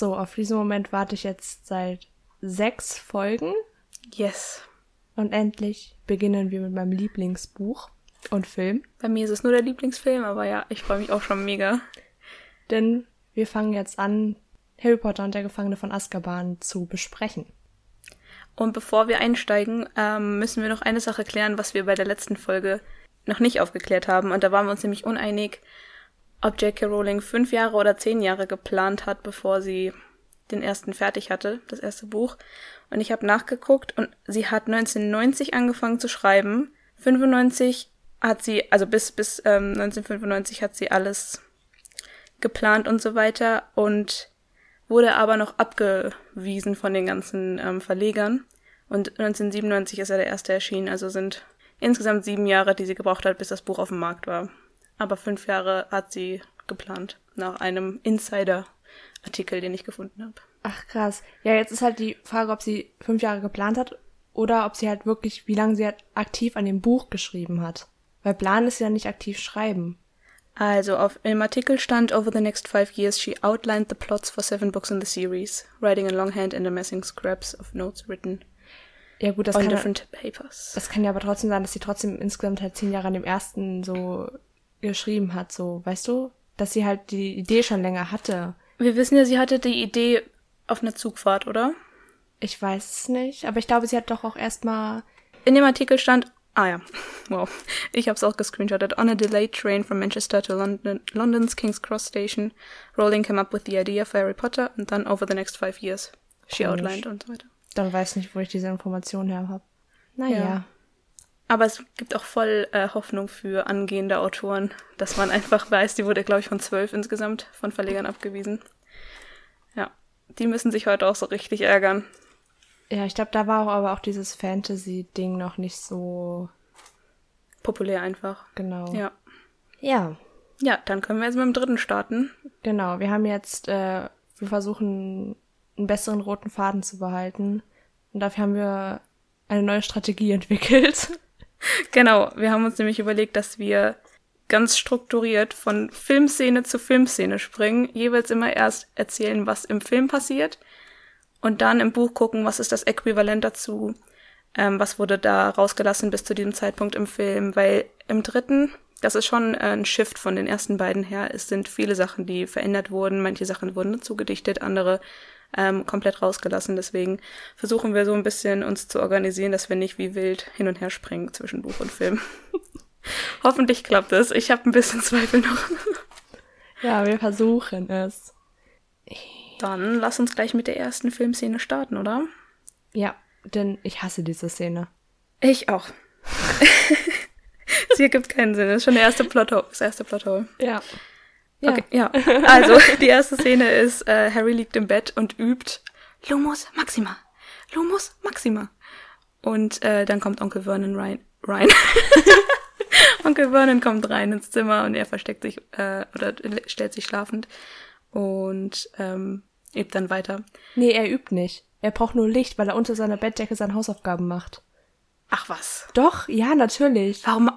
So, auf diesen Moment warte ich jetzt seit sechs Folgen Yes. und endlich beginnen wir mit meinem Lieblingsbuch und Film. Bei mir ist es nur der Lieblingsfilm, aber ja, ich freue mich auch schon mega. Denn wir fangen jetzt an, Harry Potter und der Gefangene von Azkaban zu besprechen. Und bevor wir einsteigen, ähm, müssen wir noch eine Sache klären, was wir bei der letzten Folge noch nicht aufgeklärt haben. Und da waren wir uns nämlich uneinig, ob J.K. Rowling fünf Jahre oder zehn Jahre geplant hat, bevor sie den ersten fertig hatte, das erste Buch. Und ich habe nachgeguckt und sie hat 1990 angefangen zu schreiben. 95 hat sie, also bis, bis ähm, 1995 hat sie alles geplant und so weiter und wurde aber noch abgewiesen von den ganzen ähm, Verlegern. Und 1997 ist ja der erste erschienen, also sind insgesamt sieben Jahre, die sie gebraucht hat, bis das Buch auf dem Markt war. Aber fünf Jahre hat sie geplant, nach einem Insider-Artikel, den ich gefunden habe. Ach krass. Ja, jetzt ist halt die Frage, ob sie fünf Jahre geplant hat oder ob sie halt wirklich, wie lange sie halt aktiv an dem Buch geschrieben hat. Weil Plan ist ja nicht aktiv schreiben. Also auf im Artikel stand over the next five years she outlined the plots for seven books in the series, writing in longhand and amassing scraps of notes written Ja gut, das on kann, different papers. das kann ja aber trotzdem sein, dass sie trotzdem insgesamt halt zehn Jahre an dem ersten so geschrieben hat, so, weißt du? Dass sie halt die Idee schon länger hatte. Wir wissen ja, sie hatte die Idee auf einer Zugfahrt, oder? Ich weiß es nicht, aber ich glaube, sie hat doch auch erstmal In dem Artikel stand, ah ja, wow, ich habe es auch gescreenshottet. On a delayed train from Manchester to London, London's King's Cross Station, Rowling came up with the idea for Harry Potter and then over the next five years she Komisch. outlined und so weiter. dann weiß nicht, wo ich diese Information her habe. Naja. Ja. Aber es gibt auch voll äh, Hoffnung für angehende Autoren, dass man einfach weiß, die wurde, glaube ich, von zwölf insgesamt von Verlegern abgewiesen. Ja, die müssen sich heute auch so richtig ärgern. Ja, ich glaube, da war auch aber auch dieses Fantasy-Ding noch nicht so Populär einfach. genau. Ja. Ja, Ja, dann können wir jetzt mit dem dritten starten. genau. Wir haben jetzt, äh, wir versuchen, einen besseren roten Faden zu behalten. Und dafür haben wir eine neue Strategie entwickelt. Genau, wir haben uns nämlich überlegt, dass wir ganz strukturiert von Filmszene zu Filmszene springen, jeweils immer erst erzählen, was im Film passiert und dann im Buch gucken, was ist das Äquivalent dazu, ähm, was wurde da rausgelassen bis zu diesem Zeitpunkt im Film, weil im dritten, das ist schon äh, ein Shift von den ersten beiden her, es sind viele Sachen, die verändert wurden, manche Sachen wurden dazu gedichtet, andere ähm, komplett rausgelassen. Deswegen versuchen wir so ein bisschen uns zu organisieren, dass wir nicht wie wild hin und her springen zwischen Buch und Film. Hoffentlich klappt es. Ich habe ein bisschen Zweifel noch. ja, wir versuchen es. Dann lass uns gleich mit der ersten Filmszene starten, oder? Ja, denn ich hasse diese Szene. Ich auch. Sie ergibt keinen Sinn. Das ist schon der erste Plothole. Das erste Plothole. Ja. Ja. Okay, ja. Also, die erste Szene ist, äh, Harry liegt im Bett und übt Lumus Maxima. Lumus Maxima. Und äh, dann kommt Onkel Vernon rein. rein. Onkel Vernon kommt rein ins Zimmer und er versteckt sich äh, oder stellt sich schlafend und ähm, übt dann weiter. Nee, er übt nicht. Er braucht nur Licht, weil er unter seiner Bettdecke seine Hausaufgaben macht. Ach was. Doch, ja, natürlich. Warum?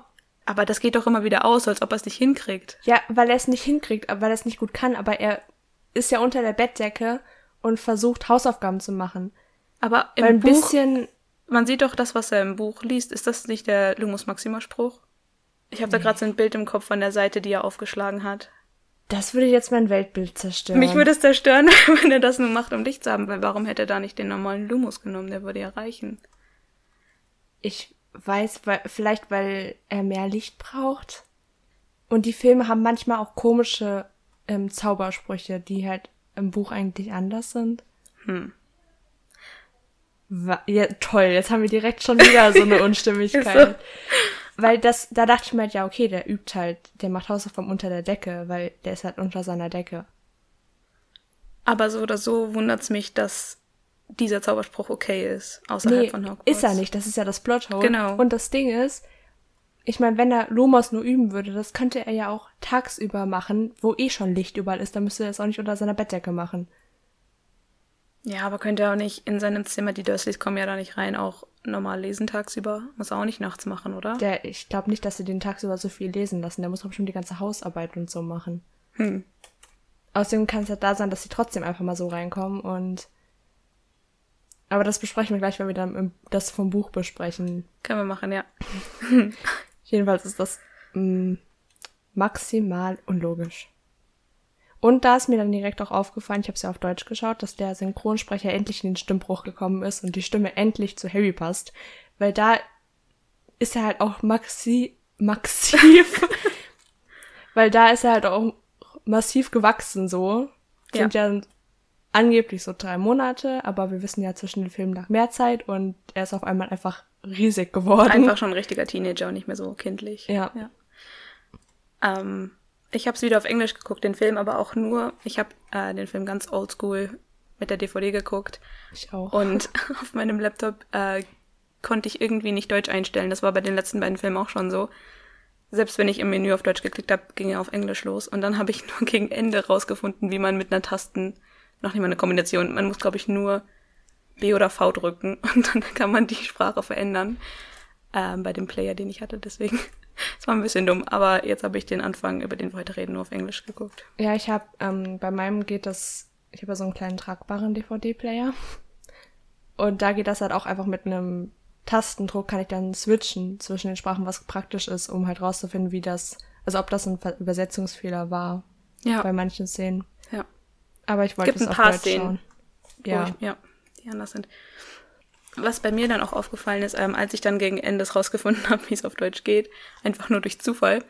Aber das geht doch immer wieder aus, als ob er es nicht hinkriegt. Ja, weil er es nicht hinkriegt, weil er es nicht gut kann, aber er ist ja unter der Bettdecke und versucht Hausaufgaben zu machen. Aber im Weil ein Buch, bisschen, man sieht doch das, was er im Buch liest. Ist das nicht der Lumus Maxima Spruch? Ich habe da gerade so ein Bild im Kopf von der Seite, die er aufgeschlagen hat. das würde jetzt mein Weltbild zerstören. Mich würde es zerstören, wenn er das nur macht, um Licht zu haben, weil warum hätte er da nicht den normalen Lumus genommen? Der würde ja reichen. ich weiß, weil, vielleicht weil er mehr Licht braucht. Und die Filme haben manchmal auch komische ähm, Zaubersprüche, die halt im Buch eigentlich anders sind. Hm. Ja, toll, jetzt haben wir direkt schon wieder so eine Unstimmigkeit. Weil das, da dachte ich mir halt, ja, okay, der übt halt, der macht Hausaufgaben unter der Decke, weil der ist halt unter seiner Decke. Aber so oder so wundert's mich, dass dieser Zauberspruch okay ist, außerhalb Nee, von Hogwarts. ist er nicht, das ist ja das Plothole. Genau. Und das Ding ist, ich meine, wenn er Lumos nur üben würde, das könnte er ja auch tagsüber machen, wo eh schon Licht überall ist, dann müsste er es auch nicht unter seiner Bettdecke machen. Ja, aber könnte er auch nicht in seinem Zimmer, die Dursleys kommen ja da nicht rein, auch normal lesen tagsüber? Muss er auch nicht nachts machen, oder? Der, ich glaube nicht, dass sie den tagsüber so viel lesen lassen. Der muss doch bestimmt die ganze Hausarbeit und so machen. Hm. außerdem kann es halt da sein, dass sie trotzdem einfach mal so reinkommen und aber das besprechen wir gleich, wenn wir dann im, das vom Buch besprechen. Können wir machen, ja. Jedenfalls ist das mh, maximal unlogisch. Und da ist mir dann direkt auch aufgefallen, ich habe es ja auf Deutsch geschaut, dass der Synchronsprecher endlich in den Stimmbruch gekommen ist und die Stimme endlich zu Harry passt. Weil da ist er halt auch maxi, massiv. weil da ist er halt auch massiv gewachsen so. Sind ja. ja angeblich so drei Monate, aber wir wissen ja zwischen den Filmen nach mehr Zeit und er ist auf einmal einfach riesig geworden. Einfach schon ein richtiger Teenager und nicht mehr so kindlich. Ja. ja. Ähm, ich habe es wieder auf Englisch geguckt, den Film, aber auch nur, ich habe äh, den Film ganz oldschool mit der DVD geguckt. Ich auch. Und auf meinem Laptop äh, konnte ich irgendwie nicht Deutsch einstellen. Das war bei den letzten beiden Filmen auch schon so. Selbst wenn ich im Menü auf Deutsch geklickt habe, ging er auf Englisch los. Und dann habe ich nur gegen Ende rausgefunden, wie man mit einer Tasten, noch nicht mal eine Kombination, man muss, glaube ich, nur B oder V drücken und dann kann man die Sprache verändern. Ähm, bei dem Player, den ich hatte. Deswegen das war ein bisschen dumm, aber jetzt habe ich den Anfang, über den wir heute reden, nur auf Englisch geguckt. Ja, ich habe, ähm, bei meinem geht das, ich habe ja so einen kleinen tragbaren DVD-Player. Und da geht das halt auch einfach mit einem Tastendruck, kann ich dann switchen zwischen den Sprachen, was praktisch ist, um halt rauszufinden, wie das, also ob das ein Übersetzungsfehler war. Ja. Bei manchen Szenen. Ja. Aber ich wollte es, es auf Deutsch Szenen. Ja. Ich, ja, die anders sind. Was bei mir dann auch aufgefallen ist, ähm, als ich dann gegen Endes rausgefunden habe, wie es auf Deutsch geht, einfach nur durch Zufall,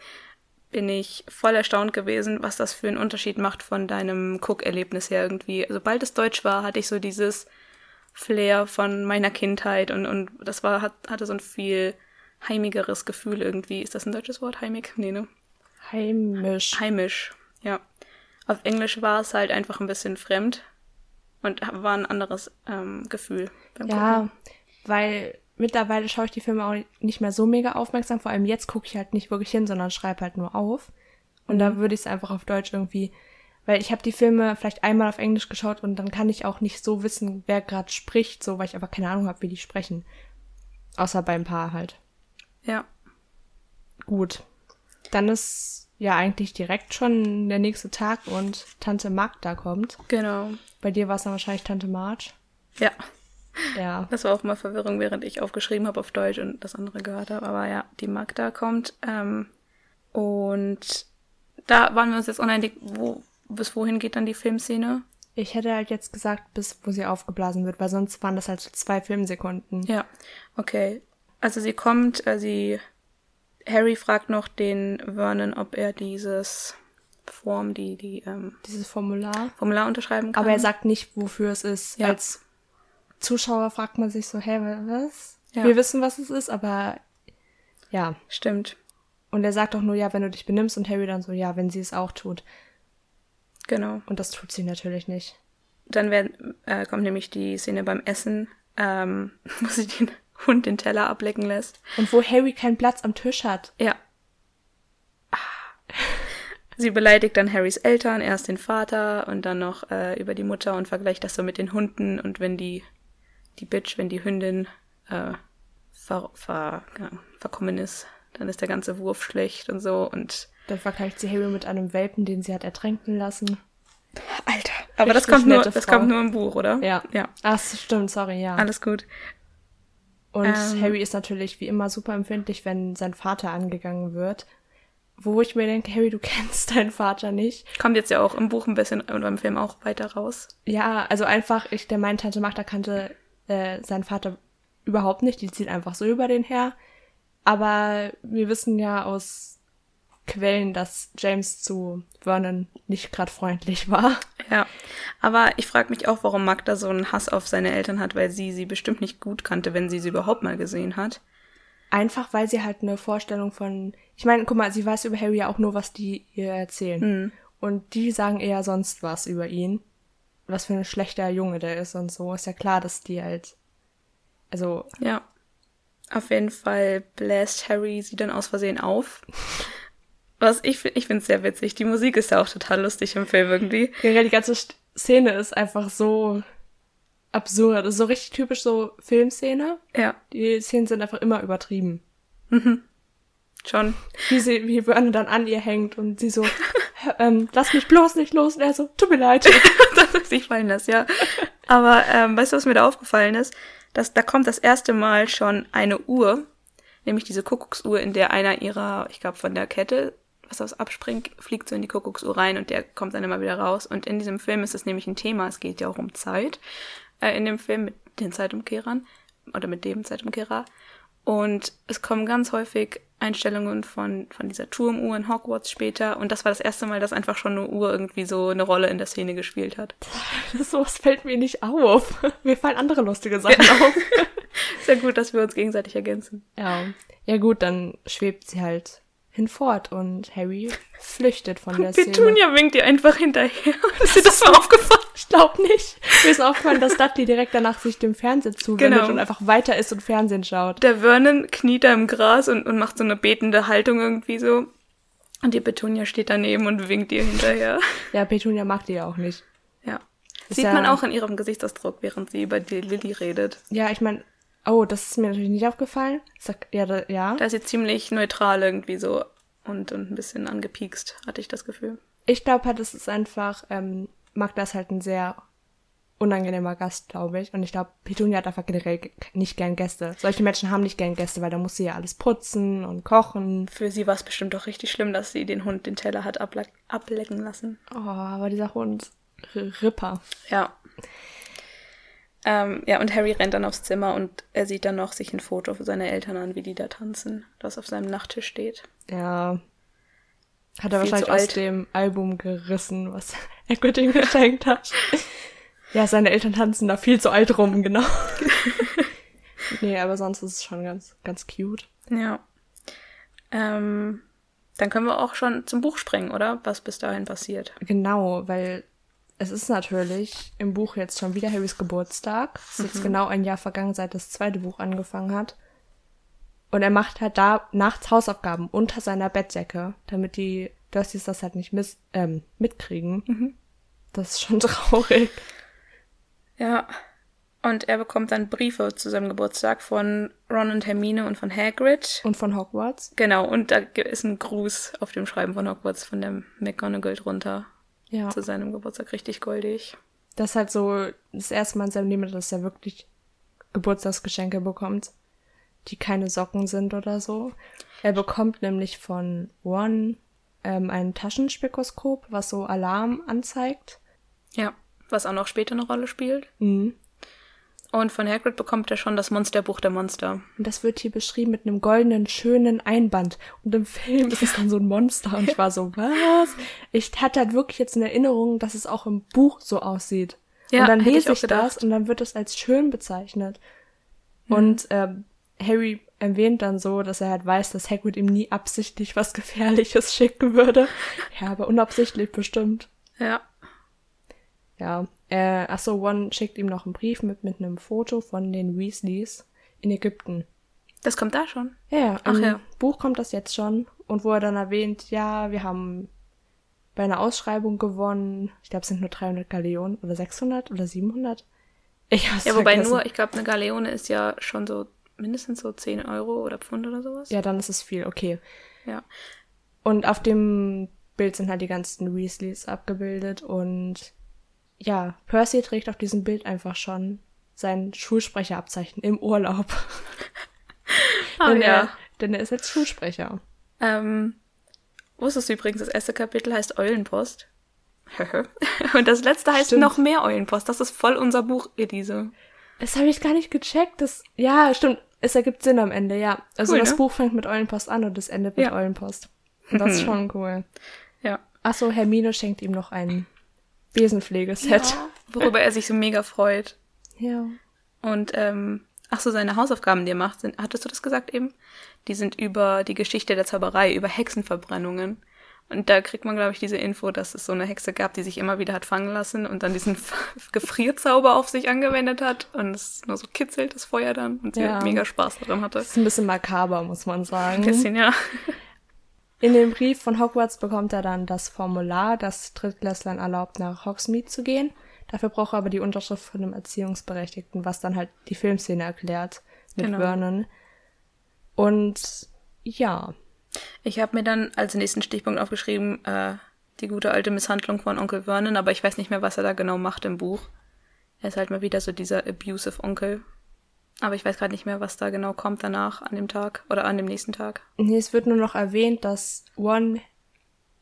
bin ich voll erstaunt gewesen, was das für einen Unterschied macht von deinem Cook-Erlebnis her irgendwie. Sobald es Deutsch war, hatte ich so dieses Flair von meiner Kindheit und, und das war, hat, hatte so ein viel heimigeres Gefühl irgendwie. Ist das ein deutsches Wort? Heimig? Nee, ne? Heimisch. Heimisch, ja. Auf Englisch war es halt einfach ein bisschen fremd und war ein anderes ähm, Gefühl beim ja, Gucken. weil mittlerweile schaue ich die Filme auch nicht mehr so mega aufmerksam. Vor allem jetzt gucke ich halt nicht wirklich hin, sondern schreibe halt nur auf. Und mhm. da würde ich es einfach auf Deutsch irgendwie, weil ich habe die Filme vielleicht einmal auf Englisch geschaut und dann kann ich auch nicht so wissen, wer gerade spricht, so weil ich einfach keine Ahnung habe, wie die sprechen. Außer beim Paar halt. Ja. Gut. Dann ist ja eigentlich direkt schon der nächste Tag und Tante Magda kommt. Genau. Bei dir war es dann wahrscheinlich Tante March. Ja. Ja. Das war auch mal Verwirrung, während ich aufgeschrieben habe auf Deutsch und das andere gehört habe. Aber ja, die Magda kommt. Ähm, und da waren wir uns jetzt uneinig, wo, bis wohin geht dann die Filmszene? Ich hätte halt jetzt gesagt, bis wo sie aufgeblasen wird, weil sonst waren das halt so zwei Filmsekunden. Ja, okay. Also sie kommt, äh, sie Harry fragt noch den Vernon, ob er dieses Form, die, die, ähm, dieses Formular. Formular unterschreiben kann. Aber er sagt nicht, wofür es ist. Ja. Als Zuschauer fragt man sich so, hä, was? Ja. Wir wissen, was es ist, aber ja. Stimmt. Und er sagt auch nur, ja, wenn du dich benimmst und Harry dann so, ja, wenn sie es auch tut. Genau. Und das tut sie natürlich nicht. Dann werden, äh, kommt nämlich die Szene beim Essen, ähm, wo sie den Hund den Teller ablecken lässt. Und wo Harry keinen Platz am Tisch hat. Ja. Sie beleidigt dann Harrys Eltern, erst den Vater und dann noch äh, über die Mutter und vergleicht das so mit den Hunden und wenn die, die Bitch, wenn die Hündin äh, ver, ver, ja, verkommen ist, dann ist der ganze Wurf schlecht und so und dann vergleicht sie Harry mit einem Welpen, den sie hat ertränken lassen. Alter, aber das kommt nur, das kommt nur im Buch, oder? Ja. Ja. Ach, stimmt, sorry, ja. Alles gut. Und ähm, Harry ist natürlich wie immer super empfindlich, wenn sein Vater angegangen wird wo ich mir denke, Harry, du kennst deinen Vater nicht. Kommt jetzt ja auch im Buch ein bisschen und beim Film auch weiter raus. Ja, also einfach, ich, der meine Tante Magda kannte äh, seinen Vater überhaupt nicht, die zieht einfach so über den her. Aber wir wissen ja aus Quellen, dass James zu Vernon nicht gerade freundlich war. Ja, aber ich frage mich auch, warum Magda so einen Hass auf seine Eltern hat, weil sie sie bestimmt nicht gut kannte, wenn sie sie überhaupt mal gesehen hat. Einfach, weil sie halt eine Vorstellung von. Ich meine, guck mal, sie weiß über Harry ja auch nur, was die ihr erzählen. Mhm. Und die sagen eher sonst was über ihn. Was für ein schlechter Junge der ist und so. Ist ja klar, dass die halt. Also. Ja. Auf jeden Fall bläst Harry sie dann aus Versehen auf. Was ich, ich finde es sehr witzig. Die Musik ist ja auch total lustig im Film irgendwie. Ja, die ganze Szene ist einfach so absurd. Das ist so richtig typisch so Filmszene. Ja. Die Szenen sind einfach immer übertrieben. Mhm. Schon. Wie sie, wie Vernon dann an ihr hängt und sie so, ähm, lass mich bloß nicht los. Und er so, tut mir leid. dass er sich fallen lässt, ja. Aber ähm, weißt du, was mir da aufgefallen ist? Dass, da kommt das erste Mal schon eine Uhr, nämlich diese Kuckucksuhr, in der einer ihrer, ich glaube, von der Kette, was aus abspringt, fliegt so in die Kuckucksuhr rein und der kommt dann immer wieder raus. Und in diesem Film ist es nämlich ein Thema, es geht ja auch um Zeit. Äh, in dem Film mit den Zeitumkehrern oder mit dem Zeitumkehrer. Und es kommen ganz häufig Einstellungen von, von dieser Turmuhr in Hogwarts später. Und das war das erste Mal, dass einfach schon eine Uhr irgendwie so eine Rolle in der Szene gespielt hat. Sowas fällt mir nicht auf. Mir fallen andere lustige Sachen ja. auf. Sehr gut, dass wir uns gegenseitig ergänzen. Ja. Ja gut, dann schwebt sie halt hinfort und Harry flüchtet von der Szene. Petunia winkt ihr einfach hinterher. Ist dir das mal aufgefallen? Ich glaube nicht. Mir ist aufgefallen, dass Dudley direkt danach sich dem Fernseher zuwendet genau. und einfach weiter ist und Fernsehen schaut. Der Vernon kniet da im Gras und, und macht so eine betende Haltung irgendwie so. Und die Petunia steht daneben und winkt ihr hinterher. Ja, Petunia mag die ja auch nicht. Ja. Ist Sieht ja, man auch in ihrem Gesichtsausdruck, während sie über die Lilly redet. Ja, ich meine, Oh, das ist mir natürlich nicht aufgefallen. Sag, ja, da, ja. Da ist sie ziemlich neutral irgendwie so und, und ein bisschen angepiekst, hatte ich das Gefühl. Ich glaube halt, es ist einfach, ähm, Magda ist halt ein sehr unangenehmer Gast, glaube ich. Und ich glaube, Petunia hat einfach generell nicht gern Gäste. Solche Menschen haben nicht gern Gäste, weil da muss sie ja alles putzen und kochen. Für sie war es bestimmt doch richtig schlimm, dass sie den Hund den Teller hat able ablecken lassen. Oh, aber dieser Hund, Ripper. Ja. Ähm, ja, und Harry rennt dann aufs Zimmer und er sieht dann noch sich ein Foto für seine Eltern an, wie die da tanzen, das auf seinem Nachttisch steht. Ja. Hat er Viel wahrscheinlich aus dem Album gerissen, was Hagrid ihm geschenkt hat. ja, seine Eltern tanzen da viel zu alt rum, genau. nee, aber sonst ist es schon ganz, ganz cute. Ja. Ähm, dann können wir auch schon zum Buch springen, oder? Was bis dahin passiert. Genau, weil es ist natürlich im Buch jetzt schon wieder Harrys Geburtstag. Es ist mhm. jetzt genau ein Jahr vergangen, seit das zweite Buch angefangen hat. Und er macht halt da nachts Hausaufgaben unter seiner Bettdecke, damit die Dursleys das halt nicht miss ähm, mitkriegen. Mhm. Das ist schon traurig. Ja. Und er bekommt dann Briefe zu seinem Geburtstag von Ron und Hermine und von Hagrid. Und von Hogwarts. Genau, und da ist ein Gruß auf dem Schreiben von Hogwarts von der McGonagall drunter ja. zu seinem Geburtstag richtig goldig. Das ist halt so das erste Mal in seinem Leben, dass er wirklich Geburtstagsgeschenke bekommt, die keine Socken sind oder so. Er bekommt nämlich von One ähm, ein Taschenspikoskop, was so Alarm anzeigt. Ja, was auch noch später eine Rolle spielt. Mhm. Und von Hagrid bekommt er schon das Monsterbuch der Monster. Und das wird hier beschrieben mit einem goldenen, schönen Einband. Und im Film ist es dann so ein Monster. Und ich war so, was? Ich hatte halt wirklich jetzt eine Erinnerung, dass es auch im Buch so aussieht. Ja, und dann lese ich, ich das und dann wird es als schön bezeichnet. Mhm. Und ähm, Harry erwähnt dann so, dass er halt weiß, dass Hagrid ihm nie absichtlich was Gefährliches schicken würde. Ja, aber unabsichtlich bestimmt. Ja. Ja, äh, achso, One schickt ihm noch einen Brief mit, mit einem Foto von den Weasleys in Ägypten. Das kommt da schon? Ja, ja. Ach, Im ja. Buch kommt das jetzt schon. Und wo er dann erwähnt, ja, wir haben bei einer Ausschreibung gewonnen. Ich glaube, es sind nur 300 Galeonen oder 600 oder 700. Ich hab's ja, wobei vergessen. nur, ich glaube, eine Galeone ist ja schon so mindestens so 10 Euro oder Pfund oder sowas. Ja, dann ist es viel, okay. Ja. Und auf dem Bild sind halt die ganzen Weasleys abgebildet und ja, Percy trägt auf diesem Bild einfach schon sein Schulsprecherabzeichen im Urlaub. oh, denn, ja. er, denn er ist jetzt Schulsprecher. Ähm, wusstest du übrigens, das erste Kapitel heißt Eulenpost? Und das letzte heißt Stimmt. noch mehr Eulenpost. Das ist voll unser Buch, Elise. Das habe ich gar nicht gecheckt. Das, ja, stimmt. Es ergibt Sinn am Ende, ja. Also cool, das ne? Buch fängt mit Eulenpost an und es endet mit ja. Eulenpost. Und das ist schon cool. Ja. Achso, Hermine schenkt ihm noch einen Besenpflegeset. Ja, worüber er sich so mega freut. Ja. Und, ähm, ach so, seine Hausaufgaben, die er macht, sind, hattest du das gesagt eben? Die sind über die Geschichte der Zauberei, über Hexenverbrennungen. Und da kriegt man, glaube ich, diese Info, dass es so eine Hexe gab, die sich immer wieder hat fangen lassen und dann diesen Gefrierzauber auf sich angewendet hat. Und es nur so kitzelt, das Feuer dann. Und sie ja. mega Spaß daran hatte. Das ist ein bisschen makaber, muss man sagen. Ein bisschen, ja. In dem Brief von Hogwarts bekommt er dann das Formular, das Drittklässlern erlaubt, nach Hogsmeade zu gehen. Dafür braucht er aber die Unterschrift von einem Erziehungsberechtigten, was dann halt die Filmszene erklärt mit genau. Vernon. Und ja. Ich habe mir dann als nächsten Stichpunkt aufgeschrieben, äh, die gute alte Misshandlung von Onkel Vernon, aber ich weiß nicht mehr, was er da genau macht im Buch. Er ist halt mal wieder so dieser abusive Onkel. Aber ich weiß gerade nicht mehr, was da genau kommt danach an dem Tag oder an dem nächsten Tag. Nee, es wird nur noch erwähnt, dass One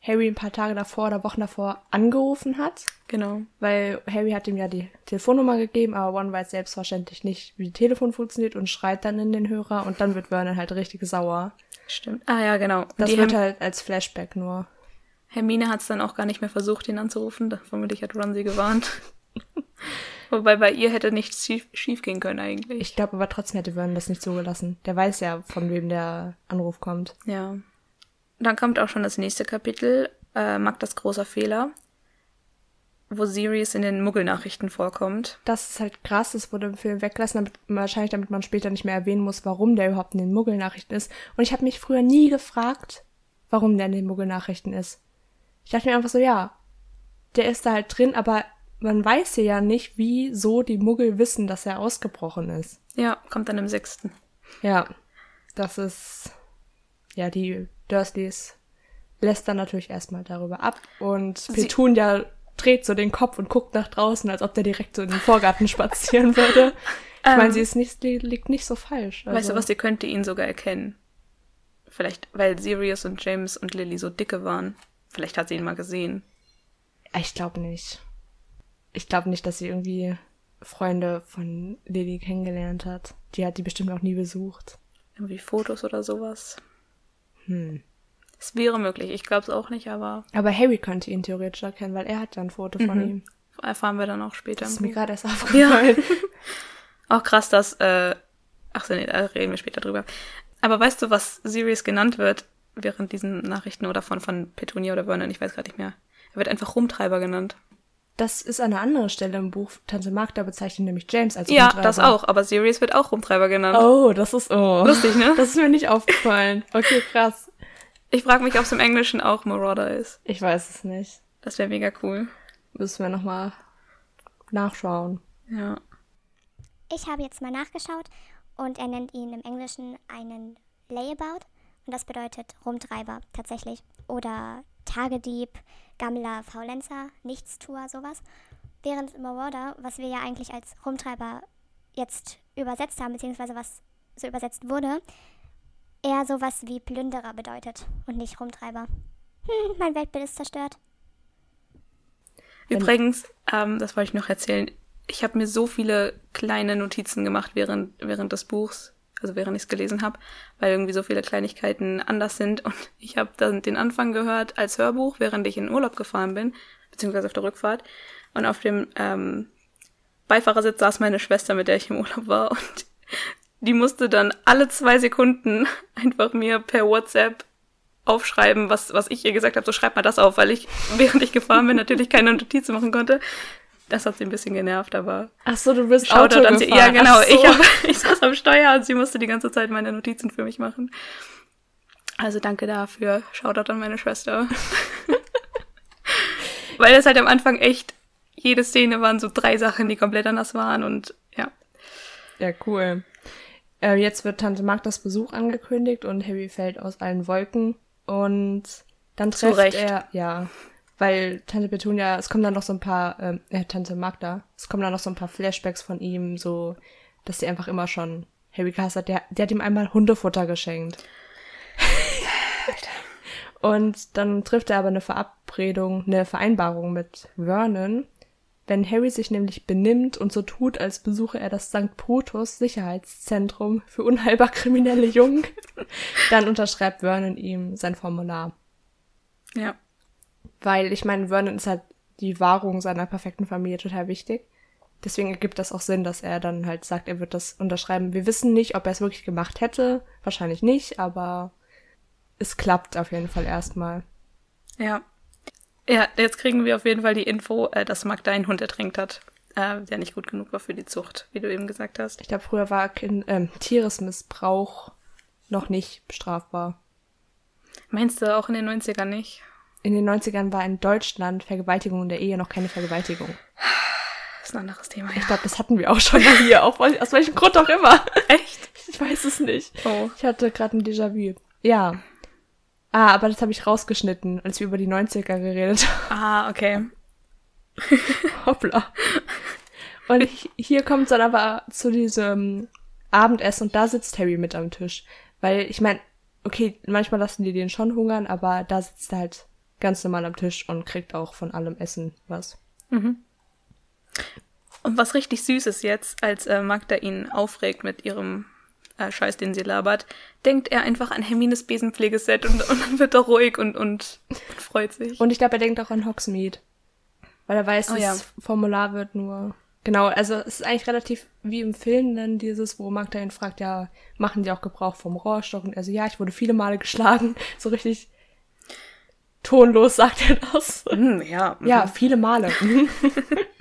Harry ein paar Tage davor oder Wochen davor angerufen hat. Genau. Weil Harry hat ihm ja die Telefonnummer gegeben, aber One weiß selbstverständlich nicht, wie Telefon funktioniert und schreit dann in den Hörer und dann wird Vernon halt richtig sauer. Stimmt. Ah ja, genau. Das Die wird Herm- halt als Flashback nur. Hermine hat es dann auch gar nicht mehr versucht, ihn anzurufen. Vermutlich hat Ron sie gewarnt. Wobei bei ihr hätte nichts schief, schief gehen können eigentlich. Ich glaube aber trotzdem hätte Vernon das nicht zugelassen. Der weiß ja, von wem der Anruf kommt. Ja. Dann kommt auch schon das nächste Kapitel, äh, Magdas großer Fehler, wo Sirius in den Muggelnachrichten vorkommt. Das ist halt krass, das wurde im Film weggelassen, damit, wahrscheinlich damit man später nicht mehr erwähnen muss, warum der überhaupt in den Muggelnachrichten ist. Und ich habe mich früher nie gefragt, warum der in den Muggelnachrichten ist. Ich dachte mir einfach so, ja, der ist da halt drin, aber man weiß ja nicht, wieso die Muggel wissen, dass er ausgebrochen ist. Ja, kommt dann im sechsten. Ja, das ist, ja, die Dursleys lässt dann natürlich erstmal darüber ab und Sie- Petunia dreht so den Kopf und guckt nach draußen, als ob der direkt so in den Vorgarten spazieren würde. Ich meine, Ähm. sie ist nicht, li- liegt nicht so falsch. Also, Weißt du was, ihr könnte ihn sogar erkennen. Vielleicht, weil Sirius und James und Lily so dicke waren. Vielleicht hat sie ihn mal gesehen. Ich glaube nicht. Ich glaube nicht, dass sie irgendwie Freunde von Lily kennengelernt hat. Die hat die bestimmt auch nie besucht. Irgendwie Fotos oder sowas. Hm. Es wäre möglich. Ich glaube es auch nicht, aber Aber Harry könnte ihn theoretisch erkennen, weil er hat ja ein Foto von Mhm. ihm. erfahren wir dann auch später. Das ist mir gerade erst aufgefallen. Auch krass, dass, äh, ach so, nee, da reden wir später drüber. Aber weißt du, was Sirius genannt wird während diesen Nachrichten oder von, von Petunia oder Vernon? Ich weiß gerade nicht mehr. Er wird einfach Rumtreiber genannt. Das ist an einer anderen Stelle im Buch. Tante Magda bezeichnet nämlich James als Ja, Rumtreiber. das auch, aber Sirius wird auch Rumtreiber genannt. Oh, das ist oh. Lustig, ne? Das ist mir nicht aufgefallen. Okay, krass. Ich frage mich, ob es im Englischen auch Marauder ist. Ich weiß es nicht. Das wäre mega cool. Müssen wir nochmal nachschauen. Ja. Ich habe jetzt mal nachgeschaut und er nennt ihn im Englischen einen Layabout und das bedeutet Rumtreiber tatsächlich. Oder Tagedieb, Gammler, Faulenzer, Nichtstuer, sowas. Während Marauder, was wir ja eigentlich als Rumtreiber jetzt übersetzt haben, beziehungsweise was so übersetzt wurde, eher sowas wie Plünderer bedeutet und nicht Rumtreiber. Hm, mein Weltbild ist zerstört. Übrigens, ähm, das wollte ich noch erzählen. Ich habe mir so viele kleine Notizen gemacht während, während des Buchs, also während ich es gelesen habe, weil irgendwie so viele Kleinigkeiten anders sind. Und ich habe dann den Anfang gehört als Hörbuch, während ich in Urlaub gefahren bin, beziehungsweise auf der Rückfahrt. Und auf dem ähm, Beifahrersitz saß meine Schwester, mit der ich im Urlaub war. Und die musste dann alle zwei Sekunden einfach mir per WhatsApp aufschreiben, was, was ich ihr gesagt habe, so schreib mal das auf, weil ich, während ich gefahren bin, natürlich keine Notizen machen konnte. Das hat sie ein bisschen genervt, aber Ach so, du bist Shoutout Auto an sie. Ja, genau. So. Ich, hab, ich saß am Steuer und sie musste die ganze Zeit meine Notizen für mich machen. Also danke dafür. Shoutout an meine Schwester. Weil das halt am Anfang echt, jede Szene waren so drei Sachen, die komplett anders waren und ja. Ja, cool. Äh, jetzt wird Tante Magdas Besuch angekündigt und Harry fällt aus allen Wolken und dann trifft er, ja, weil Tante Petunia, es kommen dann noch so ein paar, ähm, äh, Tante Magda, es kommen dann noch so ein paar Flashbacks von ihm, so, dass sie einfach immer schon Harry gehasst hat. Der, der hat ihm einmal Hundefutter geschenkt. und dann trifft er aber eine Verabredung, eine Vereinbarung mit Vernon, wenn Harry sich nämlich benimmt und so tut, als besuche er das St. Brutus Sicherheitszentrum für unheilbar kriminelle Jungen, dann unterschreibt Vernon ihm sein Formular. Ja. Weil ich meine, Vernon ist halt die Wahrung seiner perfekten Familie total wichtig. Deswegen ergibt das auch Sinn, dass er dann halt sagt, er wird das unterschreiben. Wir wissen nicht, ob er es wirklich gemacht hätte. Wahrscheinlich nicht, aber es klappt auf jeden Fall erstmal. Ja. Ja, jetzt kriegen wir auf jeden Fall die Info, äh, dass Magda einen Hund ertränkt hat, äh, der nicht gut genug war für die Zucht, wie du eben gesagt hast. Ich glaube, früher war kind, ähm, Tieresmissbrauch noch nicht strafbar. Meinst du auch in den 90ern nicht? In den 90ern war in Deutschland Vergewaltigung in der Ehe noch keine Vergewaltigung. Das ist ein anderes Thema. Ich glaube, das hatten wir auch schon mal hier, auch, aus welchem Grund auch immer. Echt? Ich weiß es nicht. Oh. Ich hatte gerade ein Déjà-vu. Ja. Ah, aber das habe ich rausgeschnitten, als wir über die 90er geredet haben. Ah, okay. Hoppla. Und hi- hier kommt dann aber zu diesem Abendessen und da sitzt Harry mit am Tisch. Weil ich meine, okay, manchmal lassen die den schon hungern, aber da sitzt er halt ganz normal am Tisch und kriegt auch von allem Essen was. Und was richtig süß ist jetzt, als äh, Magda ihn aufregt mit ihrem äh, Scheiß, den sie labert, denkt er einfach an Hermines Besenpflegeset und, und dann wird er ruhig und, und, und freut sich. Und ich glaube, er denkt auch an Hogsmeade. Weil er weiß, Oh das ja. Formular wird nur. Genau, also es ist eigentlich relativ wie im Film dann dieses, wo Magda ihn fragt, ja, machen die auch Gebrauch vom Rohrstock? Und er so, ja, ich wurde viele Male geschlagen. So richtig tonlos sagt er das. Hm, ja, mhm. Ja, viele Male.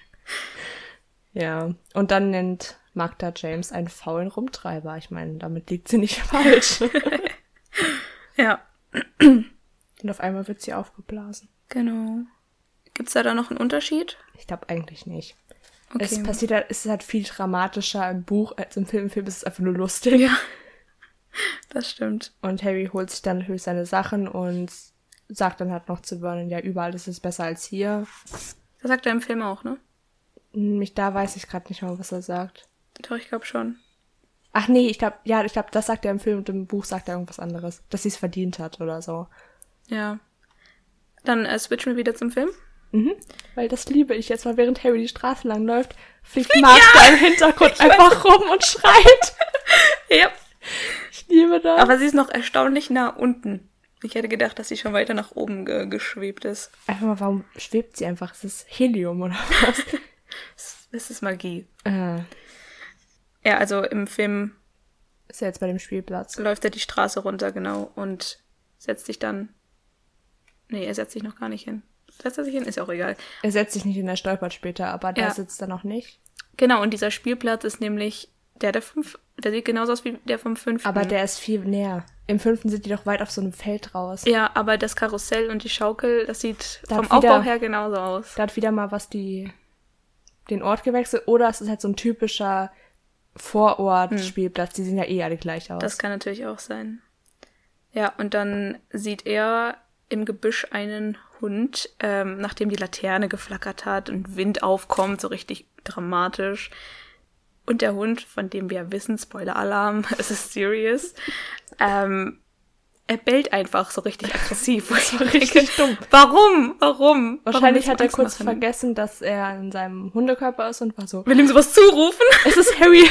ja, und dann nennt Magda James einen faulen Rumtreiber. Ich meine, damit liegt sie nicht falsch. ja, und auf einmal wird sie aufgeblasen. genau. Gibt's da da noch einen Unterschied? Ich glaube eigentlich nicht. Okay. Es passiert halt, es ist halt viel dramatischer im Buch als im Film. Im Film ist es einfach nur lustig. Ja, das stimmt. Und Harry holt sich dann natürlich seine Sachen und sagt dann halt noch zu Vernon, ja, überall ist es besser als hier. Das sagt er im Film auch, ne? Mich da weiß ich gerade nicht mehr, was er sagt. Doch, ich glaube schon. Ach nee, ich glaube, ja, ich glaube, das sagt er im Film und im Buch sagt er irgendwas anderes. Dass sie es verdient hat oder so. Ja. Dann äh, switchen wir wieder zum Film. Mhm. Weil das liebe ich jetzt, weil während Harry die Straße lang läuft, fliegt Magda im Hintergrund einfach rum und schreit. Ja. Ich liebe das. Aber sie ist noch erstaunlich nah unten. Ich hätte gedacht, dass sie schon weiter nach oben ge geschwebt ist. einfach mal, warum schwebt sie einfach? Ist das Helium oder was? Das ist Magie. äh, Ja, also im Film ist ja jetzt bei dem Spielplatz. läuft er die Straße runter, genau, und setzt sich dann. Nee, er setzt sich noch gar nicht hin. Setzt er sich hin? Ist ja auch egal. Er setzt sich nicht hin, er stolpert später, aber da Ja. sitzt er noch nicht. Genau, und dieser Spielplatz ist nämlich der der fünf. Der sieht genauso aus wie der vom fünften. Aber der ist viel näher. Im fünften sind die doch weit auf so einem Feld raus. Ja, aber das Karussell und die Schaukel, das sieht Da vom wieder- Aufbau her genauso aus. Da hat wieder mal was die den Ort gewechselt oder es ist halt so ein typischer Vorort-Spielplatz. Die sehen ja eh alle gleich aus. Das kann natürlich auch sein. Ja, und dann sieht er im Gebüsch einen Hund, ähm, nachdem die Laterne geflackert hat und Wind aufkommt, so richtig dramatisch. Und der Hund, von dem wir wissen, Spoiler-Alarm, es ist serious, ähm, er bellt einfach so richtig aggressiv. so richtig dumm. Warum? Warum? Wahrscheinlich Warum hat er kurz machen? vergessen, dass er in seinem Hundekörper ist und war so, Will ihm sowas zurufen? es ist Harry.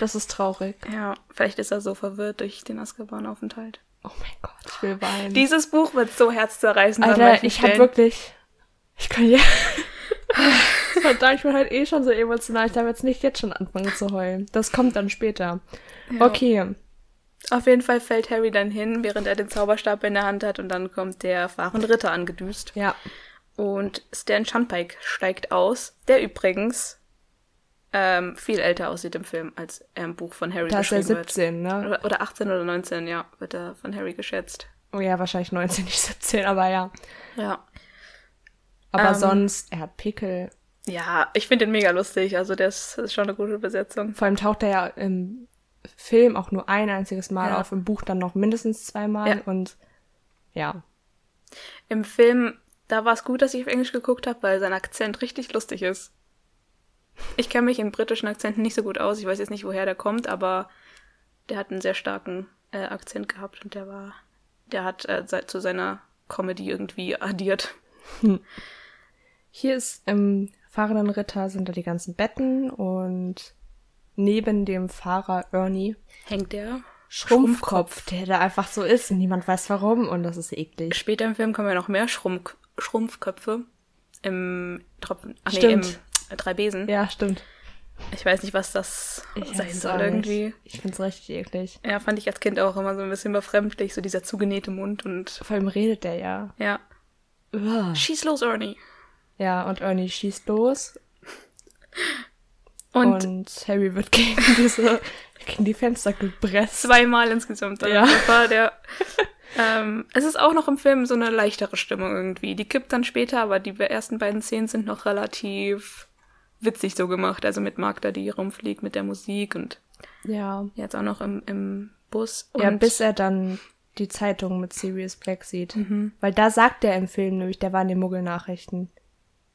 das ist traurig. Ja, vielleicht ist er so verwirrt durch den Azkaban-Aufenthalt. Oh mein Gott, ich will weinen. Dieses Buch wird so herzzerreißend Alter, ich hab Stellen. wirklich. Ich kann ja. Verdammt, ich bin halt eh schon so emotional. Ich darf jetzt nicht jetzt schon anfangen zu heulen. Das kommt dann später. Ja. Okay. Auf jeden Fall fällt Harry dann hin, während er den Zauberstab in der Hand hat und dann kommt der fahrende Ritter angedüst. Ja. Und Stan Shunpike steigt aus, der übrigens ähm, viel älter aussieht im Film, als er im Buch von Harry Da ist er beschrieben wird. 17, ne? Oder, oder 18 oder 19, ja, wird er von Harry geschätzt. Oh ja, wahrscheinlich 19, nicht 17, aber ja. Ja. Aber Ähm. sonst, er hat Pickel. Ja, ich finde den mega lustig, also das ist schon eine gute Besetzung. Vor allem taucht er ja im Film auch nur ein einziges Mal Ja. auf, im Buch dann noch mindestens zweimal Ja. und ja. Im Film, da war es gut, dass ich auf Englisch geguckt habe, weil sein Akzent richtig lustig ist. Ich kenne mich in britischen Akzenten nicht so gut aus. Ich weiß jetzt nicht, woher der kommt, aber der hat einen sehr starken äh, Akzent gehabt und der war, der hat äh, zu seiner Comedy irgendwie addiert. Hier ist im fahrenden Ritter sind da die ganzen Betten und neben dem Fahrer Ernie Hängt der? Schrumpfkopf, der da einfach so ist und niemand weiß warum und das ist eklig. Später im Film kommen ja noch mehr Schrumpf Schrumpfköpfe im Tropfen. Ach nee, Stimmt. im äh, Drei Besen. Ja, stimmt. Ich weiß nicht, was das Ich sein soll irgendwie. Ich find's richtig eklig. Ja, fand ich als Kind auch immer so ein bisschen befremdlich, so dieser zugenähte Mund und Vor allem redet der ja. ja. Uah. Schieß los, Ernie. Ja, und Ernie schießt los Und, und, Harry wird gegen diese, gegen die Fenster gepresst. zweimal insgesamt. Dann Ja. Das war der. ähm, es ist auch noch im Film so eine leichtere Stimmung irgendwie. Die kippt dann später, aber die ersten beiden Szenen sind noch relativ witzig so gemacht. Also mit Magda, die rumfliegt mit der Musik und Ja. jetzt auch noch im, im Bus. Ja, bis er dann die Zeitung mit Sirius Black sieht. Weil da sagt er im Film nämlich, der war in den Muggelnachrichten.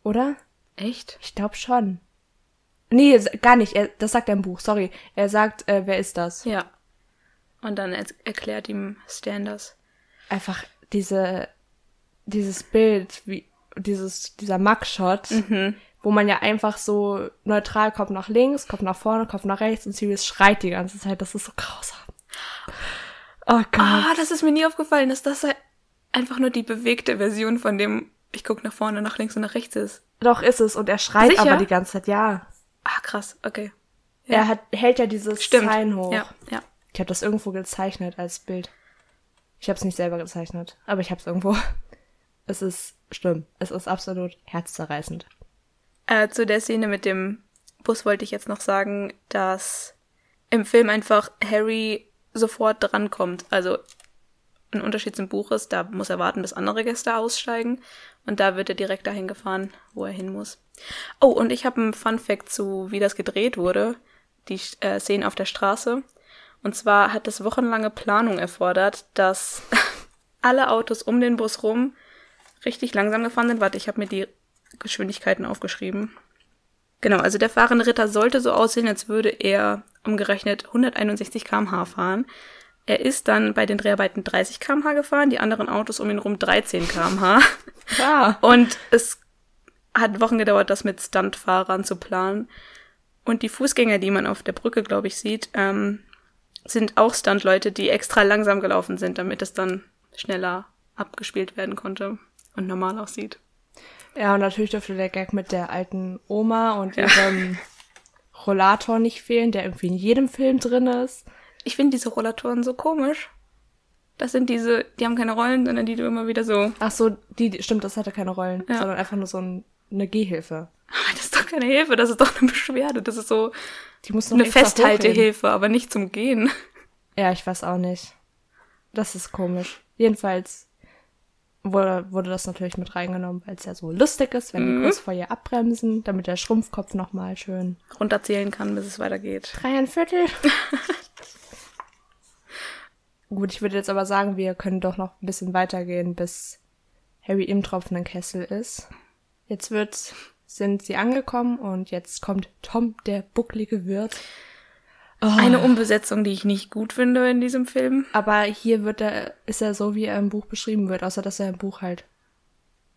Oder? Echt? Ich glaube schon. Nee, gar nicht. Er, das sagt er im Buch, sorry. Er sagt, äh, wer ist das? Ja. Und dann er erklärt ihm Stan das. Einfach diese, dieses Bild, wie, dieses, dieser Mugshot, wo man ja einfach so neutral Kopf nach links, Kopf nach vorne, Kopf nach rechts und Sirius schreit die ganze Zeit. Das ist so grausam. Oh Gott. Ah, das ist mir nie aufgefallen, dass das halt einfach nur die bewegte Version von dem ich guck nach vorne, nach links und nach rechts ist. Doch ist es. Und er schreit Sicher? aber die ganze Zeit, ja. Ah, krass, okay. Ja. Er hat, hält ja dieses Stimmt. Sign hoch. Ja, ja. Ich habe das irgendwo gezeichnet als Bild. Ich habe es nicht selber gezeichnet, aber ich habe es irgendwo. Es ist schlimm. Es ist absolut herzzerreißend. Äh, zu der Szene mit dem Bus wollte ich jetzt noch sagen, dass im Film einfach Harry sofort drankommt. Also ein Unterschied zum Buch ist, da muss er warten, bis andere Gäste aussteigen. Und da wird er direkt dahin gefahren, wo er hin muss. Oh, und ich habe einen Fun Fact zu, wie das gedreht wurde. Die äh, Szenen auf der Straße. Und zwar hat es wochenlange Planung erfordert, dass alle Autos um den Bus rum richtig langsam gefahren sind. Warte, ich habe mir die Geschwindigkeiten aufgeschrieben. Genau, also der fahrende Ritter sollte so aussehen, als würde er umgerechnet 161 km/h fahren. Er ist dann bei den Dreharbeiten 30 km/h gefahren, die anderen Autos um ihn rum 13 km/h. Ah. Und es hat Wochen gedauert, das mit Stuntfahrern zu planen. Und die Fußgänger, die man auf der Brücke, glaube ich, sieht, ähm, sind auch Stuntleute, die extra langsam gelaufen sind, damit es dann schneller abgespielt werden konnte und normal aussieht. Ja, und natürlich dürfte der Gag mit der alten Oma und ihrem Rollator nicht fehlen, der irgendwie in jedem Film drin ist. Ich finde diese Rollatoren so komisch. Das sind diese, die haben keine Rollen, sondern die du immer wieder so. Ach so, die, stimmt, das hatte keine Rollen, Ja. sondern einfach nur so ein, eine Gehhilfe. Aber das ist doch keine Hilfe, das ist doch eine Beschwerde. Das ist so Die muss eine. Festhaltehilfe, aber nicht zum Gehen. Ja, ich weiß auch nicht. Das ist komisch. Jedenfalls wurde, wurde das natürlich mit reingenommen, weil es ja so lustig ist, wenn die kurz vor ihr abbremsen, damit der Schrumpfkopf nochmal schön Runterzählen kann, bis es weitergeht. dreieinviertel. Gut, ich würde jetzt aber sagen, wir können doch noch ein bisschen weitergehen, bis Harry im tropfenden Kessel ist. Jetzt wird, sind sie angekommen und jetzt kommt Tom, der bucklige Wirt. Eine Umbesetzung, die ich nicht gut finde in diesem Film. Aber hier wird er, ist er so, wie er im Buch beschrieben wird, außer dass er im Buch halt.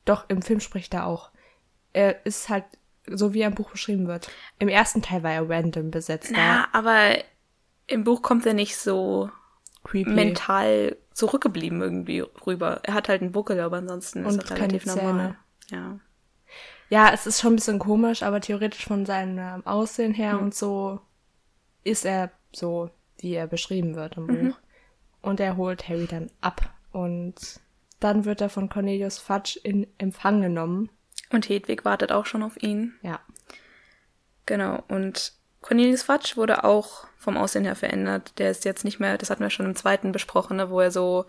Doch, im Film spricht er auch. Er ist halt so, wie er im Buch beschrieben wird. Im ersten Teil war er random besetzt. Na, aber im Buch kommt er nicht so creepy. mental zurückgeblieben irgendwie rüber. Er hat halt einen Buckel, aber ansonsten ist Und er keine relativ Zähne. normal. Ja. Ja, es ist schon ein bisschen komisch, aber theoretisch von seinem ähm, Aussehen her und so ist er so, wie er beschrieben wird im Buch. Und er holt Harry dann ab. Und dann wird er von Cornelius Fudge in Empfang genommen. Und Hedwig wartet auch schon auf ihn. Ja. Genau. Und Cornelius Fudge wurde auch vom Aussehen her verändert. Der ist jetzt nicht mehr, das hatten wir schon im zweiten besprochen, ne, wo er so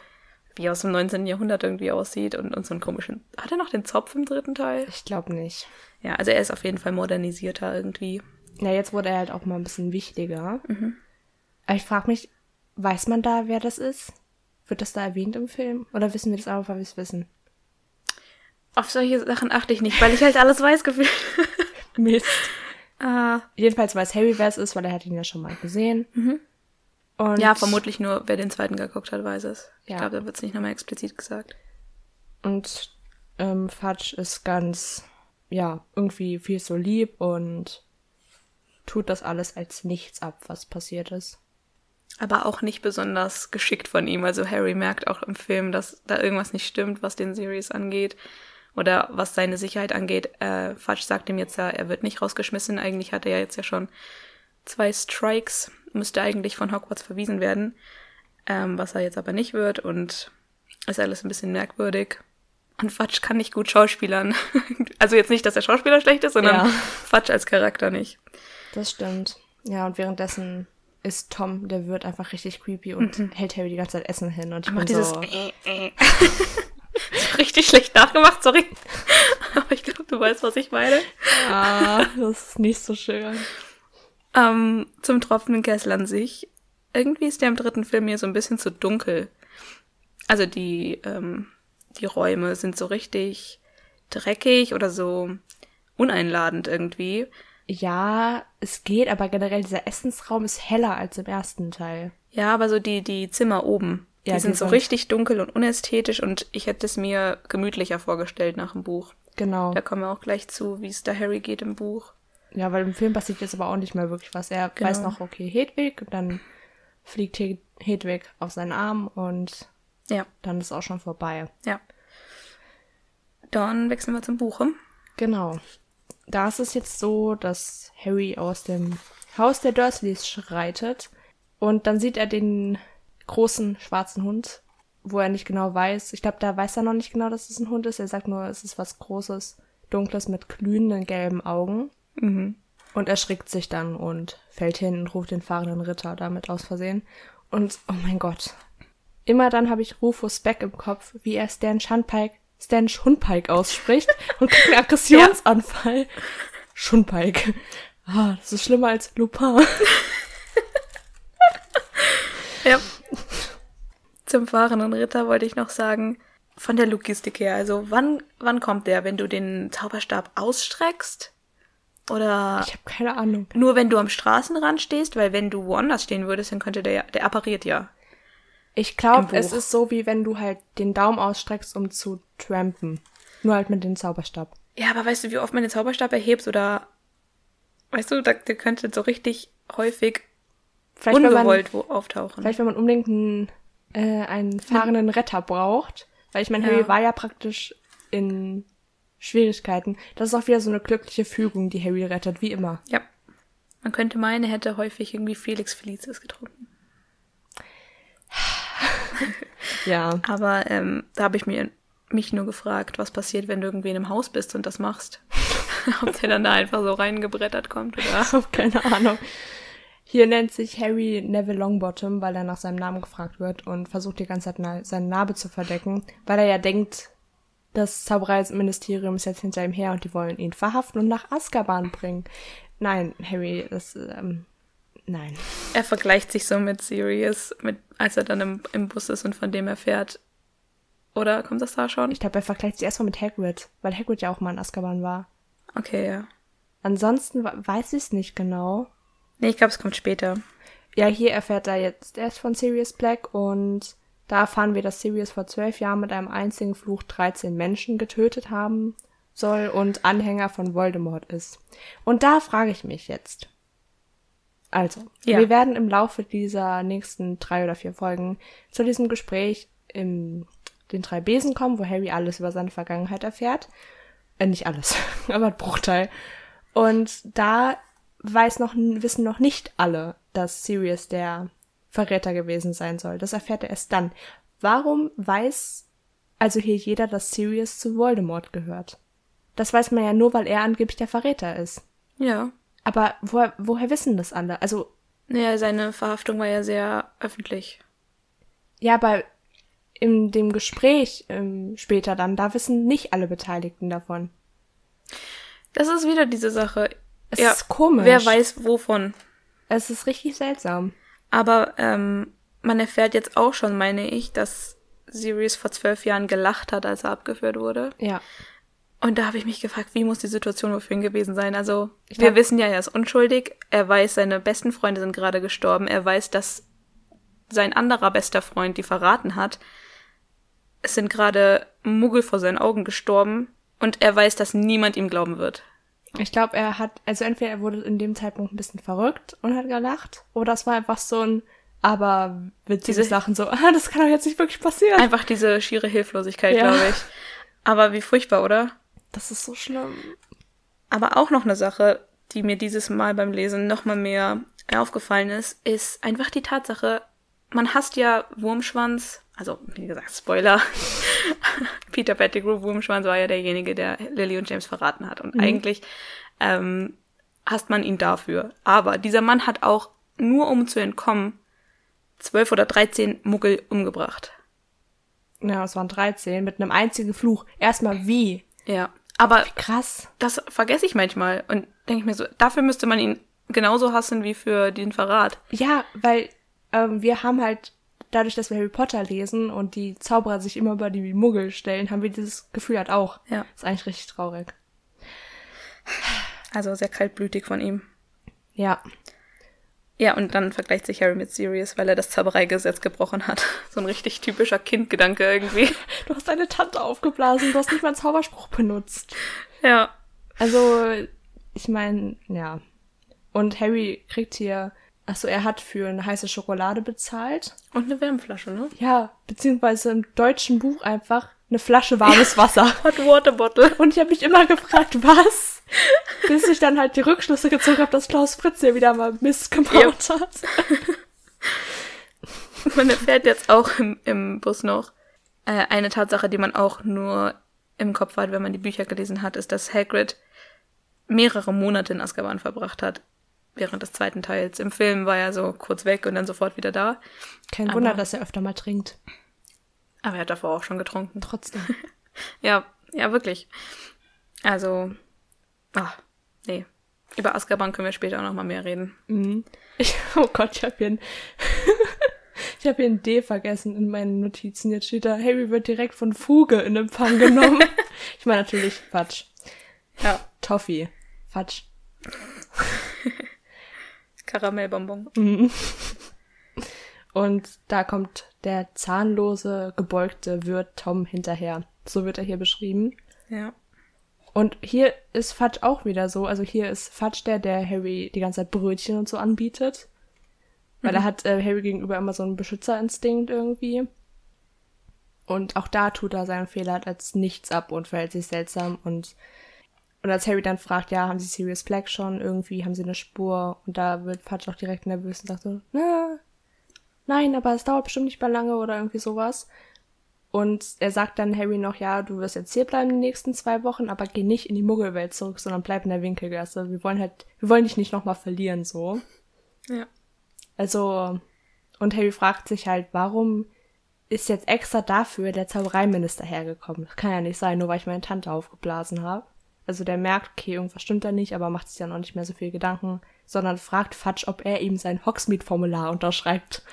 wie aus dem 19. Jahrhundert irgendwie aussieht und, und so einen komischen. Hat er noch den Zopf im dritten Teil? Ich glaube nicht. Ja, also er ist auf jeden Fall modernisierter irgendwie. Ja, jetzt wurde er halt auch mal ein bisschen wichtiger. Aber ich frage mich, weiß man da, wer das ist? Wird das da erwähnt im Film? Oder wissen wir das einfach, weil wir es wissen? Auf solche Sachen achte ich nicht, weil ich halt alles weiß gefühlt. Mist. Ah, Jedenfalls weiß Harry, wer es ist, weil er hat ihn ja schon mal gesehen. Und ja, vermutlich nur, wer den zweiten geguckt hat, weiß es. Ich Ja. glaube, da wird es nicht nochmal explizit gesagt. Und ähm, Fudge ist ganz, ja, irgendwie viel so lieb und tut das alles als nichts ab, was passiert ist. Aber auch nicht besonders geschickt von ihm. Also Harry merkt auch im Film, dass da irgendwas nicht stimmt, was den Series angeht. Oder was seine Sicherheit angeht. Äh, Fudge sagt ihm jetzt ja, er wird nicht rausgeschmissen. Eigentlich hat er ja jetzt ja schon zwei Strikes. Müsste eigentlich von Hogwarts verwiesen werden. Ähm, was er jetzt aber nicht wird. Und ist alles ein bisschen merkwürdig. Und Fudge kann nicht gut schauspielern. also jetzt nicht, dass der Schauspieler schlecht ist, sondern Ja. Fudge als Charakter nicht. Das stimmt. Ja, und währenddessen ist Tom, der wird einfach richtig creepy und hält Harry die ganze Zeit Essen hin. Und ich Macht dieses so, äh, äh. richtig schlecht nachgemacht, sorry. Aber ich glaube, du weißt, was ich meine. ah, das ist nicht so schön. Ähm, zum tropfenden Kessel an sich. Irgendwie ist der im dritten Film mir so ein bisschen zu dunkel. Also die, ähm, die Räume sind so richtig dreckig oder so uneinladend irgendwie. Ja, es geht, aber generell dieser Essensraum ist heller als im ersten Teil. Ja, aber so die, die Zimmer oben, die Ja, sind die so sind- richtig dunkel und unästhetisch und ich hätte es mir gemütlicher vorgestellt nach dem Buch. Genau. Da kommen wir auch gleich zu, wie es da Harry geht im Buch. Ja, weil im Film passiert jetzt aber auch nicht mehr wirklich was. Er Genau. weiß noch, okay, Hedwig, und dann fliegt He- Hedwig auf seinen Arm und Ja, dann ist auch schon vorbei. ja. Dann wechseln wir zum Buch. hm? Genau. Da ist es jetzt so, dass Harry aus dem Haus der Dursleys schreitet und dann sieht er den großen schwarzen Hund, wo er nicht genau weiß. Ich glaube, da weiß er noch nicht genau, dass es ein Hund ist. Er sagt nur, es ist was Großes, Dunkles mit glühenden gelben Augen. Mhm. Und erschrickt sich dann und fällt hin und ruft den fahrenden Ritter damit aus Versehen. Und, oh mein Gott. Immer dann habe ich Rufus Beck im Kopf, wie er Stan Shunpike, Stan Schunpike ausspricht und kriegt einen Aggressionsanfall. Schunpike. Ah, das ist schlimmer als Lupin. Ja. Zum fahrenden Ritter wollte ich noch sagen, von der Logistik her, also wann, wann kommt der, wenn du den Zauberstab ausstreckst? Oder Ich habe keine Ahnung. nur wenn du am Straßenrand stehst? Weil wenn du woanders stehen würdest, dann könnte der ja, der appariert ja. Ich glaube, es ist so, wie wenn du halt den Daumen ausstreckst, um zu trampen. Nur halt mit dem Zauberstab. Ja, aber weißt du, wie oft man den Zauberstab erhebst oder, weißt du, der könnte so richtig häufig Vielleicht, wenn man, ungewollt wo auftauchen. Vielleicht, wenn man unbedingt einen, äh, einen fahrenden Retter braucht. Weil ich meine, Ja. Harry war ja praktisch in Schwierigkeiten. Das ist auch wieder so eine glückliche Fügung, die Harry rettet, wie immer. Ja. Man könnte meinen, er hätte häufig irgendwie Felix Felicis getrunken. Ja. Aber ähm, da habe ich mir, mich nur gefragt, was passiert, wenn du irgendwie in einem Haus bist und das machst. Ob der dann da einfach so reingebrettert kommt oder. Ich habe keine Ahnung. Hier nennt sich Harry Neville Longbottom, weil er nach seinem Namen gefragt wird und versucht die ganze Zeit seine Narbe zu verdecken, weil er ja denkt, das Zaubereiministerium ist jetzt hinter ihm her und die wollen ihn verhaften und nach Azkaban bringen. Nein, Harry, das, ähm, nein. Er vergleicht sich so mit Sirius, mit, als er dann im, im Bus ist und von dem erfährt. Oder kommt das da schon? Ich glaube, er vergleicht sich erstmal mit Hagrid, weil Hagrid ja auch mal in Azkaban war. Okay, ja. Ansonsten weiß ich es nicht genau. Nee, ich glaube, es kommt später. Ja, hier erfährt er jetzt erst von Sirius Black und da erfahren wir, dass Sirius vor zwölf Jahren mit einem einzigen Fluch 13 Menschen getötet haben soll und Anhänger von Voldemort ist. Und da frage ich mich jetzt. Also, Ja. wir werden im Laufe dieser nächsten drei oder vier Folgen zu diesem Gespräch in den drei Besen kommen, wo Harry alles über seine Vergangenheit erfährt. Äh, nicht alles, aber ein Bruchteil. Und da weiß noch, wissen noch nicht alle, dass Sirius der Verräter gewesen sein soll. Das erfährt er erst dann. Warum weiß also hier jeder, dass Sirius zu Voldemort gehört? Das weiß man ja nur, weil er angeblich der Verräter ist. Ja. Aber woher, woher wissen das alle? Also, Naja, seine Verhaftung war ja sehr öffentlich. ja, aber in dem Gespräch ähm, später dann, da wissen nicht alle Beteiligten davon. Das ist wieder diese Sache. Es ja, ist komisch. Wer weiß wovon. Es ist richtig seltsam. Aber ähm, man erfährt jetzt auch schon, meine ich, dass Sirius vor zwölf Jahren gelacht hat, als er abgeführt wurde. Ja. Und da habe ich mich gefragt, wie muss die Situation wohl für ihn gewesen sein? Also, Ich wir wissen ja, er ist unschuldig. Er weiß, seine besten Freunde sind gerade gestorben. Er weiß, dass sein anderer bester Freund die verraten hat. Es sind gerade Muggel vor seinen Augen gestorben. Und er weiß, dass niemand ihm glauben wird. Ich glaube, er hat, also entweder er wurde in dem Zeitpunkt ein bisschen verrückt und hat gelacht, oder es war einfach so ein, aber witzige Diese- Sachen so, ah, das kann doch jetzt nicht wirklich passieren. Einfach diese schiere Hilflosigkeit, Ja. glaube ich. Aber wie furchtbar, oder? Das ist so schlimm. Aber auch noch eine Sache, die mir dieses Mal beim Lesen noch mal mehr aufgefallen ist, ist einfach die Tatsache, man hasst ja Wurmschwanz, also wie gesagt, Spoiler. Peter Pettigrew, Wurmschwanz, war ja derjenige, der Lily und James verraten hat. Und eigentlich ähm, hasst man ihn dafür. Aber dieser Mann hat auch, nur um zu entkommen, zwölf oder dreizehn Muggel umgebracht. Ja, es waren 13 mit einem einzigen Fluch. Erstmal wie? Ja. Aber Krass. das vergesse ich manchmal und denke ich mir so, dafür müsste man ihn genauso hassen wie für den Verrat. Ja, weil ähm, wir haben halt dadurch, dass wir Harry Potter lesen und die Zauberer sich immer über die Muggel stellen, haben wir dieses Gefühl halt auch. Ja. Ist eigentlich richtig traurig. Also sehr kaltblütig von ihm. Ja. Ja, und dann vergleicht sich Harry mit Sirius, weil er das Zaubereigesetz gebrochen hat. So ein richtig typischer Kindgedanke irgendwie. Du hast deine Tante aufgeblasen, du hast nicht mal einen Zauberspruch benutzt. Ja. Also, ich meine, ja. Und Harry kriegt hier, achso, er hat für eine heiße Schokolade bezahlt. Und eine Wärmflasche, ne? Ja, beziehungsweise im deutschen Buch einfach eine Flasche warmes Wasser. Hot Water Bottle. Und ich habe mich immer gefragt, was? Bis ich dann halt die Rückschlüsse gezogen habe, dass Klaus Fritz hier wieder mal Mist gebaut hat. Man erfährt jetzt auch im, im Bus noch äh, eine Tatsache, die man auch nur im Kopf hat, wenn man die Bücher gelesen hat, ist, dass Hagrid mehrere Monate in Azkaban verbracht hat während des zweiten Teils. Im Film war er so kurz weg und dann sofort wieder da. Kein Aber- Wunder, dass er öfter mal trinkt. Aber er hat davor auch schon getrunken. Trotzdem. Ja, ja, wirklich. Also, ah, nee. Über Azkaban können wir später auch noch mal mehr reden. Mhm. Ich, oh Gott, ich habe hier ein ich habe hier ein D vergessen in meinen Notizen. Jetzt steht da, Harry wird direkt von Fuge in Empfang genommen. ich meine natürlich Fatsch. Ja, Toffee. Fatsch. Karamellbonbon. Und da kommt der zahnlose, gebeugte Wirt Tom hinterher. So wird er hier beschrieben. Ja. Und hier ist Fatsch auch wieder so. Also hier ist Fatsch der, der Harry die ganze Zeit Brötchen und so anbietet. Weil er hat äh, Harry gegenüber immer so einen Beschützerinstinkt irgendwie. Und auch da tut er seinen Fehler als nichts ab und verhält sich seltsam. Und, und als Harry dann fragt, ja, haben sie Sirius Black schon irgendwie, haben sie eine Spur? Und da wird Fatsch auch direkt nervös und sagt so, na, nein, aber es dauert bestimmt nicht mehr lange oder irgendwie sowas. Und er sagt dann Harry noch, ja, du wirst jetzt hier bleiben die nächsten zwei Wochen, aber geh nicht in die Muggelwelt zurück, sondern bleib in der Winkelgasse. Wir wollen halt, wir wollen dich nicht nochmal verlieren, so. Ja. Also, und Harry fragt sich halt, warum ist jetzt extra dafür der Zaubereiminister hergekommen? Das kann ja nicht sein, nur weil ich meine Tante aufgeblasen habe. Also der merkt, okay, irgendwas stimmt da nicht, aber macht sich dann auch nicht mehr so viel Gedanken, sondern fragt Fatsch, ob er ihm sein Hogsmeade-Formular unterschreibt.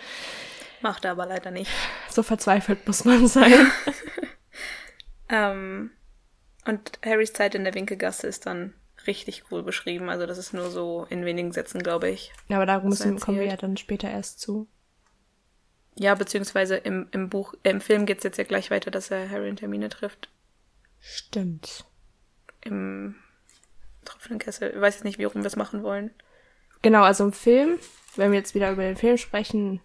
Macht er aber leider nicht. So verzweifelt muss man sein. Ähm, und Harrys Zeit in der Winkelgasse ist dann richtig cool beschrieben. Also das ist nur so in wenigen Sätzen, glaube ich. Ja, aber da So müssen, kommen wir ja dann später erst zu. Ja, beziehungsweise im, im Buch, äh, im Film geht's jetzt ja gleich weiter, dass er Harry in Termine trifft. Stimmt. Im tropfenden Kessel. Ich weiß jetzt nicht, wie rum wir es machen wollen. Genau, also im Film, wenn wir jetzt wieder über den Film sprechen,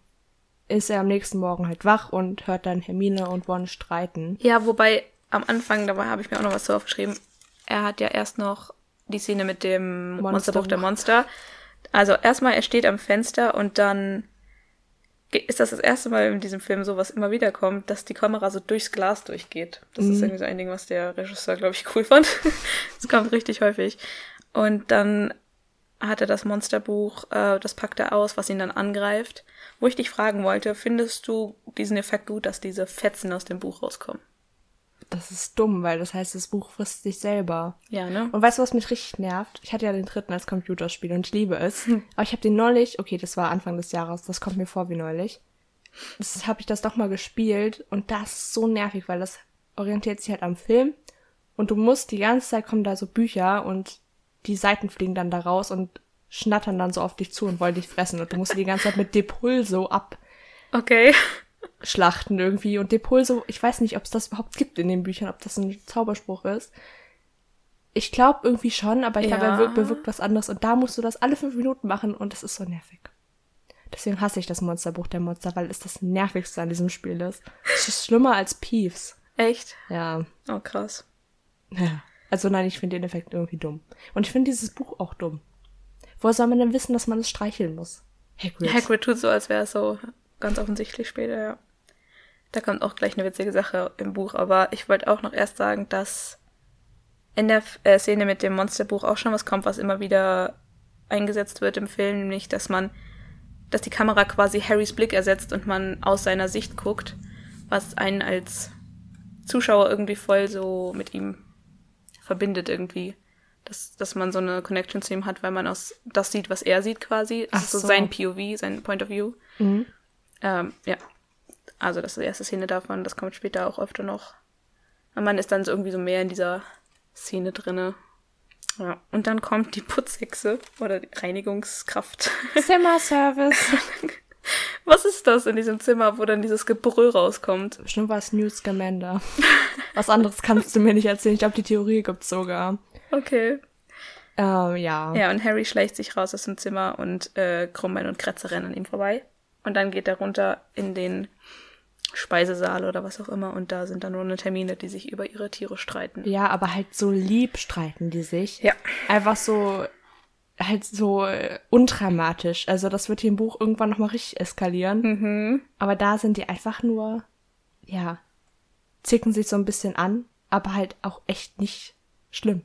ist er am nächsten Morgen halt wach und hört dann Hermine und Ron streiten. Ja, wobei am Anfang, da habe ich mir auch noch was zu aufgeschrieben. Er hat ja erst noch die Szene mit dem Monsterbuch. Der Monster. Also erstmal, er steht am Fenster und dann ist das das erste Mal in diesem Film so, was immer wieder kommt, dass die Kamera so durchs Glas durchgeht. Das ist irgendwie so ein Ding, was der Regisseur, glaube ich, cool fand. Das kommt richtig häufig. Und dann hat er das Monsterbuch, äh, das packt er aus, was ihn dann angreift. Wo ich dich fragen wollte, findest du diesen Effekt gut, dass diese Fetzen aus dem Buch rauskommen? Das ist dumm, weil das heißt, das Buch frisst sich selber. Ja, ne? Und weißt du, was mich richtig nervt? Ich hatte ja den dritten als Computerspiel und ich liebe es. Aber ich habe den neulich, okay, das war Anfang des Jahres, das kommt mir vor wie neulich. Das habe ich das doch mal gespielt und das ist so nervig, weil das orientiert sich halt am Film und du musst die ganze Zeit kommen da so Bücher und die Seiten fliegen dann da raus und schnattern dann so auf dich zu und wollen dich fressen und du musst die ganze Zeit mit Depulso Okay. Abschlachten irgendwie und Depulso, ich weiß nicht, ob es das überhaupt gibt in den Büchern, ob das ein Zauberspruch ist. Ich glaube irgendwie schon, aber ich glaube, Ja. er wirkt, bewirkt was anderes und da musst du das alle fünf Minuten machen und das ist so nervig. Deswegen hasse ich das Monsterbuch der Monster, weil es das nervigste an diesem Spiel ist. Es ist schlimmer als Peeves. Echt? Ja. Oh, krass. ja. Also nein, ich finde den Effekt irgendwie dumm. Und ich finde dieses Buch auch dumm. Woher soll man denn wissen, dass man es streicheln muss? Hagrid. Hagrid tut so, als wäre es so ganz offensichtlich später, ja. Da kommt auch gleich eine witzige Sache im Buch, aber ich wollte auch noch erst sagen, dass in der äh, Szene mit dem Monsterbuch auch schon was kommt, was immer wieder eingesetzt wird im Film, nämlich, dass man, dass die Kamera quasi Harrys Blick ersetzt und man aus seiner Sicht guckt, was einen als Zuschauer irgendwie voll so mit ihm verbindet irgendwie. Dass, dass man so eine Connection zu ihm hat, weil man aus das sieht, was er sieht quasi. Das Ach ist so, so. sein POV, sein Point of View. Mhm. Ähm, ja. Also das ist die erste Szene davon, das kommt später auch öfter noch. Aber man ist dann so irgendwie so mehr in dieser Szene drinne. Ja. Und dann kommt die Putzhexe oder die Reinigungskraft. Zimmerservice. Was ist das in diesem Zimmer, wo dann dieses Gebrüll rauskommt? Bestimmt war es Newt Scamander. Was anderes kannst du mir nicht erzählen. Ich glaube, die Theorie gibt's sogar. Okay. Ähm, ja. Ja, und Harry schleicht sich raus aus dem Zimmer und äh, Krummbein und Kretze rennen an ihm vorbei. Und dann geht er runter in den Speisesaal oder was auch immer und da sind dann nur eine Termine, die sich über ihre Tiere streiten. Ja, aber halt so lieb streiten die sich. Ja. Einfach so, halt so äh, undramatisch. Also das wird hier im Buch irgendwann nochmal richtig eskalieren. Mhm. Aber da sind die einfach nur, ja, zicken sich so ein bisschen an, aber halt auch echt nicht schlimm.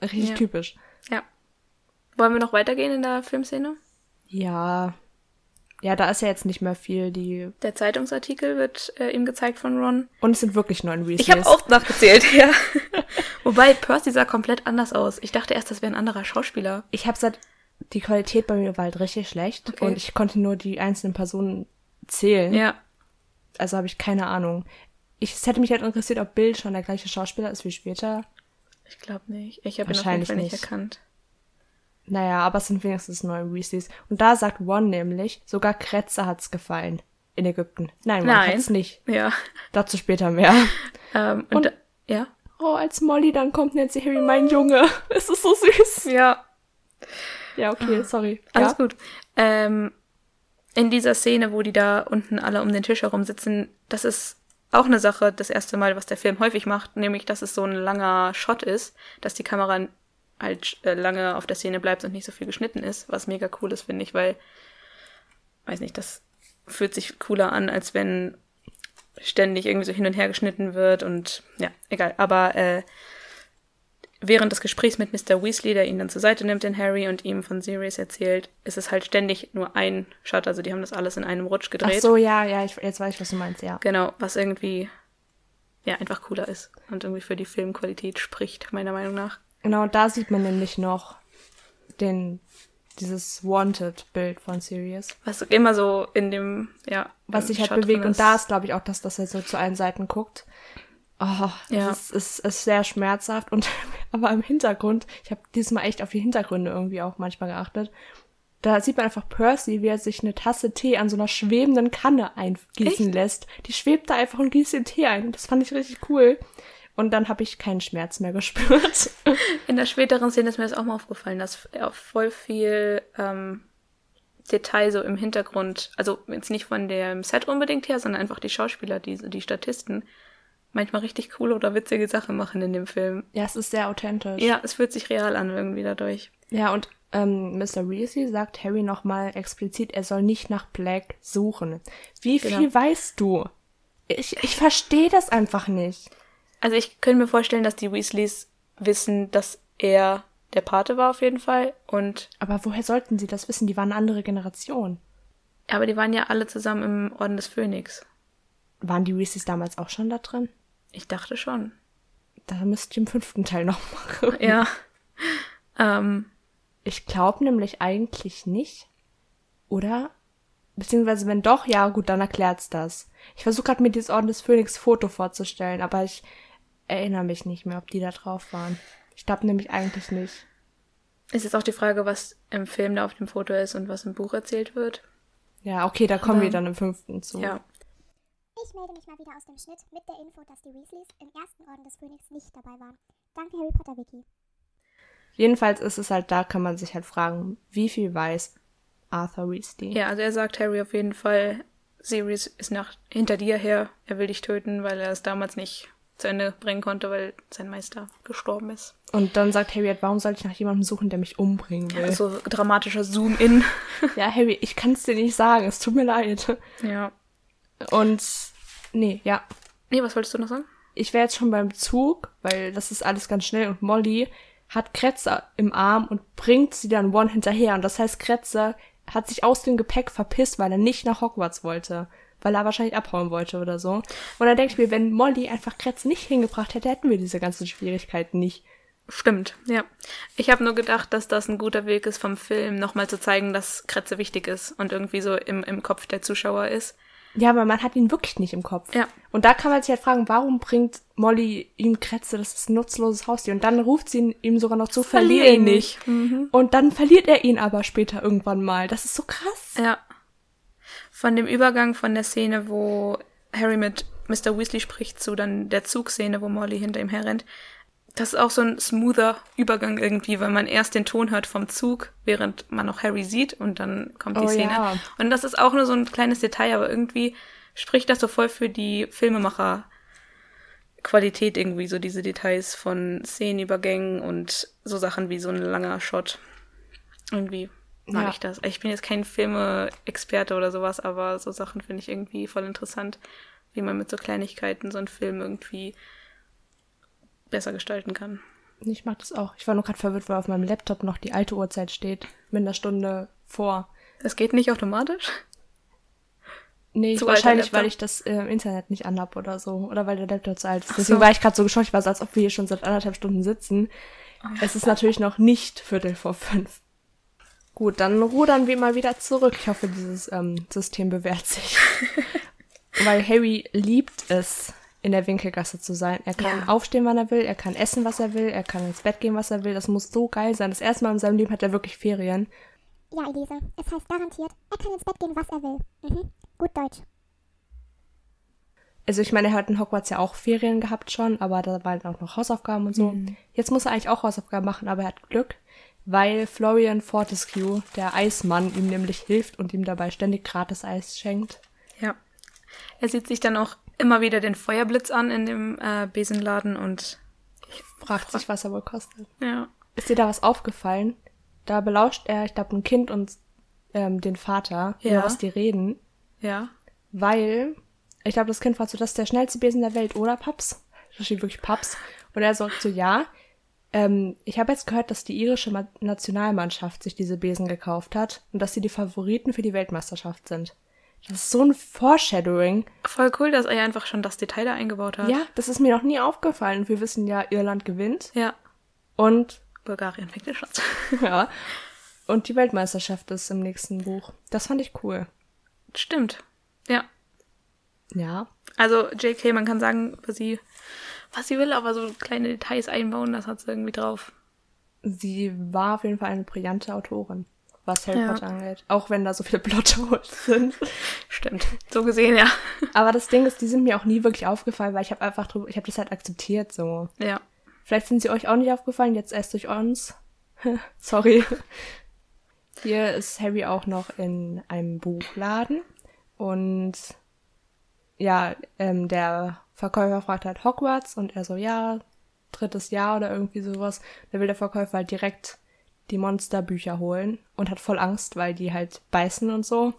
Richtig Ja. typisch. Ja. Wollen wir noch weitergehen in der Filmszene? Ja. Ja, da ist ja jetzt nicht mehr viel. Die Der Zeitungsartikel wird äh, ihm gezeigt von Ron. und es sind wirklich neun Weasleys. Ich habe auch nachgezählt, ja. Wobei Percy sah komplett anders aus. Ich dachte erst, das wäre ein anderer Schauspieler. Ich habe seit die Qualität bei mir war halt richtig schlecht Okay. und ich konnte nur die einzelnen Personen zählen. Ja. Also habe ich keine Ahnung. Ich, es hätte mich halt interessiert, ob Bill schon der gleiche Schauspieler ist wie später. Ich glaube nicht. Ich habe ihn auf jeden Wahrscheinlich Fall nicht, nicht. erkannt. Naja, aber es sind wenigstens neun Weasleys. Und da sagt Ron nämlich, sogar Kretze hat's gefallen. In Ägypten. Nein, Ron Nein. hat's nicht. Ja. Dazu später mehr. Ähm, und, Und- ja. Oh, als Molly dann kommt, nennt sie Harry mein Junge. Es ist so süß. Ja. Ja, okay, sorry. Alles ja? gut. Ähm, in dieser Szene, wo die da unten alle um den Tisch herum sitzen, das ist auch eine Sache, das erste Mal, was der Film häufig macht, nämlich, dass es so ein langer Shot ist, dass die Kamera halt äh, lange auf der Szene bleibt und nicht so viel geschnitten ist, was mega cool ist, finde ich, weil, weiß nicht, das fühlt sich cooler an, als wenn ständig irgendwie so hin und her geschnitten wird und ja, egal. Aber äh, während des Gesprächs mit Mr. Weasley, der ihn dann zur Seite nimmt, den Harry, und ihm von Sirius erzählt, ist es halt ständig nur ein Shot. Also die haben das alles in einem Rutsch Ach gedreht. so, ja, ja, ich, jetzt weiß ich, was du meinst, ja. Genau, was irgendwie ja einfach cooler ist und irgendwie für die Filmqualität spricht, meiner Meinung nach. Genau, und da sieht man nämlich noch den, dieses Wanted-Bild von Sirius. Was immer so in dem, ja. Was sich halt Shot bewegt. Und da ist, glaube ich, auch das, dass er so zu allen Seiten guckt. Oh, Ja. das ist, ist, ist sehr schmerzhaft. Und aber im Hintergrund, ich habe diesmal echt auf die Hintergründe irgendwie auch manchmal geachtet. Da sieht man einfach Percy, wie er sich eine Tasse Tee an so einer schwebenden Kanne eingießen Echt? lässt. Die schwebt da einfach und gießt den Tee ein. Das fand ich richtig cool. Und dann habe ich keinen Schmerz mehr gespürt. In der späteren Szene ist mir das auch mal aufgefallen, dass er voll viel ähm, Detail so im Hintergrund, also jetzt nicht von dem Set unbedingt her, sondern einfach die Schauspieler, die, die Statisten, manchmal richtig coole oder witzige Sachen machen in dem Film. ja, es ist sehr authentisch. Ja, es fühlt sich real an irgendwie dadurch. Ja, und ähm, Mr. Weasley sagt Harry nochmal explizit, er soll nicht nach Black suchen. Wie viel Genau. weißt du? Ich, ich verstehe das einfach nicht. Also ich könnte mir vorstellen, dass die Weasleys wissen, dass er der Pate war auf jeden Fall. Und Aber woher sollten sie das wissen? Die waren eine andere Generation. aber die waren ja alle zusammen im Orden des Phönix. Waren die Weasleys damals auch schon da drin? Ich dachte schon. Da müsst ihr im fünften Teil noch machen. Ja. ähm, Ich glaube nämlich eigentlich nicht. Oder? Beziehungsweise wenn doch, ja gut, dann erklärt's das. Ich versuche gerade mir dieses Orden des Phönix Foto vorzustellen, aber ich erinnere mich nicht mehr, ob die da drauf waren. Ich glaube nämlich eigentlich nicht. ist jetzt auch die Frage, was im Film da auf dem Foto ist und was im Buch erzählt wird. Ja, okay, da kommen Aber- wir dann im fünften zu. Ja. Ich melde mich mal wieder aus dem Schnitt mit der Info, dass die Weasleys im ersten Orden des Phönix nicht dabei waren. Danke, Harry Potter Wiki. Jedenfalls ist es halt, da kann man sich halt fragen, wie viel weiß Arthur Weasley? Ja, also er sagt Harry auf jeden Fall, Sirius ist nach, hinter dir her, er will dich töten, weil er es damals nicht zu Ende bringen konnte, weil sein Meister gestorben ist. Und dann sagt Harry, halt, warum soll ich nach jemandem suchen, der mich umbringen will? So dramatischer Zoom-In. Ja, Harry, ich kann es dir nicht sagen, es tut mir leid. ja. Und nee, ja. Nee, was wolltest du noch sagen? Ich wäre jetzt schon beim Zug, weil das ist alles ganz schnell und Molly hat Kretzer im Arm und bringt sie dann One hinterher. Und das heißt, Kretzer hat sich aus dem Gepäck verpisst, weil er nicht nach Hogwarts wollte. Weil er wahrscheinlich abhauen wollte oder so. Und dann denke ich mir, wenn Molly einfach Kretz nicht hingebracht hätte, hätten wir diese ganzen Schwierigkeiten nicht. Stimmt, ja. Ich habe nur gedacht, dass das ein guter Weg ist vom Film, nochmal zu zeigen, dass Kretze wichtig ist und irgendwie so im, im Kopf der Zuschauer ist. Ja, aber man hat ihn wirklich nicht im Kopf. Ja. Und da kann man sich halt fragen, warum bringt Molly ihm Kretze? Das ist ein nutzloses Haustier. Und dann ruft sie ihn ihm sogar noch zu, verlier ihn nicht. Und dann verliert er ihn aber später irgendwann mal. Das ist so krass. Ja. Von dem Übergang von der Szene, wo Harry mit Mr. Weasley spricht, zu dann der Zugszene, wo Molly hinter ihm herrennt. Das ist auch so ein smoother Übergang irgendwie, weil man erst den Ton hört vom Zug, während man noch Harry sieht und dann kommt die Oh Szene. ja. Und das ist auch nur so ein kleines Detail, aber irgendwie spricht das so voll für die Filmemacher Qualität irgendwie, so diese Details von Szenenübergängen und so Sachen wie so ein langer Shot. Irgendwie mag Ja. ich das. Ich bin jetzt kein Filme-Experte oder sowas, aber so Sachen finde ich irgendwie voll interessant, wie man mit so Kleinigkeiten so einen Film irgendwie besser gestalten kann. Ich mach das auch. Ich war nur gerade verwirrt, weil auf meinem Laptop noch die alte Uhrzeit steht. Mit einer Stunde vor. Das geht nicht automatisch? Nee, Zu wahrscheinlich, weil ich das äh, Internet nicht anhab oder so. Oder weil der Laptop zu alt ist. Deswegen war ich gerade so geschockt. Ich war so, als ob wir hier schon seit anderthalb Stunden sitzen. Es ist natürlich noch nicht Viertel vor fünf. Gut, dann rudern wir mal wieder zurück. Ich hoffe, dieses ähm, System bewährt sich. weil Harry liebt es, in der Winkelgasse zu sein. Er kann Ja. aufstehen, wann er will. Er kann essen, was er will. Er kann ins Bett gehen, was er will. Das muss so geil sein. Das erste Mal in seinem Leben hat er wirklich Ferien. Ja, Elise, es heißt garantiert, er kann ins Bett gehen, was er will. Mhm. Gut Deutsch. Also ich meine, er hat in Hogwarts ja auch Ferien gehabt schon, aber da waren auch noch Hausaufgaben und so. Jetzt muss er eigentlich auch Hausaufgaben machen, aber er hat Glück, weil Florian Fortescue, der Eismann, ihm nämlich hilft und ihm dabei ständig gratis Eis schenkt. Ja. Er sieht sich dann auch immer wieder den Feuerblitz an in dem äh, Besenladen und Fragt sich, was er wohl kostet. ja. Ist dir da was aufgefallen? Da belauscht er, ich glaube, ein Kind und ähm, den Vater, Ja. über was die reden, Ja. weil ich glaube, das Kind fragt so, das ist der schnellste Besen der Welt, oder Paps? Da steht wirklich Paps. Und er sagt so, ja. Ähm, ich habe jetzt gehört, dass die irische Ma Nationalmannschaft sich diese Besen gekauft hat und dass sie die Favoriten für die Weltmeisterschaft sind. Das ist so ein Foreshadowing. Voll cool, dass er einfach schon das Detail da eingebaut hat. Ja, das ist mir noch nie aufgefallen. Wir wissen ja, Irland gewinnt Ja. und Bulgarien fängt den Schatz. ja, und die Weltmeisterschaft ist im nächsten Buch. Das fand ich cool. Stimmt. Ja. Ja, Also JK, man kann sagen, was sie, was sie will, aber so kleine Details einbauen, das hat sie irgendwie drauf. sie war auf jeden Fall eine brillante Autorin, was Harry Ja. Potter angeht. Auch wenn da so viele Plotholes sind. Stimmt. So gesehen, ja. Aber das Ding ist, die sind mir auch nie wirklich aufgefallen, weil ich habe einfach drüber, ich habe das halt akzeptiert so. Ja. Vielleicht sind sie euch auch nicht aufgefallen, jetzt erst durch uns. Sorry. Hier ist Harry auch noch in einem Buchladen und ja, ähm, der Verkäufer fragt halt Hogwarts und er so, ja, drittes Jahr oder irgendwie sowas. Da will der Verkäufer halt direkt die Monsterbücher holen und hat voll Angst, weil die halt beißen und so.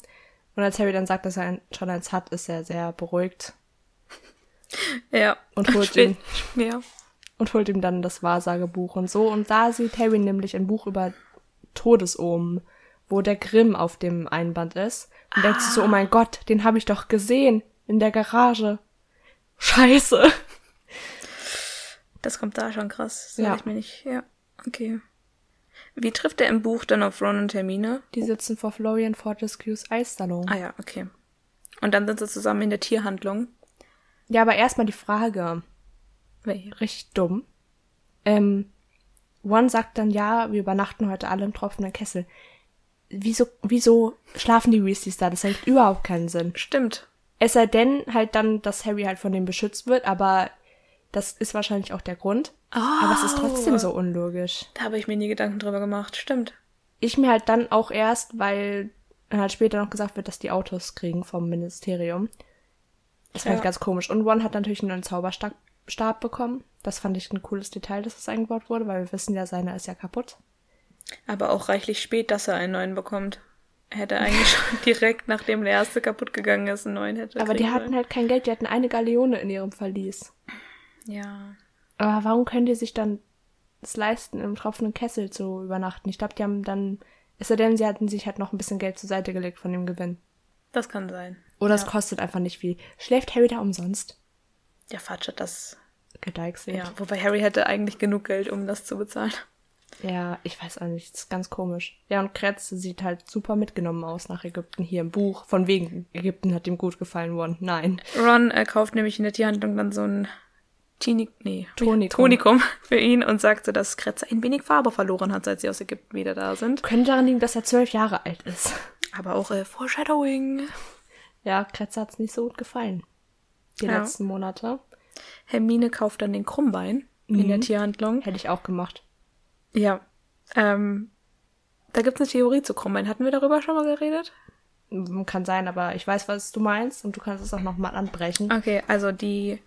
Und als Harry dann sagt, dass er schon eins hat, ist er sehr beruhigt Ja. und holt ihn Ja. und holt ihm dann das Wahrsagebuch und so. Und da sieht Harry nämlich ein Buch über Todesomen, wo der Grimm auf dem Einband ist. Und denkt sich so, oh mein Gott, den habe ich doch gesehen in der Garage. Scheiße. Das kommt da schon krass. Das Ja. ich mir nicht. Ja. Okay. Wie trifft er im Buch dann auf Ron und Hermine? Die sitzen vor Florian Fortescues Eissalon. Ah ja, okay. Und dann sind sie zusammen in der Tierhandlung. Ja, aber erstmal die Frage, richtig dumm. Ähm, One sagt dann, ja, wir übernachten heute alle im tropfenden Kessel. Wieso, wieso schlafen die Weasleys da? Das ergibt überhaupt keinen Sinn. Stimmt. Es sei denn halt dann, dass Harry halt von dem beschützt wird, aber das ist wahrscheinlich auch der Grund. Aber es ist trotzdem so unlogisch. Da habe ich mir nie Gedanken drüber gemacht. Stimmt. Ich mir halt dann auch erst, weil dann halt später noch gesagt wird, dass die Autos kriegen vom Ministerium. Das fand Ja. ich ganz komisch. Und One hat natürlich einen neuen Zauberstab Stab bekommen. Das fand ich ein cooles Detail, dass das eingebaut wurde, weil wir wissen ja, seiner ist ja kaputt. Aber auch reichlich spät, dass er einen neuen bekommt. Hätte eigentlich schon direkt, nachdem der erste kaputt gegangen ist, einen neuen hätte. Aber die hatten sollen. halt kein Geld, die hatten eine Galeone in ihrem Verlies. Ja. Aber warum können die sich dann es leisten, im tropfenden Kessel zu übernachten? Ich glaube, die haben dann, es sei denn, sie hatten sich halt noch ein bisschen Geld zur Seite gelegt von dem Gewinn. Das kann sein. Oder es Ja. kostet einfach nicht viel. Schläft Harry da umsonst? Der Fatsch hat das. Gedeichselt. Ja. Wobei Harry hätte eigentlich genug Geld, um das zu bezahlen. Ja, ich weiß auch nicht, das ist ganz komisch. Ja, und Kretz sieht halt super mitgenommen aus nach Ägypten hier im Buch. Von wegen, Ägypten hat ihm gut gefallen worden. Nein. Ron äh, kauft nämlich in der Tierhandlung dann so ein Tini nee, Tonikum. Tonikum für ihn und sagte, dass Kretz ein wenig Farbe verloren hat, seit sie aus Ägypten wieder da sind. Könnte daran liegen, dass er zwölf Jahre alt ist. Aber auch äh, Foreshadowing. Ja, Kretz hat's nicht so gut gefallen. Die Ja. letzten Monate. Hermine kauft dann den Krummbein in der Mhm. Tierhandlung. Hätte ich auch gemacht. Ja. Ähm, da gibt es eine Theorie zu Krummbein. Hatten wir darüber schon mal geredet? Kann sein, aber ich weiß, was du meinst und du kannst es auch nochmal anbrechen. Okay, also die.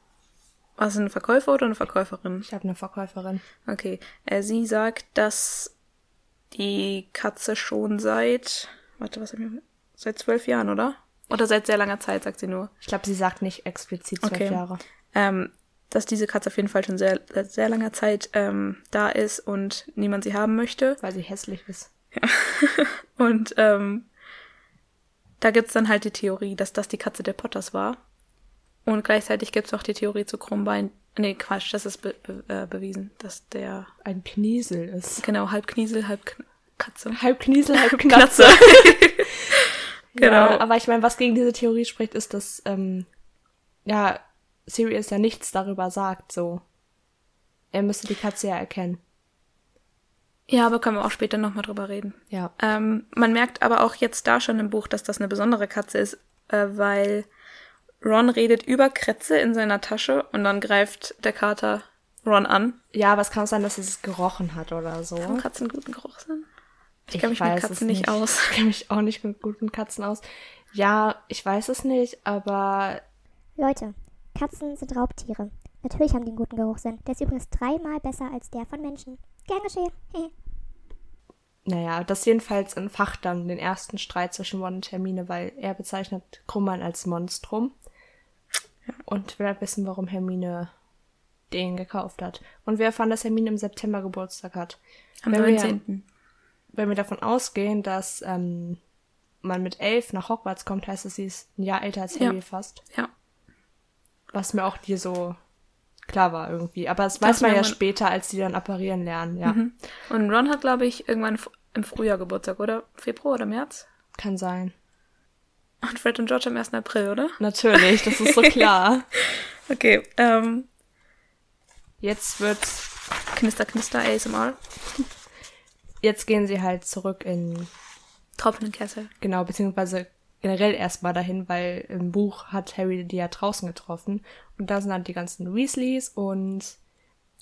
Was ein Verkäufer oder eine Verkäuferin? Ich habe eine Verkäuferin. Okay. Äh, sie sagt, dass die Katze schon seit. Warte, was haben wir? Seit zwölf Jahren, oder? Oder seit sehr langer Zeit, sagt sie nur. Ich glaube, sie sagt nicht explizit zwölf Okay. Jahre. Ähm, dass diese Katze auf jeden Fall schon sehr, sehr langer Zeit ähm, da ist und niemand sie haben möchte. Weil sie hässlich ist. Und ähm, da gibt's dann halt die Theorie, dass das die Katze der Potters war. Und gleichzeitig gibt's noch die Theorie zu Krummbein. Nee, Quatsch, das ist be be äh, bewiesen, dass der Ein Kniesel ist. genau halb Kniesel, halb Kn Katze. Halb Kniesel, halb Katze. Genau. Ja, aber ich meine, was gegen diese Theorie spricht, ist, dass, ähm, ja, Sirius ja nichts darüber sagt, so. Er müsste die Katze ja erkennen. Ja, aber können wir auch später nochmal drüber reden. Ja. Ähm, man merkt aber auch jetzt da schon im Buch, dass das eine besondere Katze ist, äh, weil Ron redet über Kretze in seiner Tasche und dann greift der Kater Ron an. Ja, aber es kann auch sein, dass es gerochen hat oder so. Haben Katzen guten Geruch sind? Ich kenne mich mit Katzen nicht aus. Ich kenne mich auch nicht mit guten Katzen aus. Ja, ich weiß es nicht, aber Leute, Katzen sind Raubtiere. Natürlich haben die einen guten Geruchssinn. Der ist übrigens dreimal besser als der von Menschen. Gern geschehen. Hehe. naja, das jedenfalls entfacht dann den ersten Streit zwischen Ron und Hermine, weil er bezeichnet Krummern als Monstrum. Und will halt wissen, warum Hermine den gekauft hat. Und wir erfahren, dass Hermine im September Geburtstag hat. Am Wenn wir- 19. Wenn wir davon ausgehen, dass ähm, man mit elf nach Hogwarts kommt, heißt es, sie ist ein Jahr älter als Ja. Harry fast. Ja. Was mir auch dir so klar war irgendwie. Aber das Das weiß man ja später, als die dann apparieren lernen. Ja, Mhm. Und Ron hat, glaube ich, irgendwann im Frühjahr Geburtstag, oder? Februar oder März? kann sein. Und Fred und George am 1. April, oder? Natürlich, das ist so klar. Okay, ähm, Jetzt wird, Knister, Knister, ASMR. jetzt gehen sie halt zurück in, Tropfenden Kessel. genau, beziehungsweise generell erstmal dahin, weil im Buch hat Harry die ja draußen getroffen. Und da sind dann die ganzen Weasleys und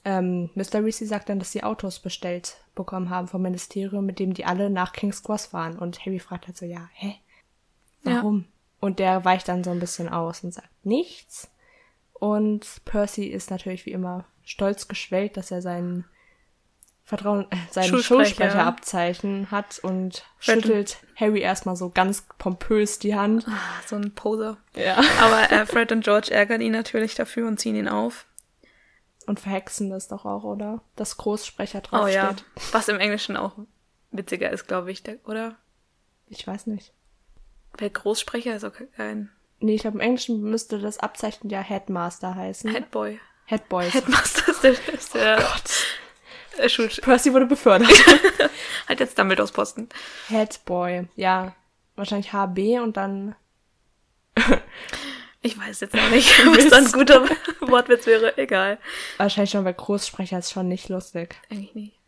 ähm, Mr. Weasley sagt dann, dass sie Autos bestellt bekommen haben vom Ministerium, mit dem die alle nach King's Cross fahren. Und Harry fragt halt so, ja, hä? Ja. Warum? Und der weicht dann so ein bisschen aus und sagt nichts. Und Percy ist natürlich wie immer stolz geschwellt, dass er seinen Vertrauen, äh, seinen Schulsprecher. Schulsprecherabzeichen hat und Fred- schüttelt Harry erstmal so ganz pompös die Hand. Ah, so ein Poser. Ja. Aber äh, Fred und George ärgern ihn natürlich dafür und ziehen ihn auf. Und verhexen das doch auch, oder? Dass Großsprecher Oh draufsteht. ja. Was im Englischen auch witziger ist, glaube ich, der, oder? Ich weiß nicht. Weil Großsprecher ist auch kein Nee, ich glaube, im Englischen müsste das Abzeichen ja Headmaster heißen. Headboy. Headboys. Headmaster ist der, ist der Gott. Äh, Schul Percy wurde befördert. halt jetzt Dumbledores Posten. Headboy. Ja. Wahrscheinlich HB und dann Ich weiß jetzt noch nicht, was dann ein guter Wortwitz wäre. Egal. wahrscheinlich schon, weil Großsprecher ist schon nicht lustig. Eigentlich nicht.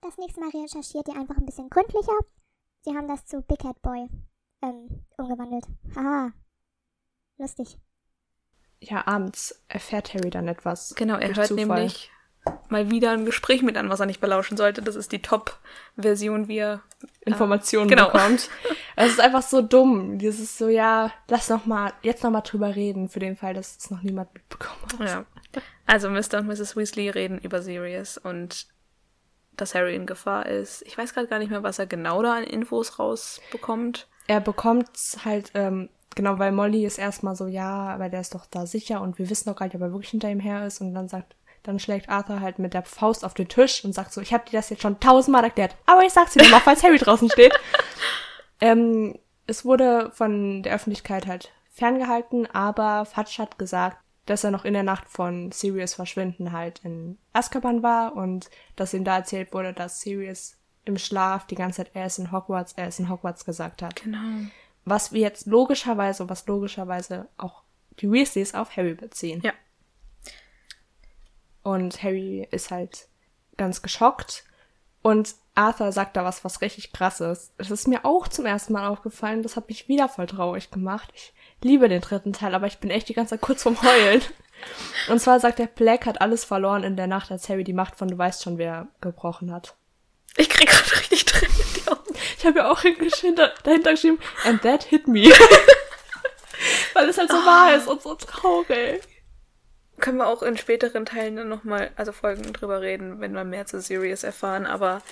Das nächste Mal recherchiert ihr einfach ein bisschen gründlicher. Sie haben das zu Big Head Boy ähm, umgewandelt. Haha. Lustig. Ja, abends erfährt Harry dann etwas. Genau, er hört Zufall. nämlich mal wieder ein Gespräch mit an, was er nicht belauschen sollte. Das ist die Top-Version, wie er Informationen Genau. bekommt. Es ist einfach so dumm. Dieses so, ja, lass noch mal, jetzt noch mal drüber reden, für den Fall, dass es noch niemand mitbekommen hat. Ja. Also Mr. und Mrs. Weasley reden über Sirius und dass Harry in Gefahr ist. Ich weiß gerade gar nicht mehr, was er genau da an Infos rausbekommt. Er bekommt halt, ähm, genau, weil Molly ist erstmal so, ja, aber der ist doch da sicher und wir wissen doch gar nicht, ob er wirklich hinter ihm her ist. Und dann sagt, dann schlägt Arthur halt mit der Faust auf den Tisch und sagt so, ich habe dir das jetzt schon tausendmal erklärt, aber ich sag's dir nochmal, falls Harry draußen steht. Ähm, es wurde von der Öffentlichkeit halt ferngehalten, aber Fatsch hat gesagt, dass er noch in der Nacht von Sirius Verschwinden halt in Azkaban war und dass ihm da erzählt wurde, dass Sirius im Schlaf die ganze Zeit er ist in Hogwarts, er ist in Hogwarts gesagt hat. Genau. Was wir jetzt logischerweise, was logischerweise auch die Weasleys auf Harry beziehen. Ja. Und Harry ist halt ganz geschockt. Und Arthur sagt da was, was richtig krass ist. Das ist mir auch zum ersten Mal aufgefallen. Das hat mich wieder voll traurig gemacht. Ich liebe den dritten Teil, aber ich bin echt die ganze Zeit kurz vorm Heulen. Und zwar sagt der Black hat alles verloren in der Nacht, als Harry die Macht von Du weißt schon, wer gebrochen hat. Ich krieg gerade richtig Tränen in die Augen. Ich habe ja auch hingeschrieben, dahinter geschrieben, and that hit me. Weil es halt so wahr ist und so traurig. Können wir auch in späteren Teilen dann nochmal, also Folgen drüber reden, wenn wir mehr zu Sirius erfahren, aber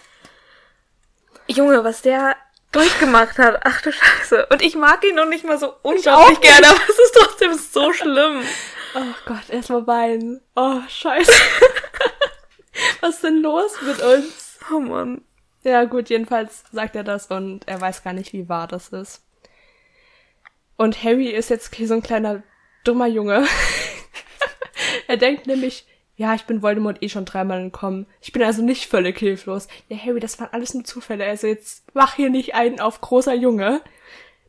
Junge, was der durchgemacht hat, ach du Scheiße. Und ich mag ihn noch nicht mal so unglaublich auch gerne, aber es ist trotzdem so schlimm. Oh Gott, erstmal weinen. Oh, scheiße. Was ist denn los mit uns? Oh Mann. Ja, gut, jedenfalls sagt er das und er weiß gar nicht, wie wahr das ist. Und Harry ist jetzt so ein kleiner dummer Junge. er denkt nämlich, ja, ich bin Voldemort eh schon dreimal entkommen. Ich bin also nicht völlig hilflos. Ja, Harry, das waren alles nur Zufälle. Also jetzt mach hier nicht einen auf großer Junge.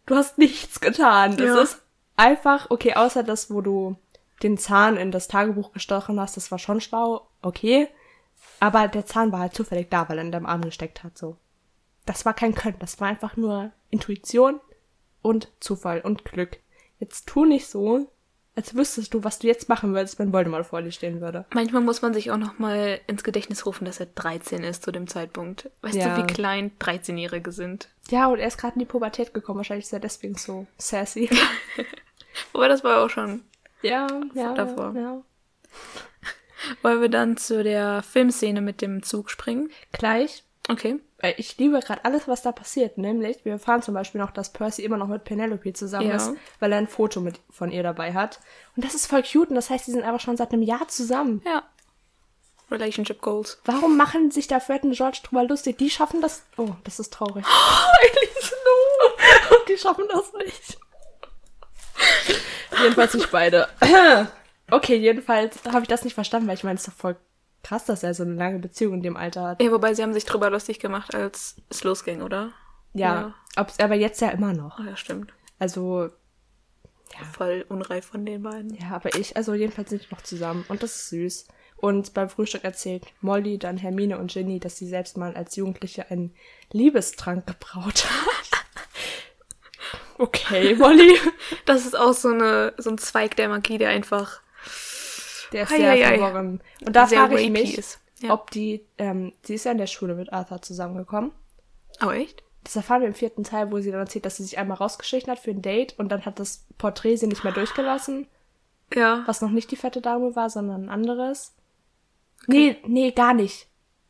Du hast nichts getan. Das Ja. ist einfach, okay, außer das, wo du den Zahn in das Tagebuch gestochen hast, das war schon schlau, okay. Aber der Zahn war halt zufällig da, weil er in deinem Arm gesteckt hat, so. Das war kein Können, das war einfach nur Intuition und Zufall und Glück. Jetzt tu nicht so, als wüsstest du, was du jetzt machen würdest, wenn Voldemort vor dir stehen würde. Manchmal muss man sich auch nochmal ins Gedächtnis rufen, dass er 13 ist zu dem Zeitpunkt. Weißt Ja. du, wie klein 13-Jährige sind? Ja, und er ist gerade in die Pubertät gekommen, wahrscheinlich ist er deswegen so sassy. Wobei das war auch schon. ja, ja, davor. ja. Wollen wir dann zu der Filmszene mit dem Zug springen? Gleich, Okay. weil ich liebe gerade alles, was da passiert. Nämlich, wir erfahren zum Beispiel noch, dass Percy immer noch mit Penelope zusammen Ja. ist, weil er ein Foto mit, von ihr dabei hat. Und das ist voll cute und das heißt, die sind einfach schon seit einem Jahr zusammen. Ja. Relationship Goals. Warum machen sich da Fred und George drüber lustig? Die schaffen das. Oh, das ist traurig. Elise, no! Und die schaffen das nicht. jedenfalls nicht beide. okay, jedenfalls habe ich das nicht verstanden, weil ich meine, es ist doch voll krass, dass er so eine lange Beziehung in dem Alter hat. Ja, wobei sie haben sich drüber lustig gemacht, als es losging, oder? Ja, Ja. Aber jetzt ja immer noch. Oh ja, stimmt. Also, Voll unreif von den beiden. ja, aber ich, also jedenfalls sind die noch zusammen und das ist süß. Und beim Frühstück erzählt Molly, dann Hermine und Ginny, dass sie selbst mal als Jugendliche einen Liebestrank gebraut hat. okay, Molly. Das ist auch so, eine, so ein Zweig der Magie, der einfach Der ist sehr verworren. Und da sehr frage ich mich, ist. Ja. ob die, ähm, sie ist ja in der Schule mit Arthur zusammengekommen. Oh, echt? Das erfahren wir im vierten Teil, wo sie dann erzählt, dass sie sich einmal rausgeschlichen hat für ein Date und dann hat das Porträt sie nicht mehr durchgelassen, Ja. was noch nicht die fette Dame war, sondern ein anderes. Nee, nee, gar nicht.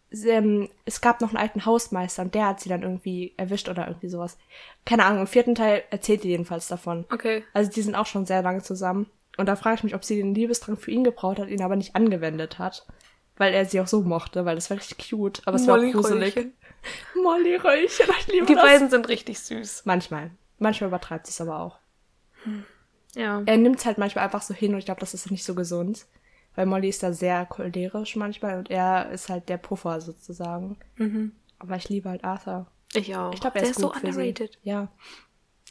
Sie, ähm, es gab noch einen alten Hausmeister und der hat sie dann irgendwie erwischt oder irgendwie sowas. Keine Ahnung, im vierten Teil erzählt die jedenfalls davon. Okay. Also die sind auch schon sehr lange zusammen. Und da frage ich mich, ob sie den Liebestrank für ihn gebraut hat, ihn aber nicht angewendet hat. Weil er sie auch so mochte, weil das war richtig cute. Aber es war auch gruselig. Molly Röllchen, ich liebe Die das. beiden sind richtig süß. Manchmal. Manchmal übertreibt sie es aber auch. Ja. Er nimmt es halt manchmal einfach so hin und ich glaube, das ist nicht so gesund. Weil Molly ist da sehr cholerisch manchmal und er ist halt der Puffer sozusagen. Mhm. Aber ich liebe halt Arthur. Ich auch. Ich glaube, er Der ist, ist so underrated. Ja.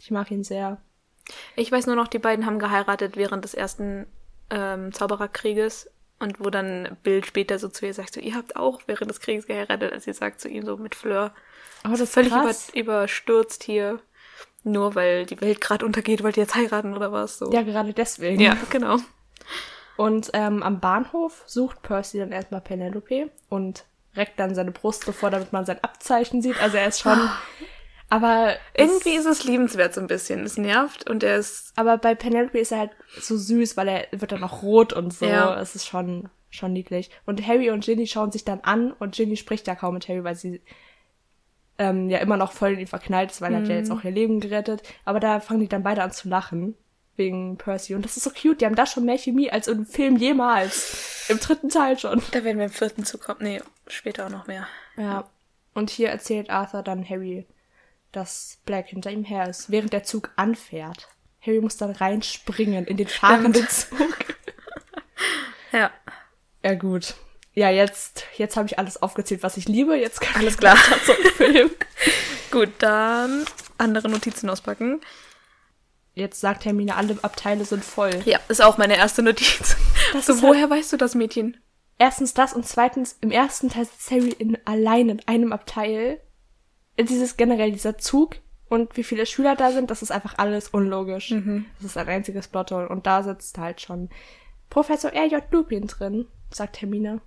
Ich mag ihn sehr. Ich weiß nur noch, die beiden haben geheiratet während des ersten ähm, Zaubererkrieges. Und wo dann Bill später so zu ihr sagt, so, ihr habt auch während des Krieges geheiratet, als sie sagt zu ihm so mit Fleur. Oh, das ist Völlig über, überstürzt hier. Nur weil die Welt gerade untergeht, wollt ihr jetzt heiraten oder was? So. Ja, gerade deswegen. ja, genau. Und ähm, am Bahnhof sucht Percy dann erstmal Penelope und reckt dann seine Brust so vor, damit man sein Abzeichen sieht. Also er ist schon. Aber Irgendwie ist es liebenswert so ein bisschen. Es nervt und er ist. aber bei Penelope ist er halt so süß, weil er wird dann auch rot und so. Ja. Es ist schon schon niedlich. Und Harry und Ginny schauen sich dann an und Ginny spricht ja kaum mit Harry, weil sie ähm, ja immer noch voll in ihn verknallt ist, weil er hat ja jetzt auch ihr Leben gerettet. Aber da fangen die dann beide an zu lachen wegen Percy und das ist so cute. Die haben da schon mehr Chemie als im Film jemals. Im dritten Teil schon. Da werden wir im vierten zukommen. Nee, später auch noch mehr. Ja. Und hier erzählt Arthur dann Harry, dass Black hinter ihm her ist, während der Zug anfährt. Harry muss dann reinspringen in den fahrenden Zug. Ja, gut. Ja, jetzt, jetzt habe ich alles aufgezählt, was ich liebe. Jetzt kann Alles klar. zum Film. Gut, dann andere Notizen auspacken. Jetzt sagt Hermine, alle Abteile sind voll. Ja, ist auch meine erste Notiz. Das so, ist halt- woher weißt du das, Mädchen? Erstens das und zweitens, im ersten Teil sitzt Harry in, allein in einem Abteil. Dieses generell, dieser Zug und wie viele Schüler da sind, das ist einfach alles unlogisch. Das ist ein einziges Plothole. Und da sitzt halt schon Professor R.J. Lupin drin, sagt Hermine.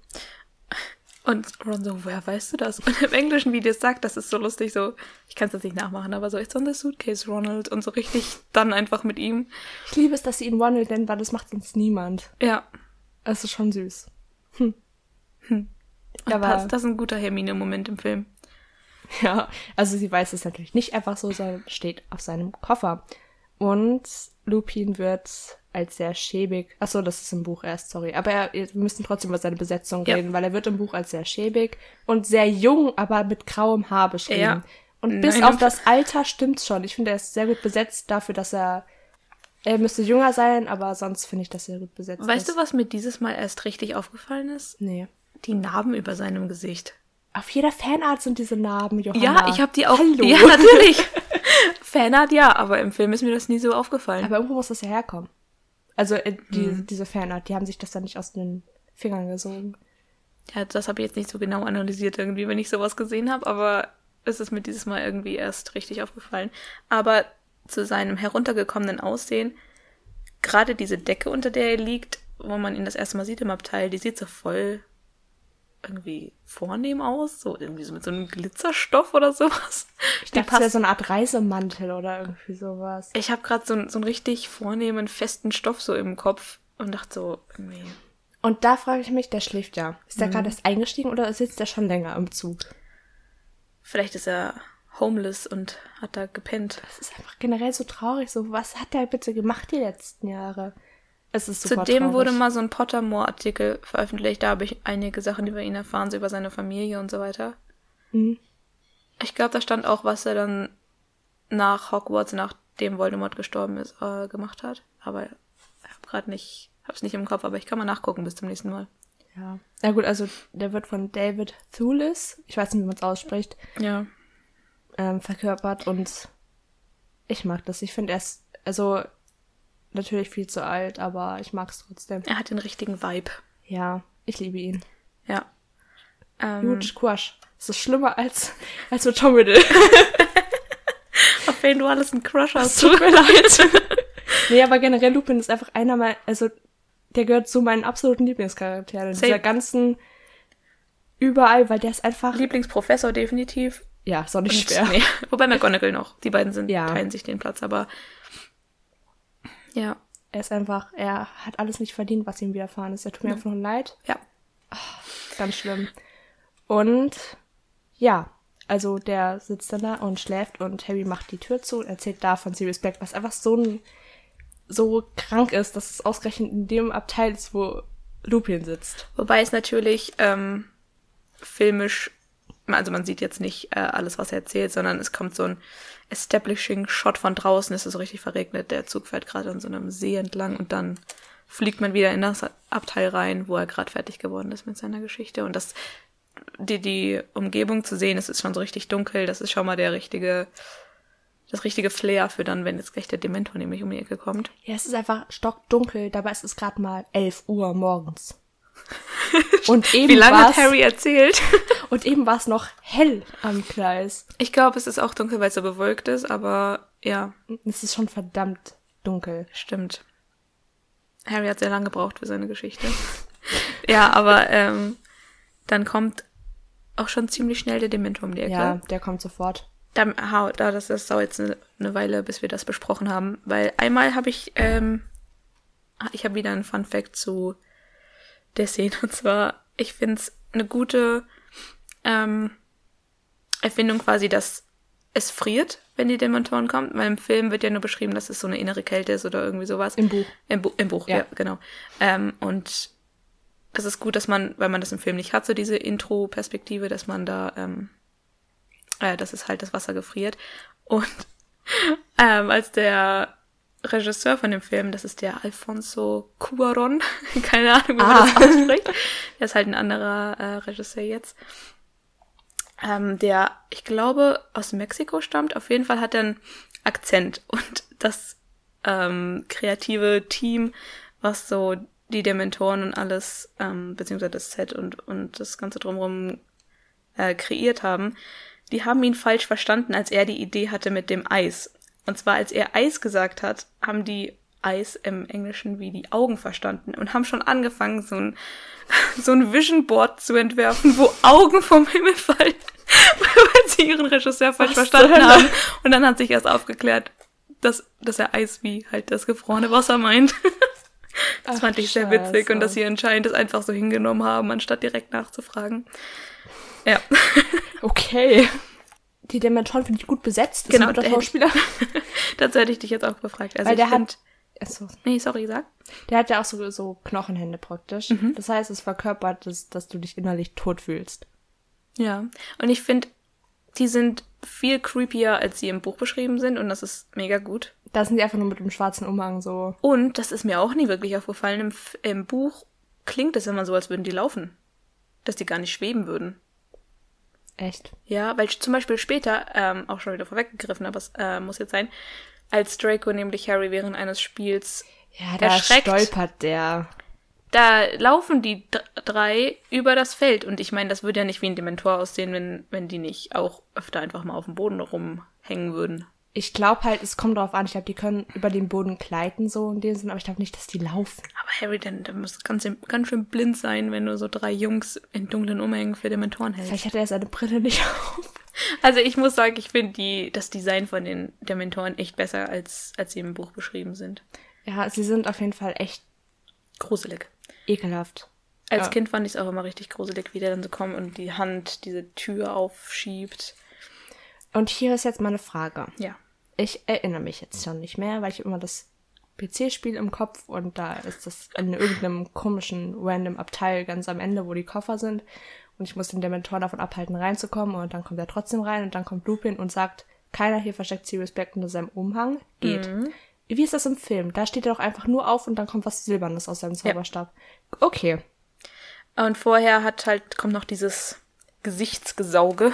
Und Ron so, woher weißt du das? Und im englischen Video sagt, das ist so lustig, so, ich kann es jetzt nicht nachmachen, aber so, it's on the suitcase, Ronald. Und so richtig dann einfach mit ihm. Ich liebe es, dass sie ihn Ronald nennen, weil das macht sonst niemand. Ja, Es ist schon süß. und Aber- passt, das ist ein guter Hermine-Moment im Film. Ja, also sie weiß es natürlich nicht einfach so, sondern steht auf seinem Koffer. Und Lupin wird als sehr schäbig, ach so, das ist im Buch erst, sorry, aber er, wir müssen trotzdem über seine Besetzung Ja. reden, weil er wird im Buch als sehr schäbig und sehr jung, aber mit grauem Haar beschrieben. Ja. Und bis Nein, auf das Alter stimmt's schon. Ich finde, er ist sehr gut besetzt dafür, dass er, er müsste jünger sein, aber sonst finde ich, dass er gut besetzt Weißt ist. du, was mir dieses Mal erst richtig aufgefallen ist? Nee. Die Narben über seinem Gesicht. Auf jeder Fanart sind diese Narben, Johanna. Ja, ich habe die auch. Hallo. Ja, natürlich. Fanart, ja, aber im Film ist mir das nie so aufgefallen. Aber irgendwo muss das ja herkommen. Also äh, die, Mhm. diese Fanart, die haben sich das dann nicht aus den Fingern gesogen. ja, das habe ich jetzt nicht so genau analysiert irgendwie, wenn ich sowas gesehen habe, aber es ist mir dieses Mal irgendwie erst richtig aufgefallen. Aber zu seinem heruntergekommenen Aussehen, gerade diese Decke, unter der er liegt, wo man ihn das erste Mal sieht im Abteil, die sieht so voll irgendwie vornehm aus, so irgendwie so mit so einem Glitzerstoff oder sowas. Ich dachte, das wäre so eine Art Reisemantel oder irgendwie sowas. Ich habe gerade so, einen- so einen richtig vornehmen, festen Stoff so im Kopf und dachte so, irgendwie, Und da frage ich mich, der schläft ja. Ist Mhm. der gerade erst eingestiegen oder sitzt der schon länger im Zug? vielleicht ist er homeless und hat da gepennt. Das ist einfach generell so traurig. So, was hat der bitte gemacht die letzten Jahre? Es ist super Zudem traurig. wurde mal so ein Pottermore-Artikel veröffentlicht. Da habe ich einige Sachen über ihn erfahren, so über seine Familie und so weiter. Mhm. Ich glaube, da stand auch, was er dann nach Hogwarts, nachdem Voldemort gestorben ist, äh, gemacht hat. Aber ich habe gerade nicht, hab's nicht im Kopf, aber ich kann mal nachgucken bis zum nächsten Mal. Ja. Na gut, also der wird von David Thulis, ich weiß nicht, wie man es ausspricht, Ja. ähm, verkörpert und ich mag das. Ich finde er ist, also natürlich viel zu alt, aber ich mag es trotzdem. Er hat den richtigen Vibe. Ja, ich liebe ihn. Ja. Ähm, Huge Crush. Das ist schlimmer als, als mit Tom Riddle. auf wen du alles einen Crush hast. tut mir leid. nee, aber generell Lupin ist einfach einer meiner, also der gehört zu meinen absoluten Lieblingscharakteren. In Same. dieser ganzen überall, weil der ist einfach, Lieblingsprofessor definitiv. ja, ist auch nicht Und- schwer. Nee, wobei McGonagall noch. Die beiden sind, Ja. teilen sich den Platz, aber ja, Er ist einfach, er hat alles nicht verdient, was ihm widerfahren ist. Er tut mir einfach nur leid. ja. Ganz schlimm. Und ja, also der sitzt dann da und schläft und Harry macht die Tür zu und erzählt da von Sirius Black, was einfach so ein so krank ist, dass es ausgerechnet in dem Abteil ist, wo Lupin sitzt. Wobei es natürlich ähm, filmisch, also man sieht jetzt nicht äh, alles, was er erzählt, sondern es kommt so ein Establishing-Shot von draußen, es ist so richtig verregnet, der Zug fährt gerade an so einem See entlang und dann fliegt man wieder in das Abteil rein, wo er gerade fertig geworden ist mit seiner Geschichte. Und das, die, die Umgebung zu sehen, es ist schon so richtig dunkel, das ist schon mal der richtige, das richtige Flair für dann, wenn jetzt gleich der Dementor nämlich um die Ecke kommt. Ja, es ist einfach stockdunkel, dabei ist es gerade mal 11 Uhr morgens. Und eben Wie lange hat Harry erzählt? Und eben war es noch hell am Gleis. Ich glaube, es ist auch dunkel, weil es so bewölkt ist, aber ja, Es ist schon verdammt dunkel. stimmt. Harry hat sehr lange gebraucht für seine Geschichte. ja, aber ähm, dann kommt auch schon ziemlich schnell der Dementor um die Ecke. Ja, der kommt sofort. Da, da, das, das dauert jetzt eine, eine Weile, bis wir das besprochen haben. Weil einmal habe ich, ähm, ah, ich habe wieder einen Fun Fact zu der Szene. Und zwar, ich finde es eine gute ähm, Erfindung quasi, dass es friert, wenn die Dementoren kommen. Weil im Film wird ja nur beschrieben, dass es so eine innere Kälte ist oder irgendwie sowas. Im Buch. Im, Bu Im Buch, ja, Ja. genau. Ähm, und das ist gut, dass man, weil man das im Film nicht hat, so diese Intro-Perspektive, dass man da, ähm, äh, dass es halt das Wasser gefriert. Und ähm, als der Regisseur von dem Film, das ist der Alfonso Cuaron. Keine Ahnung, wie man Ah. das ausspricht. Der ist halt ein anderer äh, Regisseur jetzt. Ähm, der, ich glaube, aus Mexiko stammt. Auf jeden Fall hat er einen Akzent. Und das ähm, kreative Team, was so die Dementoren und alles, ähm, beziehungsweise das Set und, und das Ganze drumherum äh, kreiert haben, die haben ihn falsch verstanden, als er die Idee hatte mit dem Eis. Und zwar, als er Eis gesagt hat, haben die Eis im Englischen wie die Augen verstanden und haben schon angefangen, so ein, so ein Vision Board zu entwerfen, wo Augen vom Himmel fallen, weil sie ihren Regisseur falsch Was verstanden haben. Und dann hat sich erst aufgeklärt, dass, dass er Eis wie halt das gefrorene Wasser meint. Das Ach, fand ich sehr Scheiße. witzig und dass sie anscheinend das einfach so hingenommen haben, anstatt direkt nachzufragen. Ja. Okay. Die Dementoren finde ich gut besetzt. Das Genau, der Schauspieler. Dazu hätte ich dich jetzt auch gefragt. Also Weil der hat- Achso. Nee, sorry, sag. Der hat ja auch so, so Knochenhände praktisch. Mhm. Das heißt, es verkörpert, dass, dass du dich innerlich tot fühlst. Ja. Und ich finde, die sind viel creepier, als sie im Buch beschrieben sind und das ist mega gut. Da sind die einfach nur mit dem schwarzen Umhang so. Und das ist mir auch nie wirklich aufgefallen. Im, im Buch klingt es immer so, als würden die laufen. Dass die gar nicht schweben würden. Echt. Ja, weil zum Beispiel später, ähm, auch schon wieder vorweggegriffen, aber es äh, muss jetzt sein, als Draco nämlich Harry während eines Spiels Ja, da Erschreckt. stolpert der. da laufen die drei über das Feld. Und ich meine, das würde ja nicht wie ein Dementor aussehen, wenn, wenn die nicht auch öfter einfach mal auf dem Boden rumhängen würden. Ich glaube halt, es kommt darauf an. Ich glaube, die können über den Boden gleiten, so in dem Sinn, aber ich glaube nicht, dass die laufen. Aber Harry, dann, dann muss ganz, ganz schön blind sein, wenn du so drei Jungs in dunklen Umhängen für Dementoren hältst. Vielleicht hat er seine Brille nicht auf. Also ich muss sagen, ich finde die, das Design von den Dementoren echt besser, als, als sie im Buch beschrieben sind. Ja, sie sind auf jeden Fall echt Gruselig. ekelhaft. Als Ja. Kind fand ich es auch immer richtig gruselig, wie der dann so kommt und die Hand diese Tür aufschiebt. Und hier ist jetzt meine Frage. Ja. Ich erinnere mich jetzt schon nicht mehr, weil ich immer das PC-Spiel im Kopf und da ist das in irgendeinem komischen random Abteil ganz am Ende, wo die Koffer sind. Und ich muss den Dementor davon abhalten, reinzukommen und dann kommt er trotzdem rein und dann kommt Lupin und sagt, keiner hier versteckt Sirius Black unter seinem Umhang. Geht. Wie ist das im Film? Da steht er doch einfach nur auf und dann kommt was Silbernes aus seinem Zauberstab. Okay. Und vorher hat halt, kommt noch dieses Gesichtsgesauge,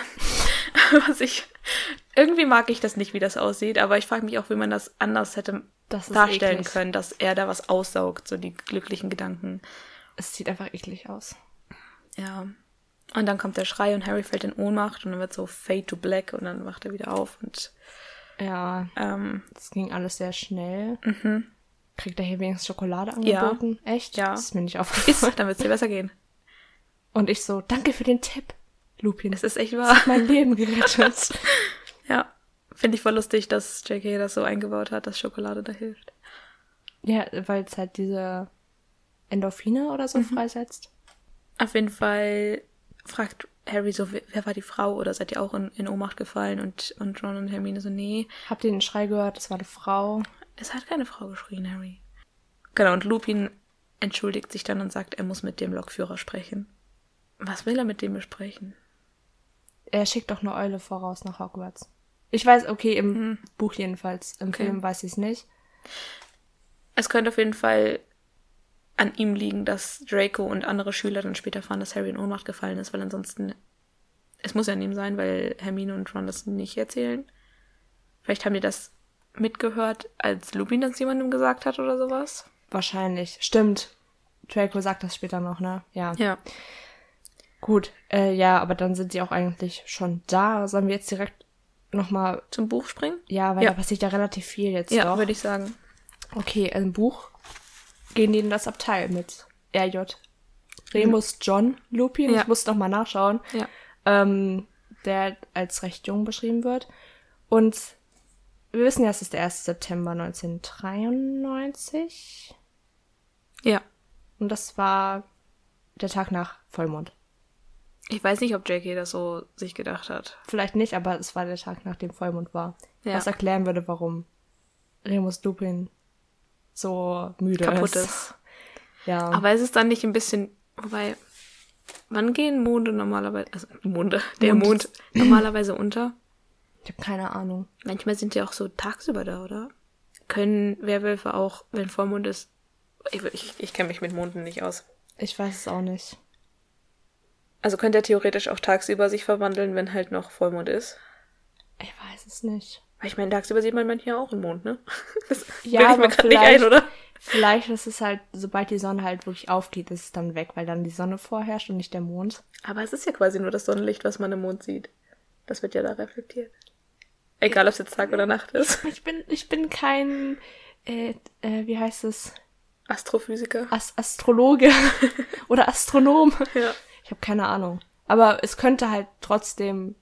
was ich, irgendwie mag ich das nicht, wie das aussieht, aber ich frage mich auch, wie man das anders hätte Das darstellen eklig. können, dass er da was aussaugt, so die glücklichen Gedanken. Es sieht einfach eklig aus. Ja. Und dann kommt der Schrei und Harry fällt in Ohnmacht und dann wird so Fade to Black und dann wacht er wieder auf und Ja, ähm, das ging alles sehr schnell. Kriegt er hier wenigstens Schokolade Ja. angeboten? Echt? Ja. Das ist mir nicht aufgefallen. ist, dann wird es dir besser gehen. Und ich so, danke für den Tipp, Lupin. Es ist echt Das wahr. hat mein Leben gerettet. Ja. Finde ich voll lustig, dass JK das so eingebaut hat, dass Schokolade da hilft. ja, weil es halt diese Endorphine oder Mhm. so freisetzt. Auf jeden Fall fragt Harry so, wer, war die Frau oder seid ihr auch in, in Ohnmacht gefallen? Und, und Ron und Hermine so, nee, Habt ihr den Schrei gehört? Das war eine Frau. es hat keine Frau geschrien, Harry. Genau, und Lupin entschuldigt sich dann und sagt, er muss mit dem Lokführer sprechen. Was will er mit dem besprechen? Er schickt doch eine Eule voraus nach Hogwarts. Ich weiß, okay, im Hm. Buch jedenfalls. Im Okay. Film weiß ich es nicht. Es könnte auf jeden Fall an ihm liegen, dass Draco und andere Schüler dann später erfahren, dass Harry in Ohnmacht gefallen ist, weil ansonsten es muss ja an ihm sein, weil Hermine und Ron das nicht erzählen. Vielleicht haben die das mitgehört, als Lupin das jemandem gesagt hat oder sowas. Wahrscheinlich. Stimmt. Draco sagt das später noch, ne? Ja. Ja. Gut. Äh, ja, aber dann sind sie auch eigentlich schon da. Sollen wir jetzt direkt nochmal. Zum Buch springen? Ja, weil Ja. da passiert ja relativ viel jetzt Ja, würde ich sagen. Okay, im Buch gehen die in das Abteil mit RJ. Remus John Lupin, Ja. ich muss noch mal nachschauen, Ja. ähm, der als recht jung beschrieben wird. Und wir wissen ja, es ist der 1. September 1993. Ja. Und das war der Tag nach Vollmond. Ich weiß nicht, ob JK das so sich gedacht hat. Vielleicht nicht, aber es war der Tag, nachdem Vollmond war. Ja. Was erklären würde, warum Remus Lupin so müde Kaputt ist. ist. Ja. Aber ist es dann nicht ein bisschen, wobei, wann gehen Monde normalerweise, also Monde, der Mond. Mond normalerweise unter? ich habe keine Ahnung. Manchmal sind die auch so tagsüber da, oder? können Werwölfe auch, wenn Vollmond ist. Ich, ich, ich kenne mich mit Monden nicht aus. Ich weiß es auch nicht. Also könnte er theoretisch auch tagsüber sich verwandeln, wenn halt noch Vollmond ist. Ich weiß es nicht. Weil ich meine, tagsüber sieht man manchmal auch einen Mond, ne? Das Ja, bilde ich aber mir gerade nicht vielleicht- ein, oder? Vielleicht ist es halt, sobald die Sonne halt wirklich aufgeht, ist es dann weg, weil dann die Sonne vorherrscht und nicht der Mond. Aber es ist ja quasi nur das Sonnenlicht, was man im Mond sieht. Das wird ja da reflektiert. Egal, ob es jetzt Tag oder Nacht ist. Ich bin, ich bin kein, äh, äh, wie heißt es? Astrophysiker. As Astrologe oder Astronom. Ja. Ich habe keine Ahnung. Aber es könnte halt trotzdem,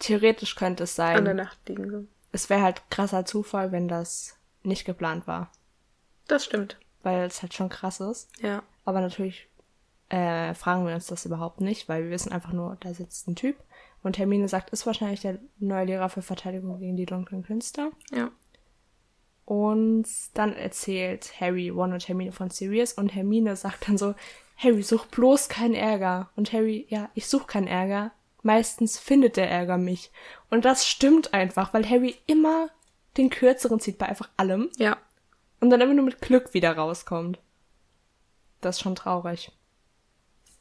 theoretisch könnte es An der sein. Nacht liegen so. Es wäre halt krasser Zufall, wenn das nicht geplant war. Das stimmt. Weil es halt schon krass ist. Ja. Aber natürlich äh, fragen wir uns das überhaupt nicht, weil wir wissen einfach nur, da sitzt ein Typ. Und Hermine sagt, ist wahrscheinlich der neue Lehrer für Verteidigung gegen die dunklen Künste. Ja. Und dann erzählt Harry Ron und Hermine von Sirius und Hermine sagt dann so, Harry, such bloß keinen Ärger. Und Harry, ja, ich such keinen Ärger. Meistens findet der Ärger mich. Und das stimmt einfach, weil Harry immer den kürzeren zieht bei einfach allem Ja. und dann immer nur mit Glück wieder rauskommt. Das ist schon traurig.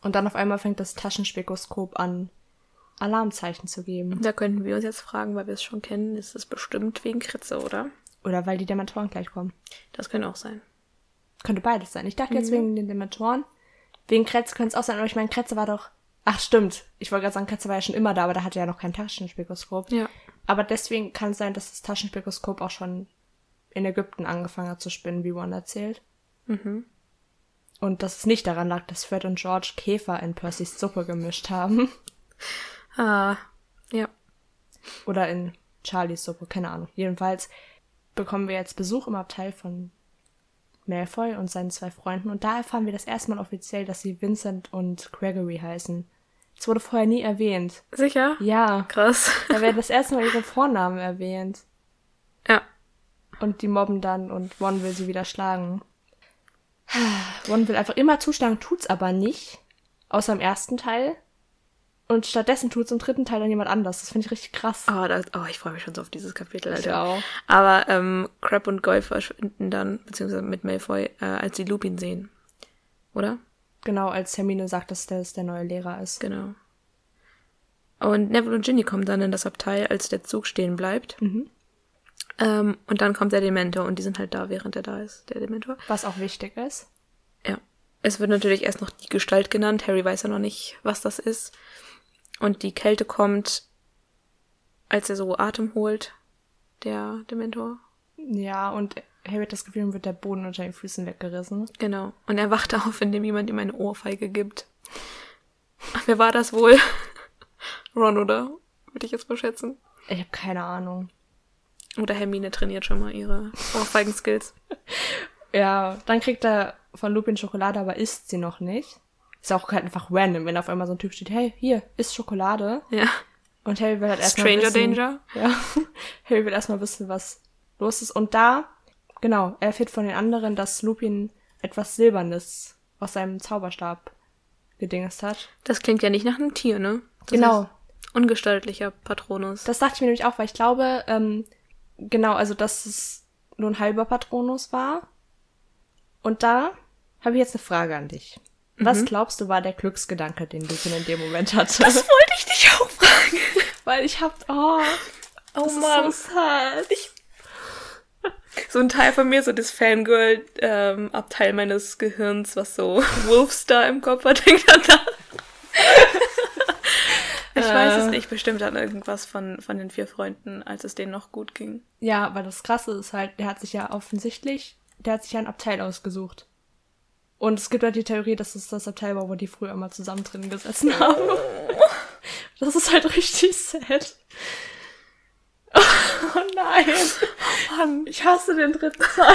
Und dann auf einmal fängt das Taschenspikoskop an, Alarmzeichen zu geben. Da könnten wir uns jetzt fragen, weil wir es schon kennen, ist es bestimmt wegen Kritze, oder? Oder weil die Dementoren gleich kommen. Das könnte auch sein. Könnte beides sein. Ich dachte jetzt wegen den Dementoren. Wegen Kretze könnte es auch sein, aber ich meine, Kretze war doch. Ach, stimmt. Ich wollte gerade sagen, Kretze war ja schon immer da, aber da hatte er ja noch kein Taschenspikoskop. Ja. Aber deswegen kann es sein, dass das Taschenspikoskop auch schon in Ägypten angefangen hat zu spinnen, wie Ron erzählt. Mhm. Und dass es nicht daran lag, dass Fred und George Käfer in Percys Suppe gemischt haben. Ah. Ja. Oder in Charlies Suppe, keine Ahnung. Jedenfalls bekommen wir jetzt Besuch im Abteil von Malfoy und seinen zwei Freunden. Und da erfahren wir das erste Mal offiziell, dass sie Vincent und Gregory heißen. Das wurde vorher nie erwähnt. Sicher? Ja, Krass. da werden das erste Mal ihre Vornamen erwähnt. Ja. Und die mobben dann und Ron will sie wieder schlagen. Ron will einfach immer zuschlagen, tut's aber nicht. Außer im ersten Teil. Und stattdessen tut's im dritten Teil dann jemand anders. Das finde ich richtig krass. Oh, das, oh ich freue mich schon so auf dieses Kapitel, Ich Alter. auch. Aber ähm, Crab und Goy verschwinden dann, beziehungsweise mit Malfoy, äh, als sie Lupin sehen. Oder? Genau, als Hermine sagt, dass das der neue Lehrer ist. Genau. Und Neville und Ginny kommen dann in das Abteil, als der Zug stehen bleibt. Mhm. Ähm, und dann kommt der Dementor und die sind halt da, während er da ist, der Dementor. Was auch wichtig ist. Ja. Es wird natürlich erst noch die Gestalt genannt. Harry weiß ja noch nicht, was das ist. Und die Kälte kommt, als er so Atem holt, der Dementor. Ja, und Harry hat das Gefühl, ihm wird der Boden unter den Füßen weggerissen. Genau. Und er wacht auf, indem jemand ihm eine Ohrfeige gibt. Ach, wer war das wohl? Ron, oder? Würde ich jetzt mal schätzen. Ich habe keine Ahnung. Oder Hermine trainiert schon mal ihre Ohrfeigen-Skills. Ja, dann kriegt er von Lupin Schokolade, aber isst sie noch nicht. Ist auch halt einfach random, wenn auf einmal so ein Typ steht, hey, hier, isst Schokolade. Ja. Und Harry will halt erstmal Stranger wissen, Danger. Ja. Harry will erstmal wissen, was los ist. Und da, genau, er erfährt von den anderen, dass Lupin etwas Silbernes aus seinem Zauberstab gedingest hat. Das klingt ja nicht nach einem Tier, ne? Das Genau. ist ungestaltlicher Patronus. Das dachte ich mir nämlich auch, weil ich glaube, ähm, genau, also dass es nur ein halber Patronus war. Und da habe ich jetzt eine Frage an dich. Was glaubst du war der Glücksgedanke, den Lupin in dem Moment hatte? das wollte ich dich auch fragen. weil ich hab, oh, Oh das Mann. ist so sad. Ich, So ein Teil von mir, so das Fangirl-Abteil meines Gehirns, was so Wolfstar im Kopf hat, denkt dann da. ich weiß es nicht, bestimmt an irgendwas von, von den vier Freunden, als es denen noch gut ging. ja, weil das Krasse ist halt, der hat sich ja offensichtlich, der hat sich ja ein Abteil ausgesucht. Und es gibt halt die Theorie, dass es das Abteil war, wo die früher mal zusammen drin gesessen haben. Das ist halt richtig sad. Oh nein. Mann. Ich hasse den dritten Teil.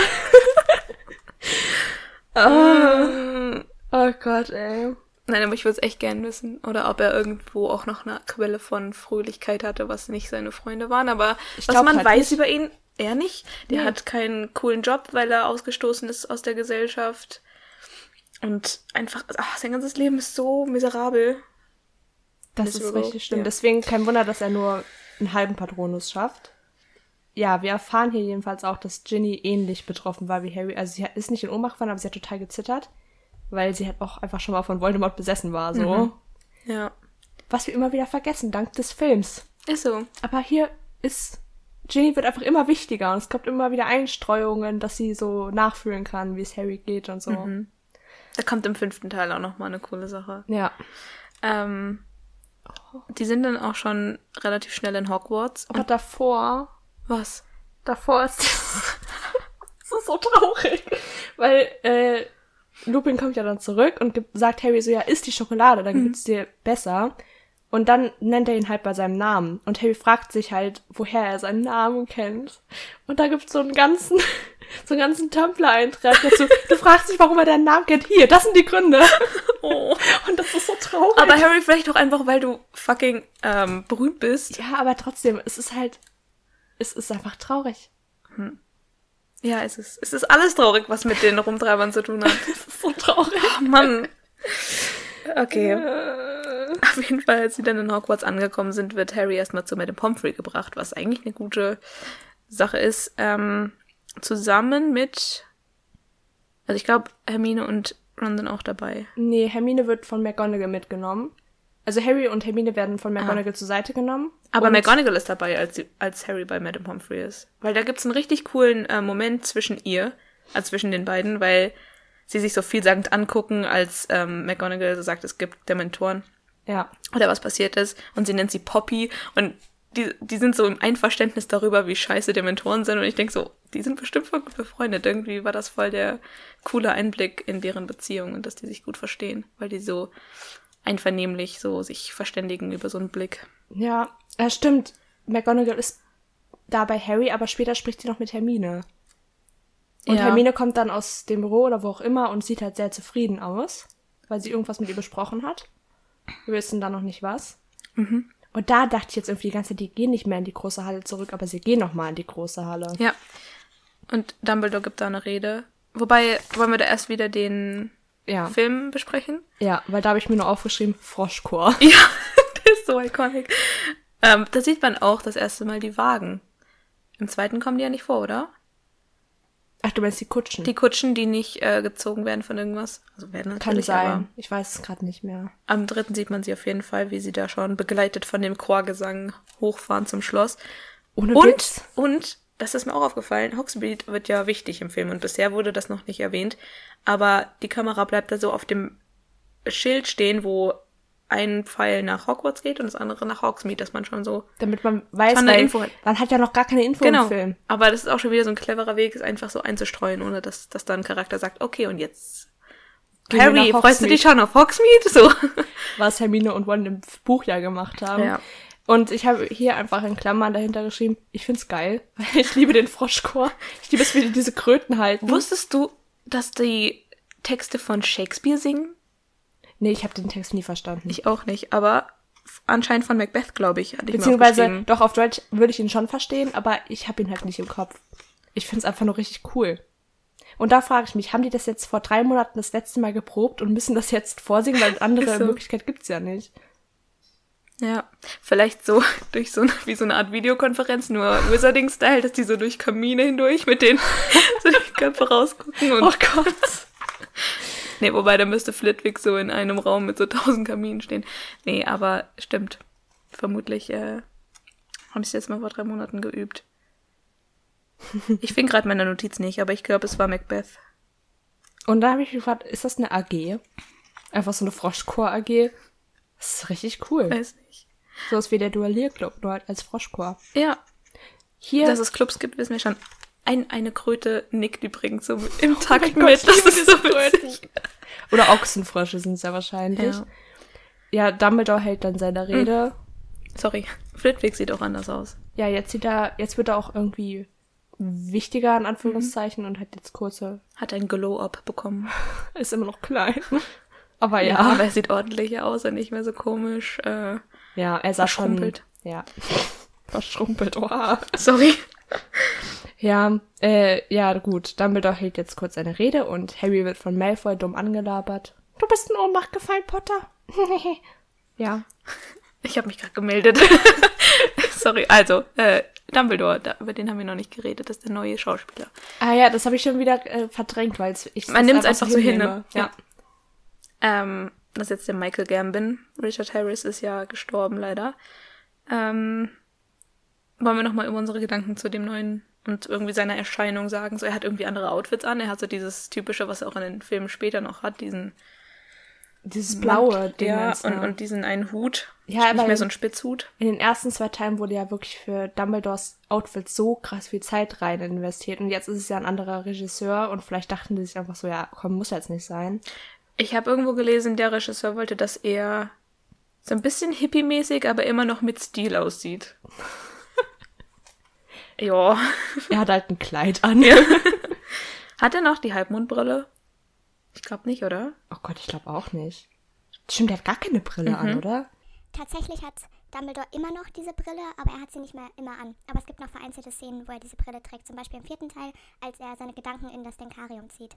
oh. oh Gott, ey. Nein, aber ich würde es echt gern wissen. Oder ob er irgendwo auch noch eine Quelle von Fröhlichkeit hatte, was nicht seine Freunde waren. Aber Ich was glaub man halt weiß nicht. über ihn, er nicht. Der Nee. hat keinen coolen Job, weil er ausgestoßen ist aus der Gesellschaft. Und einfach, ach, sein ganzes Leben ist so miserabel. Das ist richtig schlimm. ja. Deswegen kein Wunder, dass er nur einen halben Patronus schafft. ja, wir erfahren hier jedenfalls auch, dass Ginny ähnlich betroffen war wie Harry. Also sie ist nicht in Ohnmacht gefallen, aber sie hat total gezittert, weil sie halt auch einfach schon mal von Voldemort besessen war, so. Mhm. Ja. Was wir immer wieder vergessen, dank des Films. Ist so. Aber hier ist Ginny wird einfach immer wichtiger und es kommt immer wieder Einstreuungen, dass sie so nachfühlen kann, wie es Harry geht und so. Mhm. Da kommt im fünften Teil auch nochmal eine coole Sache. Ja. Ähm, die sind dann auch schon relativ schnell in Hogwarts. Aber davor, Was? davor ist das ist so traurig, weil äh, Lupin kommt ja dann zurück und gibt, sagt Harry so, ja, isst die Schokolade, dann geht's dir besser. Und dann nennt er ihn halt bei seinem Namen. Und Harry fragt sich halt, woher er seinen Namen kennt. Und da gibt's so einen ganzen, so einen ganzen Tumblr-Eintrag dazu. Du fragst dich, warum er deinen Namen kennt. Hier, das sind die Gründe. Oh. Und das ist so traurig. Aber Harry vielleicht auch einfach, weil du fucking ähm, berühmt bist. ja, aber trotzdem, es ist halt, es ist einfach traurig. Ja, es ist. Es ist alles traurig, was mit den Rumtreibern zu tun hat. Es ist so traurig. Oh Mann. Okay. Auf jeden Fall, als sie dann in Hogwarts angekommen sind, wird Harry erstmal zu Madame Pomfrey gebracht, was eigentlich eine gute Sache ist. Ähm, zusammen mit. Also ich glaube, Hermine und Ron sind auch dabei. Nee, Hermine wird von McGonagall mitgenommen. Also Harry und Hermine werden von McGonagall zur Seite genommen. Aber McGonagall ist dabei, als, als Harry bei Madame Pomfrey ist. Weil da gibt's einen richtig coolen äh, Moment zwischen ihr, also zwischen den beiden, weil sie sich so vielsagend angucken, als ähm, McGonagall so sagt, es gibt Dementoren Ja. oder was passiert ist. Und sie nennt sie Poppy und die, die sind so im Einverständnis darüber, wie scheiße Dementoren sind. Und ich denk so, die sind bestimmt voll gut befreundet. Irgendwie war das voll der coole Einblick in deren Beziehung und dass die sich gut verstehen, weil die so einvernehmlich so sich verständigen über so einen Blick. Ja, ja, stimmt. McGonagall ist da bei Harry, aber später spricht sie noch mit Hermine. Und Ja. Hermine kommt dann aus dem Büro oder wo auch immer und sieht halt sehr zufrieden aus, weil sie irgendwas mit ihr besprochen hat. Wir wissen da noch nicht was. Mhm. Und da dachte ich jetzt irgendwie die ganze Zeit, die gehen nicht mehr in die große Halle zurück, aber sie gehen noch mal in die große Halle. Ja. Und Dumbledore gibt da eine Rede. Wobei, wollen wir da erst wieder den Ja, Film besprechen? ja weil da habe ich mir nur aufgeschrieben, Froschchor. Ja, der ist so iconic. Ähm, da sieht man auch das erste Mal die Wagen. Im zweiten kommen die ja nicht vor, oder? Ach, du meinst die Kutschen? Die Kutschen, die nicht äh, gezogen werden von irgendwas. Also werden Kann sein. Ich weiß es gerade nicht mehr. am dritten sieht man sie auf jeden Fall, wie sie da schon begleitet von dem Chorgesang hochfahren zum Schloss. Ohne Und, Witz. und, das ist mir auch aufgefallen, Hogsmeade wird ja wichtig im Film und bisher wurde das noch nicht erwähnt. Aber die Kamera bleibt da so auf dem Schild stehen, wo ein Pfeil nach Hogwarts geht und das andere nach Hogsmeade, dass man schon so Damit man weiß, Schon eine Info hat. man hat ja noch gar keine Info Genau. im Film. Aber das ist auch schon wieder so ein cleverer Weg, es einfach so einzustreuen, ohne dass, dass dann ein Charakter sagt, okay, und jetzt. Gehen Harry, freust du dich schon auf Hogsmeade? So. was Hermine und Ron im Buch ja gemacht haben. Ja. Und ich habe hier einfach in Klammern dahinter geschrieben, ich find's geil, weil ich liebe den Froschchor. Ich liebe es, wie die diese Kröten halten. Wusstest du, dass die Texte von Shakespeare singen? Nee, ich habe den Text nie verstanden. Ich auch nicht, aber anscheinend von Macbeth, glaube ich, hatte ich Beziehungsweise, doch auf Deutsch würde ich ihn schon verstehen, aber ich habe ihn halt nicht im Kopf. Ich find's einfach nur richtig cool. Und da frage ich mich, haben die das jetzt vor drei Monaten das letzte Mal geprobt und müssen das jetzt vorsingen, weil andere so. Möglichkeit gibt's ja nicht. Ja, vielleicht so durch so eine, wie so eine Art Videokonferenz, nur Wizarding-Style, dass die so durch Kamine hindurch mit den so die Köpfe rausgucken und Oh Gott. Nee, wobei, da müsste Flitwick so in einem Raum mit so tausend Kaminen stehen. Nee, aber stimmt. Vermutlich äh, habe ich es jetzt mal vor drei Monaten geübt. Ich finde gerade meine Notiz nicht, aber ich glaube, es war Macbeth. Und da habe ich mich gefragt, ist das eine AG? Einfach so eine Froschchor-AG? Das ist richtig cool. Weiß nicht. So ist wie der Duellierclub, nur halt als Froschchor. Ja, Hier, dass es Clubs gibt, wissen wir schon. Ein, eine Kröte nickt übrigens so im Takt Oh Gott, mit. ich Das ist so witzig. oder Ochsenfrösche sind es ja wahrscheinlich. Ja. Ja. Dumbledore hält dann seine Rede. Sorry, Flitwick sieht auch anders aus. Ja, jetzt sieht er, jetzt wird er auch irgendwie wichtiger, in Anführungszeichen, und hat jetzt kurze, Hat ein Glow-Up bekommen. ist immer noch klein. Aber Ja, ja. aber er sieht ordentlicher aus und nicht mehr so komisch. Äh, Ja, er sah schon. Verschrumpelt. Ja. Verschrumpelt, oha. sorry. Ja, äh, ja, gut. Dumbledore hält jetzt kurz eine Rede und Harry wird von Malfoy dumm angelabert. Du bist in Ohnmacht gefallen, Potter. ja. Ich habe mich gerade gemeldet. Sorry, also, äh, Dumbledore, da, über den haben wir noch nicht geredet, das ist der neue Schauspieler. Ah ja, das habe ich schon wieder äh, verdrängt, weil ich Man nimmt es einfach so hin, ne? Ja. Ähm, das ist jetzt der Michael Gambon. Richard Harris ist ja gestorben, leider. Ähm, wollen wir nochmal über unsere Gedanken zu dem neuen und irgendwie seiner Erscheinung sagen? So, er hat irgendwie andere Outfits an. Er hat so dieses typische, was er auch in den Filmen später noch hat, diesen Dieses blaue Ding. ja, und, und diesen einen Hut. Ja, nicht mehr so ein Spitzhut. In den ersten zwei Teilen wurde ja wirklich für Dumbledores Outfit so krass viel Zeit rein investiert. Und jetzt ist es ja ein anderer Regisseur und vielleicht dachten die sich einfach so, ja, komm, muss jetzt nicht sein. Ich habe irgendwo gelesen, der Regisseur wollte, dass er so ein bisschen hippie-mäßig, aber immer noch mit Stil aussieht. Ja. Er hat halt ein Kleid an. Hat er noch die Halbmondbrille? Ich glaube nicht, oder? Oh Gott, ich glaube auch nicht. Stimmt, der hat gar keine Brille Mhm. an, oder? Tatsächlich hat Dumbledore immer noch diese Brille, aber er hat sie nicht mehr immer an. Aber es gibt noch vereinzelte Szenen, wo er diese Brille trägt. Zum Beispiel im vierten Teil, als er seine Gedanken in das Denkarium zieht.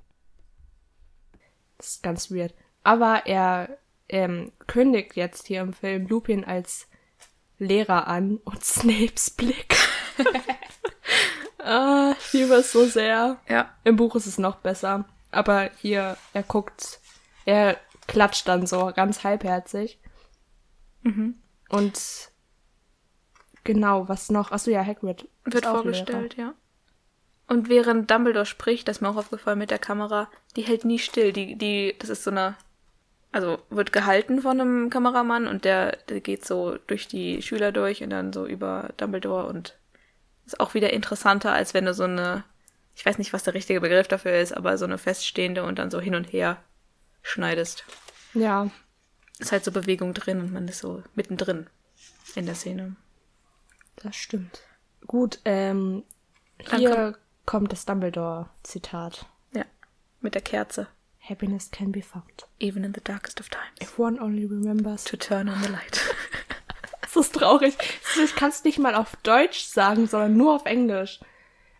Das ist ganz weird. Aber er ähm, kündigt jetzt hier im Film Lupin als Lehrer an und Snapes Blick. ah, ich liebe es so sehr. Ja. Im Buch ist es noch besser. Aber hier, er guckt, er klatscht dann so ganz halbherzig. Mhm. Und genau, was noch? Achso, ja, Hagrid. Wird vorgestellt, ja. Und während Dumbledore spricht, das ist mir auch aufgefallen mit der Kamera, die hält nie still. Die, die, das ist so eine, also wird gehalten von einem Kameramann und der, der geht so durch die Schüler durch und dann so über Dumbledore und ist auch wieder interessanter, als wenn du so eine, ich weiß nicht, was der richtige Begriff dafür ist, aber so eine feststehende und dann so hin und her schneidest. Ja, Ist halt so Bewegung drin und man ist so mittendrin in der Szene. das stimmt. Gut, ähm, hier kommt das Dumbledore-Zitat. Ja. Mit der Kerze. Happiness can be found. Even in the darkest of times. If one only remembers. To turn on the light. Das ist traurig. Ich kann es nicht mal auf Deutsch sagen, sondern nur auf Englisch.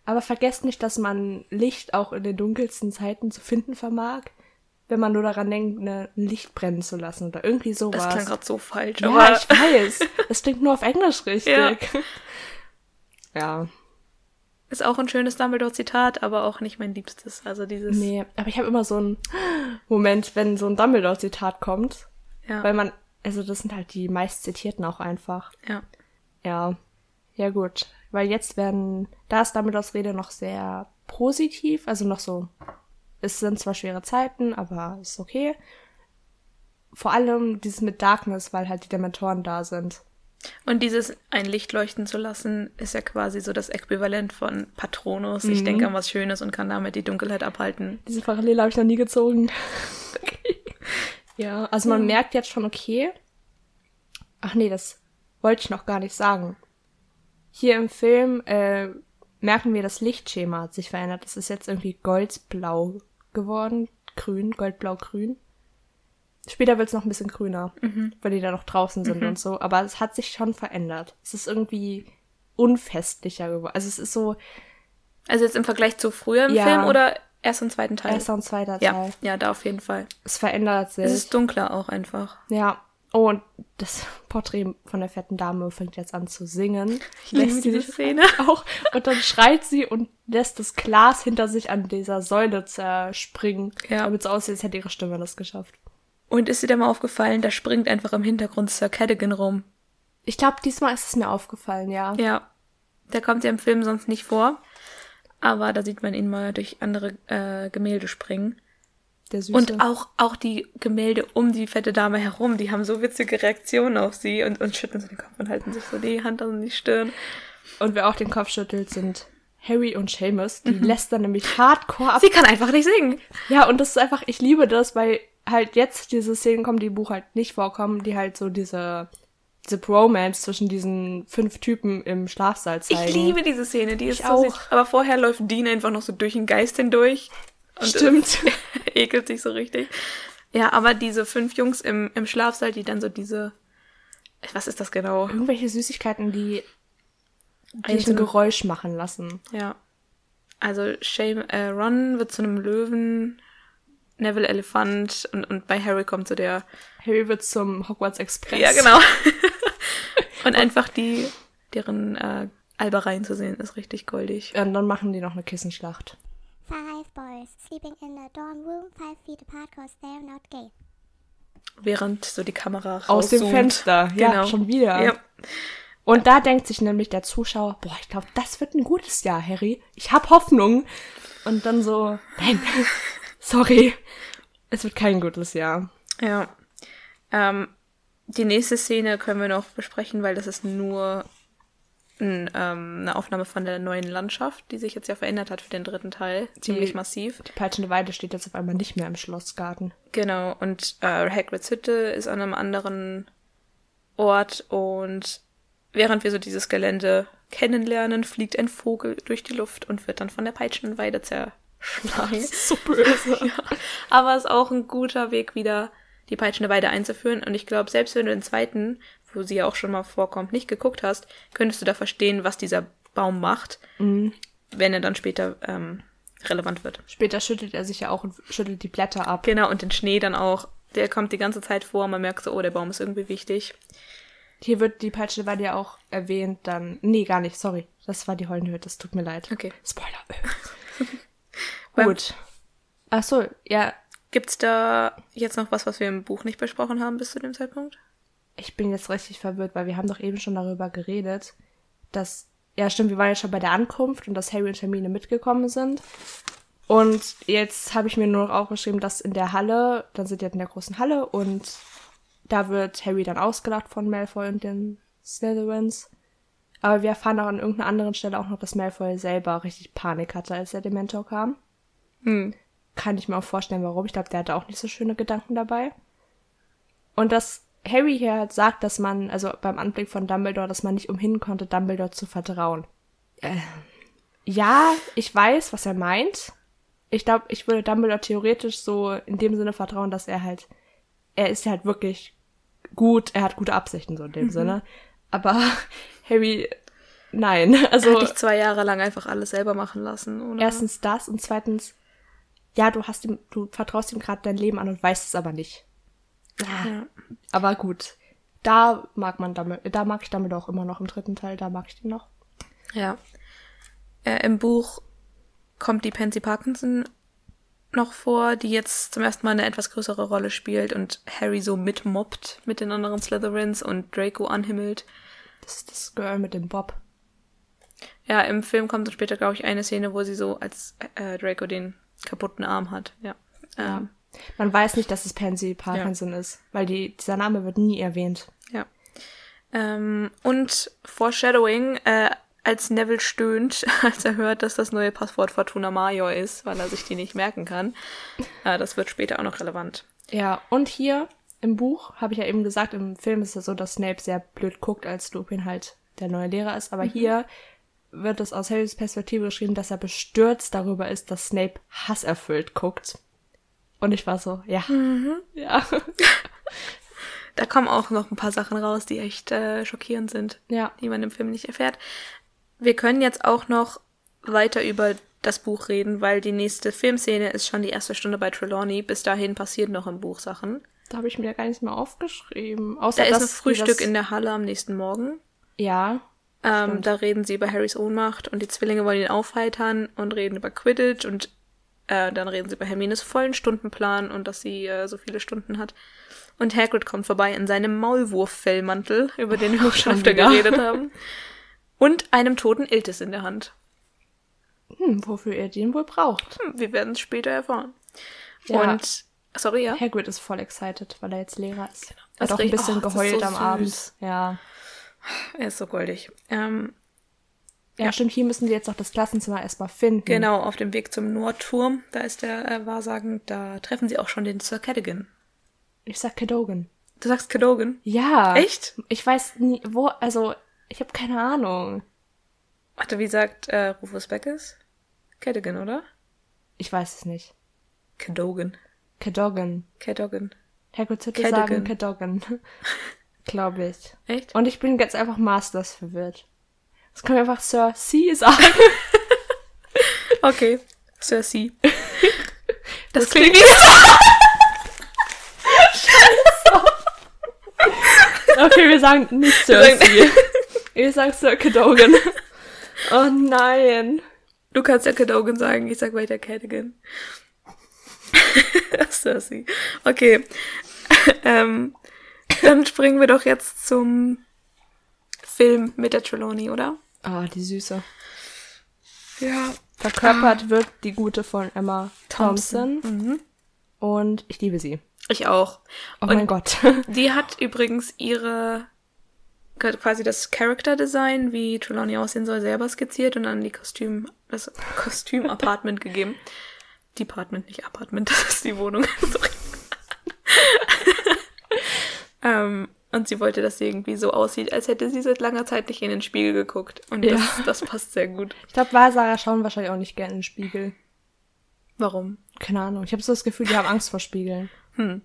Aber vergesst nicht, dass man Licht auch in den dunkelsten Zeiten zu finden vermag, wenn man nur daran denkt, ne, ein Licht brennen zu lassen oder irgendwie sowas. Das klang gerade so falsch, ja, aber ich weiß. Es klingt nur auf Englisch richtig. Ja. ja. ist auch ein schönes Dumbledore-Zitat, aber auch nicht mein liebstes. Also dieses. Nee, aber ich habe immer so einen Moment, wenn so ein Dumbledore-Zitat kommt, Ja. weil man, also das sind halt die meist zitierten auch einfach. ja. Ja, ja gut. Weil jetzt werden, da ist Dumbledores Rede noch sehr positiv, also noch so, es sind zwar schwere Zeiten, aber ist okay. Vor allem dieses mit Darkness, weil halt die Dementoren da sind. Und dieses ein Licht leuchten zu lassen, ist ja quasi so das Äquivalent von Patronus. Ich Mhm. denke an was Schönes und kann damit die Dunkelheit abhalten. Diese Parallele habe ich noch nie gezogen. ja, also man merkt jetzt schon, okay. Ach nee, das wollte ich noch gar nicht sagen. Hier im Film äh, merken wir, das Lichtschema hat sich verändert. Es ist jetzt irgendwie goldblau geworden. Grün, goldblau, grün. Später wird es noch ein bisschen grüner, weil die da noch draußen sind und so. Aber es hat sich schon verändert. Es ist irgendwie unfestlicher geworden. Also es ist so Also jetzt im Vergleich zu früher im Ja. Film oder erst im zweiten Teil? erster und zweiter ja, Teil. ja, da auf jeden Fall. Es verändert sich. Es ist dunkler auch einfach. Ja. Oh, und das Porträt von der fetten Dame fängt jetzt an zu singen. Ich Lässt diese Szene. Auch. Und dann schreit sie und lässt das Glas hinter sich an dieser Säule zerspringen. Ja. Damit es aussieht, als hätte ihre Stimme das geschafft. Und ist dir da mal aufgefallen, da springt einfach im Hintergrund Sir Cadogan rum. Ich glaube, diesmal ist es mir aufgefallen, ja. Ja, der kommt ja im Film sonst nicht vor. Aber da sieht man ihn mal durch andere äh, Gemälde springen. Der Süße. Und auch, auch die Gemälde um die fette Dame herum, die haben so witzige Reaktionen auf sie und, und schütteln so den Kopf und halten sich so die Hand an die Stirn. Und wer auch den Kopf schüttelt, sind Harry und Seamus. Die lästern nämlich hardcore ab. Sie kann einfach nicht singen. Ja, und das ist einfach, ich liebe das, weil halt jetzt diese Szenen kommen, die im Buch halt nicht vorkommen, die halt so diese, diese Bromance zwischen diesen fünf Typen im Schlafsaal zeigen. Ich liebe diese Szene, die ist Ich so auch. süß. Aber vorher läuft Dean einfach noch so durch den Geist hindurch. Und Stimmt. ekelt sich so richtig. Ja, aber diese fünf Jungs im, im Schlafsaal, die dann so diese. Was ist das genau? Irgendwelche Süßigkeiten, die, die ein Geräusch machen lassen. Ja. Also Shame, äh, Ron wird zu einem Löwen, Neville Elefant und, und bei Harry kommt so der. Harry wird zum Hogwarts Express. Ja, genau. und einfach die, deren äh, Albereien zu sehen, ist richtig goldig. Und dann machen die noch eine Kissenschlacht. Five boys sleeping in a dorm room, five feet apart, cause they're not gay. Während so die Kamera Aus dem rauszoomt. Fenster. Ja, Genau. schon wieder. Ja. Und da denkt sich nämlich der Zuschauer, boah, ich glaube, das wird ein gutes Jahr, Harry. Ich hab Hoffnung. Und dann so, nein, sorry, es wird kein gutes Jahr. Ja. Ähm, die nächste Szene können wir noch besprechen, weil das ist nur ein, ähm, eine Aufnahme von der neuen Landschaft, die sich jetzt ja verändert hat für den dritten Teil. Ziemlich massiv. Die peitschende Weide steht jetzt auf einmal nicht mehr im Schlossgarten. Genau. Und äh, Hagrids Hütte ist an einem anderen Ort und während wir so dieses Gelände kennenlernen, fliegt ein Vogel durch die Luft und wird dann von der peitschenden Weide zerschlagen. So böse. Ja, aber es ist auch ein guter Weg, wieder die peitschende Weide einzuführen. Und ich glaube, selbst wenn du den zweiten, wo sie ja auch schon mal vorkommt, nicht geguckt hast, könntest du da verstehen, was dieser Baum macht, wenn er dann später ähm, relevant wird. Später schüttelt er sich ja auch und schüttelt die Blätter ab. Genau, und den Schnee dann auch. Der kommt die ganze Zeit vor. Man merkt so, oh, der Baum ist irgendwie wichtig. Hier wird die peitschende Weide ja auch erwähnt, dann. Nee, gar nicht, sorry. Das war die heulende Hütte, es tut mir leid. Okay. Spoiler. Gut. Ach so, ja, Gibt's da jetzt noch was, was wir im Buch nicht besprochen haben bis zu dem Zeitpunkt? ich bin jetzt richtig verwirrt, weil wir haben doch eben schon darüber geredet, dass, ja stimmt, wir waren ja schon bei der Ankunft und dass Harry und Hermine mitgekommen sind. Und jetzt habe ich mir nur noch aufgeschrieben, dass in der Halle, dann sind die halt in der großen Halle und da wird Harry dann ausgelacht von Malfoy und den Slytherins. Aber wir erfahren auch an irgendeiner anderen Stelle auch noch, dass Malfoy selber richtig Panik hatte, als der Dementor kam. Hm. Kann ich mir auch vorstellen, warum. Ich glaube, der hatte auch nicht so schöne Gedanken dabei. Und dass Harry hier halt sagt, dass man, also beim Anblick von Dumbledore, dass man nicht umhin konnte, Dumbledore zu vertrauen. Äh, ja, ich weiß, was er meint. Ich glaube, ich würde Dumbledore theoretisch so in dem Sinne vertrauen, dass er halt, er ist halt wirklich gut, er hat gute Absichten so in dem Sinne. Aber Harry, nein. Er Also hat dich zwei Jahre lang einfach alles selber machen lassen, oder? erstens das und zweitens, ja, du hast ihm, du vertraust ihm gerade dein Leben an und weißt es aber nicht. Ja. Aber gut. Da mag man damit, da mag ich damit auch immer noch im dritten Teil, da mag ich den noch. Ja. Äh, Im Buch kommt die Pansy Parkinson noch vor, die jetzt zum ersten Mal eine etwas größere Rolle spielt und Harry so mitmobbt mit den anderen Slytherins und Draco anhimmelt. Das ist das Girl mit dem Bob. Ja, im Film kommt dann später, glaube ich, eine Szene, wo sie so als äh, Draco den kaputten Arm hat. Ja. Ähm, Man weiß nicht, dass es Pansy Parkinson ist, weil die, dieser Name wird nie erwähnt. Ja. Ähm, und Foreshadowing, äh, als Neville stöhnt, als er hört, dass das neue Passwort Fortuna Major ist, weil er sich die nicht merken kann. Äh, das wird später auch noch relevant. Ja, und hier im Buch, habe ich ja eben gesagt, im Film ist es so, dass Snape sehr blöd guckt, als Lupin halt der neue Lehrer ist. Aber hier wird es aus Harrys Perspektive geschrieben, dass er bestürzt darüber ist, dass Snape hasserfüllt guckt. Und ich war so, ja, ja, Da kommen auch noch ein paar Sachen raus, die echt äh, schockierend sind, ja. die man im Film nicht erfährt. Wir können jetzt auch noch weiter über das Buch reden, weil die nächste Filmszene ist schon die erste Stunde bei Trelawney. Bis dahin passiert noch im Buch Sachen. Da habe ich mir ja gar nichts mehr aufgeschrieben. Außer Da ist ein Frühstück in der Halle am nächsten Morgen. Ja, Ähm, da reden sie über Harrys Ohnmacht und die Zwillinge wollen ihn aufheitern und reden über Quidditch und äh, dann reden sie über Hermines vollen Stundenplan und dass sie äh, so viele Stunden hat. Und Hagrid kommt vorbei in seinem Maulwurf-Fellmantel, über den wir auch schon öfter geredet haben. Und einem toten Iltis in der Hand. hm, wofür er den wohl braucht. Hm, wir werden es später erfahren. Ja. Und, sorry, ja? Hagrid ist voll excited, weil er jetzt Lehrer ist. Das Hat auch ein bisschen oh, geheult so am süß. Abend. Ja. Er ist so goldig. Ähm, ja. stimmt, hier müssen sie jetzt noch das Klassenzimmer erstmal finden. genau, auf dem Weg zum Nordturm, da ist der äh, Wahrsagen, da treffen sie auch schon den Sir Cadogan. Ich sag Cadogan. Du sagst Cadogan? Ja. Echt? Ich weiß nie, wo, also, ich habe keine Ahnung. Warte, wie sagt äh, Rufus Beckes? Cadogan, oder? Ich weiß es nicht. Cadogan. Cadogan. Cadogan. Hätte Cadogan. sagen Cadogan. Glaube ich. Echt? Und ich bin jetzt einfach Masters verwirrt. Das können wir einfach Sir C sagen. Okay. Sir C. Das, Das klingt klingt Okay, wir sagen nicht Sir C. Wir sagen Sir Cadogan. Oh nein. Du kannst ja Cadogan sagen, ich sag weiter Cadogan. Cersei. Okay. ähm, dann springen wir doch jetzt zum Film mit der Trelawney, oder? Ah, die Süße. Ja. Verkörpert wird die gute von Emma Thompson. Mhm. Und ich liebe sie. Ich auch. Oh Und mein Gott. Die hat übrigens ihre quasi das Character Design, wie Trelawney aussehen soll, selber skizziert und dann die Kostüm, das Kostüm-Apartment gegeben. Department, nicht Apartment, das ist die Wohnung. Sorry. Ähm, und sie wollte, dass sie irgendwie so aussieht, als hätte sie seit langer Zeit nicht in den Spiegel geguckt. Und Ja. das, das passt sehr gut. Ich glaube, Wahrsager schauen wahrscheinlich auch nicht gerne in den Spiegel. Warum? Keine Ahnung. Ich habe so das Gefühl, die haben Angst vor Spiegeln. Hm.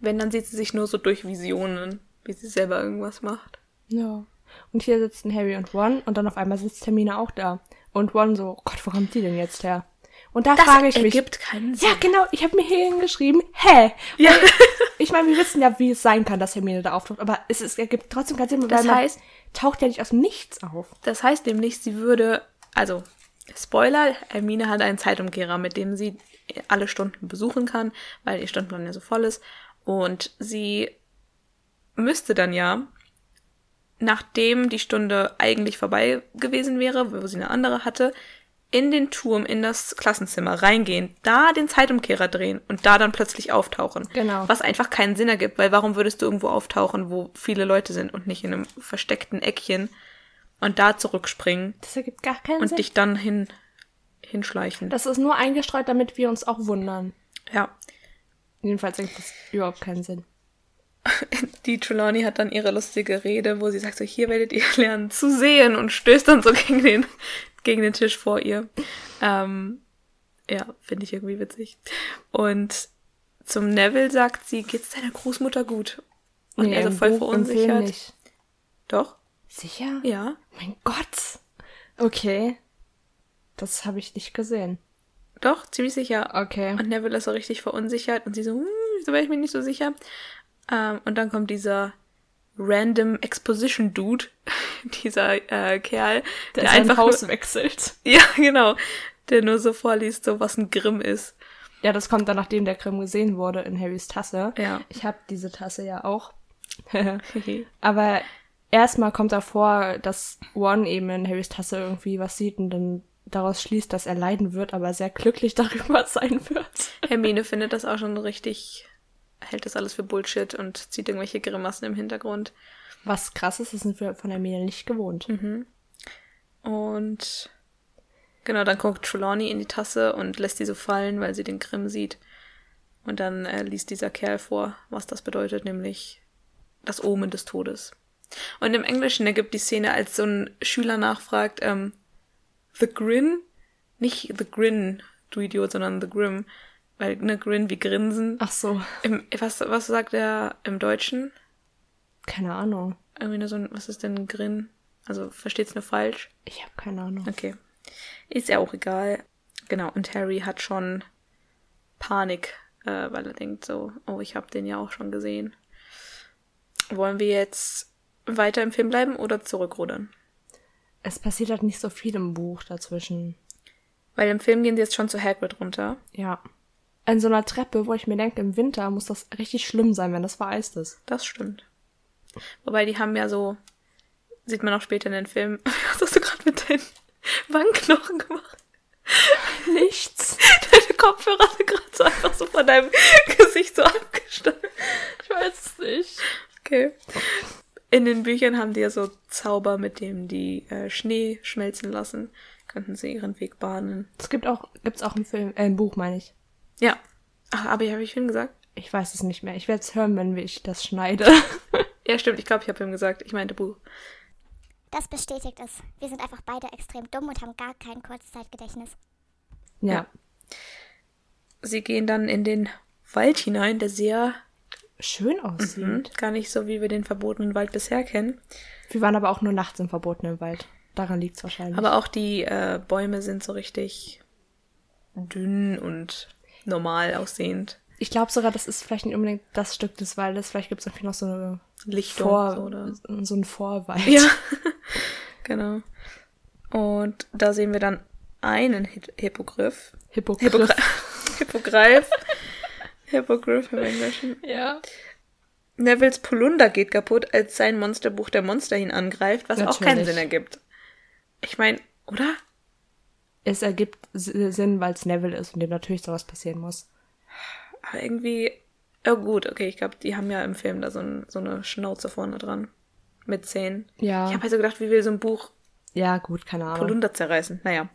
Wenn, dann sieht sie sich nur so durch Visionen, wie sie selber irgendwas macht. Ja. Und hier sitzen Harry und Ron und dann auf einmal sitzt Hermine auch da. Und Ron so, Gott, wo kommt die denn jetzt her? Und da frage ich mich. ergibt keinen Sinn. Ja, genau. Ich habe mir hier hingeschrieben, hä? Ja. Ich meine, wir wissen ja, wie es sein kann, dass Hermine da auftaucht, aber es, ist, ergibt trotzdem keinen Sinn, weil Das heißt- taucht ja nicht aus dem Nichts auf. Das heißt nämlich, sie würde, also Spoiler, Hermine hat einen Zeitumkehrer, mit dem sie alle Stunden besuchen kann, weil ihr Stundenplan ja so voll ist. Und sie müsste dann ja, nachdem die Stunde eigentlich vorbei gewesen wäre, wo sie eine andere hatte, in den Turm, in das Klassenzimmer reingehen, da den Zeitumkehrer drehen und da dann plötzlich auftauchen. Genau. Was einfach keinen Sinn ergibt, weil warum würdest du irgendwo auftauchen, wo viele Leute sind und nicht in einem versteckten Eckchen und da zurückspringen Das ergibt gar keinen und Sinn. dich dann hin, hinschleichen? das ist nur eingestreut, damit wir uns auch wundern. ja. Jedenfalls ergibt das überhaupt keinen Sinn. Die Trelawney hat dann ihre lustige Rede, wo sie sagt so, hier werdet ihr lernen zu sehen und stößt dann so gegen den, gegen den Tisch vor ihr. Ähm, ja, finde ich irgendwie witzig. Und zum Neville sagt sie, geht's deiner Großmutter gut? Und er so voll Buch, verunsichert. nicht. Doch, Sicher? ja. Mein Gott. Okay. Das habe ich nicht gesehen. Doch, ziemlich sicher. Okay. Und Neville ist so richtig verunsichert und sie so, hm, wieso wäre ich mir nicht so sicher? Ähm, und dann kommt dieser random Exposition Dude, dieser äh, Kerl, der, sein einfach Haus nur, wechselt. ja genau, der nur so vorliest, so was ein Grimm ist. Ja, das kommt dann, nachdem der Grimm gesehen wurde in Harrys Tasse. Ja. Ich habe diese Tasse ja auch. Aber erstmal kommt davor, dass Ron eben in Harrys Tasse irgendwie was sieht und dann daraus schließt, dass er leiden wird, aber sehr glücklich darüber sein wird. Hermine findet das auch schon richtig, hält das alles für Bullshit und zieht irgendwelche Grimassen im Hintergrund. Was krass ist, das sind wir von Hermine nicht gewohnt. Und genau, dann guckt Trelawney in die Tasse und lässt die so fallen, weil sie den Grimm sieht. Und dann äh, liest dieser Kerl vor, was das bedeutet, nämlich das Omen des Todes. Und im Englischen ergibt die Szene, als so ein Schüler nachfragt, ähm, The Grin? Nicht The Grin, du Idiot, sondern The Grim. Weil, ne, Grin wie Grinsen. Ach so, Im, was, was sagt er im Deutschen? keine Ahnung. Irgendwie nur so ein, was ist denn Grin? Also, versteht's nur falsch? Ich habe keine Ahnung. Okay. Ist ja auch egal. Genau, und Harry hat schon Panik, äh, weil er denkt so, oh, ich habe den ja auch schon gesehen. Wollen wir jetzt weiter im Film bleiben oder zurückrudern? Es passiert halt nicht so viel im Buch dazwischen. Weil im Film gehen sie jetzt schon zu Hagrid runter. Ja. An so einer Treppe, wo ich mir denke, im Winter muss das richtig schlimm sein, wenn das vereist ist. Das stimmt. Wobei die haben ja so, sieht man auch später in den Filmen, was hast du gerade mit deinen Wangenknochen gemacht? Nichts. Deine Kopfhörer sind gerade so einfach so von deinem Gesicht so abgestanden. Ich weiß es nicht. Okay. In den Büchern haben die ja so Zauber, mit dem die äh, Schnee schmelzen lassen. Könnten sie ihren Weg bahnen. Es gibt auch, gibt's auch im Film, äh, im Buch, meine ich. Ja. Ach, aber habe ich Film gesagt? Ich weiß es nicht mehr. Ich werde es hören, wenn ich das schneide. Ja, stimmt. Ich glaube, ich habe Film gesagt. Ich meinte Buch. Das bestätigt es. Wir sind einfach beide extrem dumm und haben gar kein Kurzzeitgedächtnis. ja. Ja. Sie gehen dann in den Wald hinein, der sehr Schön aussieht. hm, gar nicht so, wie wir den verbotenen Wald bisher kennen. Wir waren aber auch nur nachts im verbotenen Wald. Daran liegt's wahrscheinlich. Aber auch die äh, Bäume sind so richtig dünn und normal aussehend. ich glaube sogar, das ist vielleicht nicht unbedingt das Stück des Waldes. Vielleicht gibt's irgendwie noch so eine Lichtung Vor, oder so einen Vorwald. Ja, genau. Und da sehen wir dann einen Hi Hippogriff. Hippogriff. Hippogreif. Hippogreif. Hippogriff im Englischen. Ja. Nevilles Polunder geht kaputt, als sein Monsterbuch der Monster ihn angreift, was auch keinen Natürlich. Sinn ergibt. Ich meine, oder? Es ergibt Sinn, weil es Neville ist und dem natürlich sowas passieren muss. Aber irgendwie. Oh gut, okay, ich glaube, die haben ja im Film da so, ein, so eine Schnauze vorne dran. Mit Zähnen. Ja. Ich habe also gedacht, wie will so ein Buch Ja, gut, keine Ahnung. Polunder zerreißen? Naja.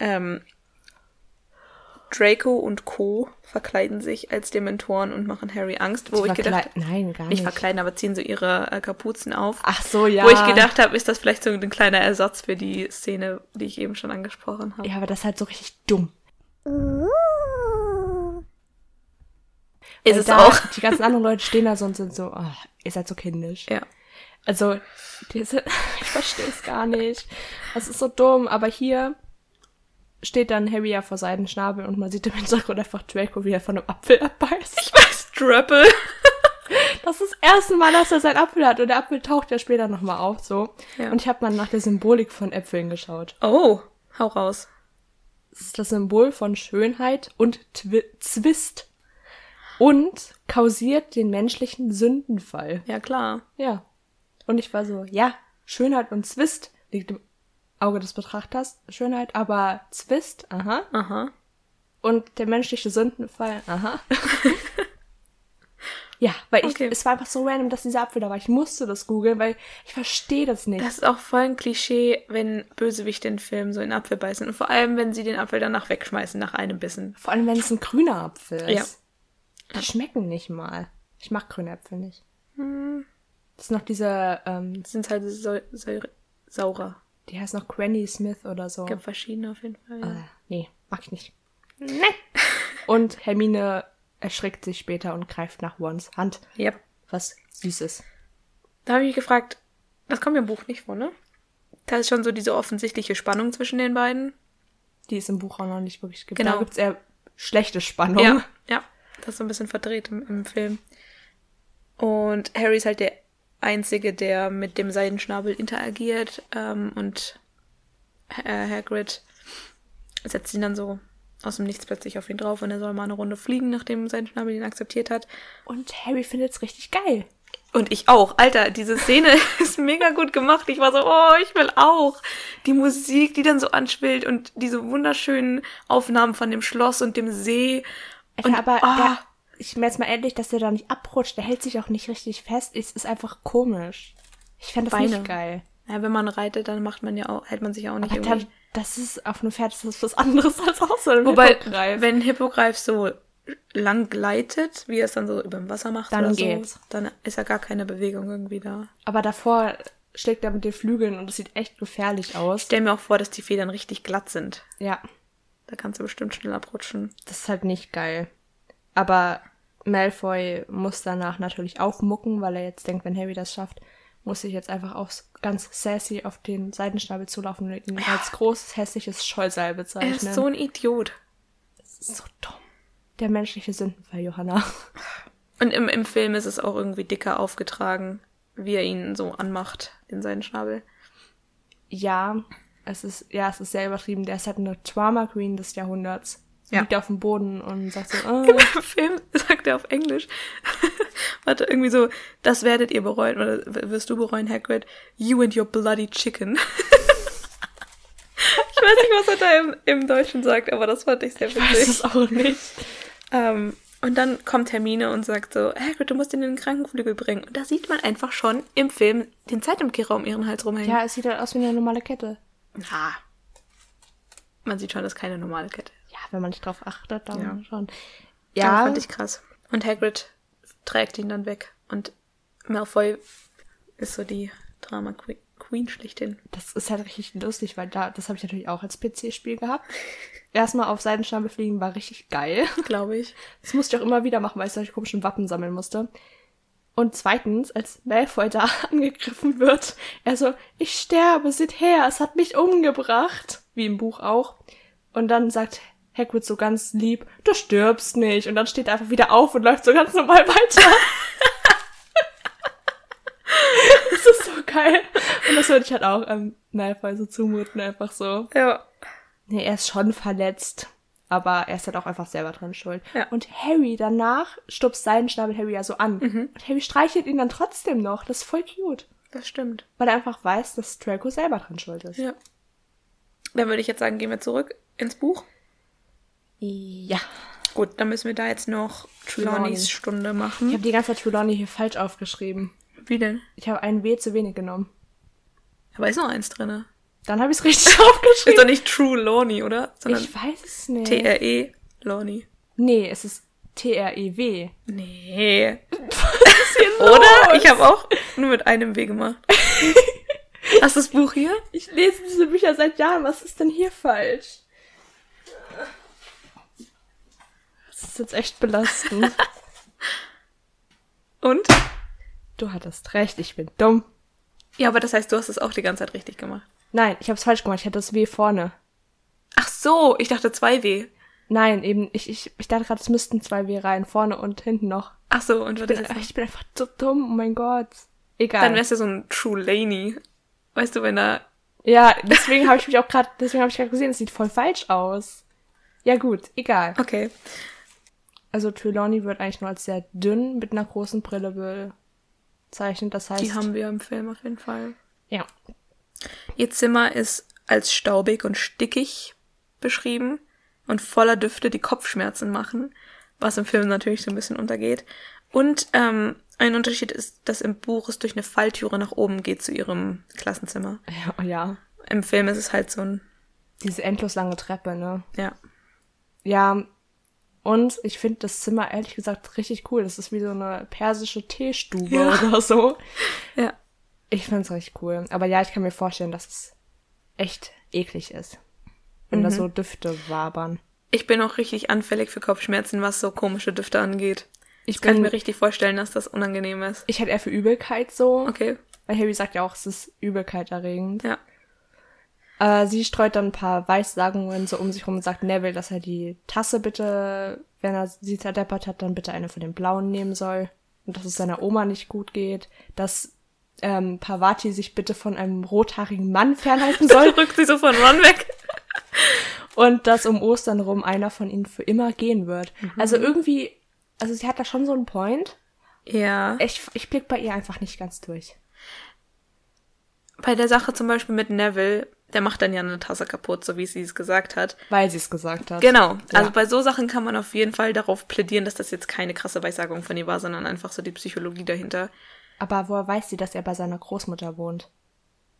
Ähm, Draco und Co. verkleiden sich als Dementoren und machen Harry Angst, wo ich gedacht Nein, gar nicht nicht. verkleiden, aber ziehen so ihre äh, Kapuzen auf. Ach so, ja. Wo ich gedacht habe, ist das vielleicht so ein kleiner Ersatz für die Szene, die ich eben schon angesprochen habe. Ja, aber das ist halt so richtig dumm. Ist Weil es da, auch. Die ganzen anderen Leute stehen da so und sind so, oh, ihr seid so kindisch. Ja. Also, diese, ich verstehe es gar nicht. Das ist so dumm, aber hier steht dann Harry ja vor seinen Schnabel und man sieht im Hintergrund einfach Draco, wie er von einem Apfel abbeißt. Ich weiß, Drapple. Das ist das erste Mal, dass er seinen Apfel hat und der Apfel taucht ja später nochmal auf, so. Ja. Und ich habe mal nach der Symbolik von Äpfeln geschaut. Oh, hau raus. Das ist das Symbol von Schönheit und Twi Zwist und kausiert den menschlichen Sündenfall. Ja, klar. Ja. Und ich war so, ja, Schönheit und Zwist liegt im Auge des Betrachters. Schönheit, aber Zwist, aha. Aha. Und der menschliche Sündenfall, aha. ja, weil ich, Okay. es war einfach so random, dass dieser Apfel da war. Ich musste das googeln, weil ich verstehe das nicht. Das ist auch voll ein Klischee, wenn Bösewichte in Filmen so in Apfel beißen. Und vor allem, wenn sie den Apfel danach wegschmeißen nach einem Bissen. Vor allem, wenn es ein grüner Apfel ist. Ja. Die schmecken nicht mal. Ich mag grüne Äpfel nicht. Hm. Das ist noch diese, ähm, Sind halt so, so, saurer. Die heißt noch Granny Smith oder so. Gibt verschiedene auf jeden Fall. Ja. Äh, nee, mag ich nicht. Nee. Und Hermine erschreckt sich später und greift nach Wons Hand, Ja. was süß ist. Da habe ich mich gefragt, das kommt mir im Buch nicht vor, ne? Da ist schon so diese offensichtliche Spannung zwischen den beiden. Die ist im Buch auch noch nicht wirklich gibt. Genau. Da gibt's eher schlechte Spannung. Ja, ja. Das ist so ein bisschen verdreht im, im Film. Und Harry ist halt der Einzige, der mit dem Seidenschnabel interagiert. Ähm, und äh, Hagrid setzt ihn dann so aus dem Nichts plötzlich auf ihn drauf und er soll mal eine Runde fliegen, nachdem Seidenschnabel ihn akzeptiert hat. Und Harry findet's richtig geil. Und ich auch. Alter, diese Szene ist mega gut gemacht. Ich war so, oh, ich will auch. Die Musik, die dann so anschwillt und diese wunderschönen Aufnahmen von dem Schloss und dem See. Alter, Und, aber ah. der, ich merke jetzt mal endlich, dass der da nicht abrutscht. Der hält sich auch nicht richtig fest. Es ist einfach komisch. Ich fände das Beine. nicht geil. Ja, wenn man reitet, dann macht man ja auch, hält man sich ja auch nicht Aber irgendwie. dann, das ist auf einem Pferd das ist was anderes als auf so einem Wobei, Hippogreif. wenn ein Hippogreif so lang gleitet, wie er es dann so über dem Wasser macht Dann oder geht's. so, dann ist ja gar keine Bewegung irgendwie da. Aber davor schlägt er mit den Flügeln und es sieht echt gefährlich Ich aus. stell mir auch vor, dass die Federn richtig glatt sind. Ja, Da kannst du bestimmt schnell abrutschen. das ist halt nicht geil. Aber Malfoy muss danach natürlich auch mucken, weil er jetzt denkt, wenn Harry das schafft, muss ich jetzt einfach auch ganz sassy auf den Seitenschnabel zulaufen und ihn als großes, hässliches Scheusal Er bezeichnen. ist so ein Idiot. Das ist so dumm. Der menschliche Sündenfall, Johanna. Und im, im Film ist es auch irgendwie dicker aufgetragen, wie er ihn so anmacht in seinen Schnabel. Ja, es ist, ja, es ist sehr übertrieben. Der ist halt eine Trauma Queen des Jahrhunderts. Ja. Liegt auf dem Boden und sagt so, äh, Im Film sagt er auf Englisch, warte, irgendwie so, das werdet ihr bereuen, oder wirst du bereuen, Hagrid, you and your bloody chicken. ich weiß nicht, was er da im, im Deutschen sagt, aber das fand ich sehr ich weiß es witzig. auch nicht. Ähm, und dann kommt Hermine und sagt so, Hagrid, du musst ihn in den Krankenflügel bringen. Und da sieht man einfach schon im Film den Zeitumkehrer um ihren Hals rumhängen. Ja, es sieht halt aus wie eine normale Kette. Na. Man sieht schon, das ist keine normale Kette. Ja, wenn man nicht drauf achtet, dann Ja. schon. Ja. Ja, fand ich krass. Und Hagrid trägt ihn dann weg. Und Malfoy ist so die Drama Que- Queen schlechthin. das ist halt richtig lustig, weil da, das habe ich natürlich auch als PC-Spiel gehabt. Erstmal auf Seidenschnabel fliegen war richtig geil. Glaube ich. Das musste ich auch immer wieder machen, weil ich solche komischen Wappen sammeln musste. Und zweitens, als Malfoy da angegriffen wird, er so, ich sterbe, seht her, es hat mich umgebracht. Wie im Buch auch. Und dann sagt Hagrid so ganz lieb, du stirbst nicht. Und dann steht er einfach wieder auf und läuft so ganz normal weiter. das ist so geil. Und das würde ich halt auch ähm, Malfoy so zumuten, einfach so. Ja. Nee, er ist schon verletzt. Aber er ist halt auch einfach selber dran schuld. Ja. Und Harry danach stupst seinen Schnabel Harry ja so an. Mhm. Und Harry streichelt ihn dann trotzdem noch. Das ist voll cute. Das stimmt. Weil er einfach weiß, dass Draco selber dran schuld ist. Ja. Dann würde ich jetzt sagen, gehen wir zurück ins Buch. Ja. Gut, dann müssen wir da jetzt noch Trelawney. Trelawneys Stunde Ich machen. habe die ganze Zeit Trelawney hier falsch aufgeschrieben. Wie denn? Ich habe ein W zu wenig genommen. Aber ist noch eins drin. Dann habe ich es richtig Ist aufgeschrieben. doch nicht True Lawny, oder? Sondern Ich weiß es nicht. T-R-E Lawny. nee, es ist T-R-E-W. Nee. Oder? Oder? Ich habe auch nur mit einem W gemacht. Hast du das Buch hier? Ich lese diese Bücher seit Jahren. Was ist denn hier falsch? Das ist jetzt echt belastend. Und? du hattest recht, ich bin dumm. Ja, aber das heißt, du hast es auch die ganze Zeit richtig gemacht. Nein, ich habe es falsch gemacht. Ich hatte das W vorne. Ach so, ich dachte zwei W. Nein, eben, ich, ich, ich dachte gerade, es müssten zwei W rein. Vorne und hinten noch. Ach so, und Ich was bin, ist das? ich bin einfach so dumm. Oh mein Gott. Egal. Dann wär's ja so ein True Laney. Weißt du, wenn er. ja, deswegen habe ich mich auch gerade, deswegen habe ich gerade gesehen, es sieht voll falsch aus. Ja gut, egal. Okay. Also Trelawney wird eigentlich nur als sehr dünn mit einer großen Brille bezeichnet. Das heißt, Die haben wir im Film auf jeden Fall. ja, Ihr Zimmer ist als staubig und stickig beschrieben und voller Düfte, die Kopfschmerzen machen, was im Film natürlich so ein bisschen untergeht. Und ähm, ein Unterschied ist, dass im Buch es durch eine Falltüre nach oben geht zu ihrem Klassenzimmer. ja, ja. Im Film ist es halt so ein, Diese endlos lange Treppe, ne? ja, Ja, und ich finde das Zimmer ehrlich gesagt richtig cool. Das ist wie so eine persische Teestube Ja. oder so. ja, Ich find's richtig cool. Aber ja, ich kann mir vorstellen, dass es echt eklig ist. Wenn da so Düfte wabern. Ich bin auch richtig anfällig für Kopfschmerzen, was so komische Düfte angeht. Ich Kann mir richtig vorstellen, dass das unangenehm ist. ich hätte eher für Übelkeit so. Okay, Weil Harry sagt ja auch, es ist Übelkeit erregend. ja. Äh, sie streut dann ein paar Weissagungen so um sich rum und sagt Neville, dass er die Tasse bitte, wenn er sie zerdeppert hat, dann bitte eine von den blauen nehmen soll. Und dass es seiner Oma nicht gut geht. Dass ähm, Pavati sich bitte von einem rothaarigen Mann fernhalten soll. Rückt sie so von Ron weg. und dass um Ostern rum einer von ihnen für immer gehen wird. Also irgendwie, also sie hat da schon so einen Point. Ja. Ich, ich blick bei ihr einfach nicht ganz durch. Bei der Sache zum Beispiel mit Neville, der macht dann ja eine Tasse kaputt, so wie sie es gesagt hat. Weil sie es gesagt hat. Genau. Ja. Also bei so Sachen kann man auf jeden Fall darauf plädieren, dass das jetzt keine krasse Weissagung von ihr war, sondern einfach so die Psychologie dahinter. Aber woher weiß sie, dass er bei seiner Großmutter wohnt?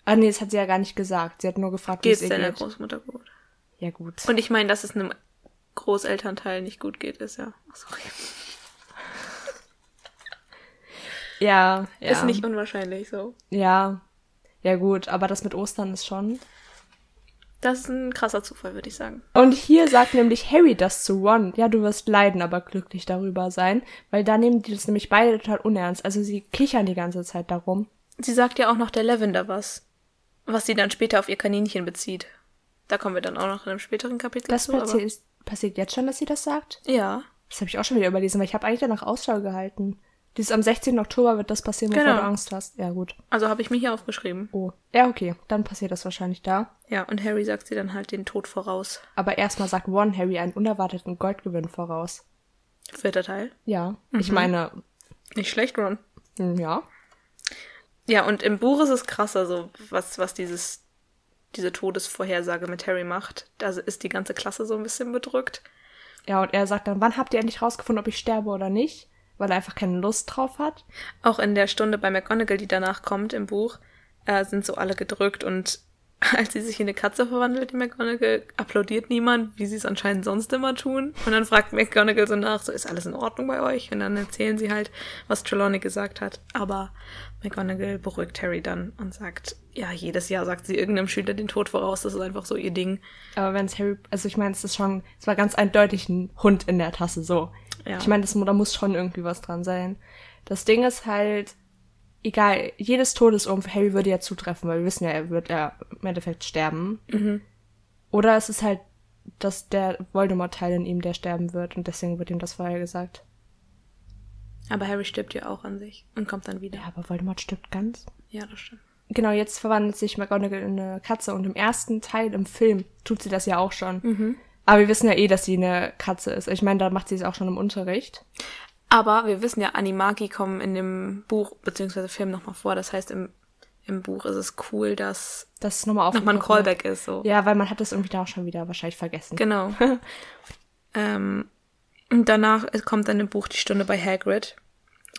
Ah nee, das hat sie ja gar nicht gesagt. Sie hat nur gefragt, wie es ihr deiner geht. Großmutter gut? Ja gut. Und ich meine, dass es einem Großelternteil nicht gut geht, ist ja. Ach, sorry. ja, ja. Ist nicht unwahrscheinlich so. Ja. Ja gut, aber das mit Ostern ist schon. Das ist ein krasser Zufall, würde ich sagen. Und hier sagt nämlich Harry das zu Ron. Ja, du wirst leiden, aber glücklich darüber sein. Weil da nehmen die das nämlich beide total unernst. Also sie kichern die ganze Zeit darum. Sie sagt ja auch noch der Lavender was, was sie dann später auf ihr Kaninchen bezieht. Da kommen wir dann auch noch in einem späteren Kapitel Das zu. passiert, ist, passiert jetzt schon, dass sie das sagt? Ja, Das habe ich auch schon wieder überlesen, weil ich habe eigentlich danach Ausschau gehalten. Dieses am 16. Oktober wird das passieren, bevor Genau. du Angst hast. Ja, gut. also habe ich mir hier aufgeschrieben. Oh. Ja, okay. Dann passiert das wahrscheinlich da. Ja, und Harry sagt sie dann halt den Tod voraus. Aber erstmal sagt Ron Harry einen unerwarteten Goldgewinn voraus. Vierter Teil. Ja. Ich meine, Nicht schlecht, Ron. hm, ja. Ja, und im Buch ist es krasser, so was, was dieses, diese Todesvorhersage mit Harry macht. Da ist die ganze Klasse so ein bisschen bedrückt. Ja, und er sagt dann, wann habt ihr endlich rausgefunden, ob ich sterbe oder nicht? Weil er einfach keine Lust drauf hat. Auch in der Stunde bei McGonagall, die danach kommt im Buch, äh, sind so alle gedrückt und als sie sich in eine Katze verwandelt, die McGonagall, applaudiert niemand, wie sie es anscheinend sonst immer tun. Und dann fragt McGonagall so nach, so ist alles in Ordnung bei euch? Und dann erzählen sie halt, was Trelawney gesagt hat. Aber McGonagall beruhigt Harry dann und sagt, ja, jedes Jahr sagt sie irgendeinem Schüler den Tod voraus, das ist einfach so ihr Ding. Aber wenn es Harry, also ich meine, es ist schon, es war ganz eindeutig ein Hund in der Tasse, so. Ja. Ich meine, das, da muss schon irgendwie was dran sein. Das Ding ist halt, egal, jedes Todesurm für Harry würde ja zutreffen, weil wir wissen ja, er wird ja im Endeffekt sterben. Oder es ist halt, dass der Voldemort-Teil in ihm, der sterben wird und deswegen wird ihm das vorher gesagt. Aber Harry stirbt ja auch an sich und kommt dann wieder. Ja, aber Voldemort stirbt ganz. Ja, das stimmt. genau, jetzt verwandelt sich McGonagall in eine Katze und im ersten Teil im Film tut sie das ja auch schon. Mhm. Aber wir wissen ja eh, dass sie eine Katze ist. Ich meine, da macht sie es auch schon im Unterricht. Aber wir wissen ja, Animagi kommen in dem Buch bzw. Film nochmal vor. Das heißt, im, im Buch ist es cool, dass Das nochmal nochmal ein aufgekommen. Callback ist. So. Ja, weil man hat das irgendwie da auch schon wieder wahrscheinlich vergessen. Genau. ähm, und danach kommt dann im Buch die Stunde bei Hagrid,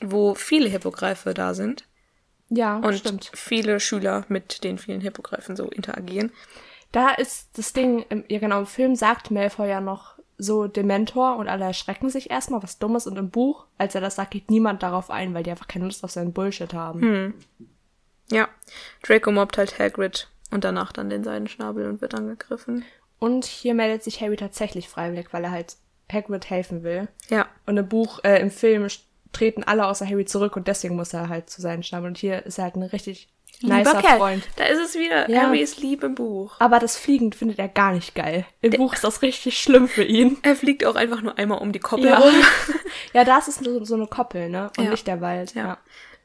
wo viele Hippogreife da sind Ja, und stimmt. viele Schüler mit den vielen Hippogreifen so interagieren. Da ist das Ding, im, ja genau, im Film sagt Malfoy ja noch so Dementor und alle erschrecken sich erstmal, was Dummes. Und im Buch, als er das sagt, geht niemand darauf ein, weil die einfach keine Lust auf seinen Bullshit haben. Hm. Ja, Draco mobbt halt Hagrid und danach dann den Seidenschnabel und wird angegriffen. Und hier meldet sich Harry tatsächlich freiwillig, weil er halt Hagrid helfen will. Ja, Und im Buch, äh, im Film treten alle außer Harry zurück und deswegen muss er halt zu seinen Schnabel. Und hier ist er halt ein richtig nicer Freund. Da ist es wieder. Ja. Harry ist lieb im Buch. Aber das Fliegen findet er gar nicht geil. Im Buch ist das richtig schlimm für ihn. Er fliegt auch einfach nur einmal um die Koppel Ja. rum. ja, da ist es so, so eine Koppel, ne? Und Ja. nicht der Wald. Ja.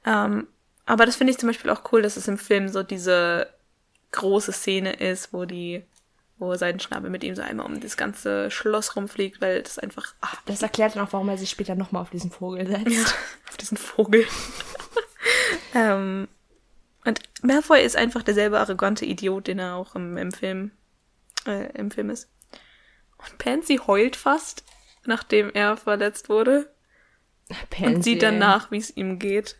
Ähm, aber das finde ich zum Beispiel auch cool, dass es im Film so diese große Szene ist, wo die, wo Seidenschnabel mit ihm so einmal um das ganze Schloss rumfliegt, weil das einfach, ah, Das erklärt dann auch, warum er sich später nochmal auf diesen Vogel setzt. auf diesen Vogel. ähm, und Malfoy ist einfach derselbe arrogante Idiot, den er auch im, im Film, äh, im Film ist. Und Pansy heult fast, nachdem er verletzt wurde. Pansy, und sieht dann ey. nach, wie es ihm geht.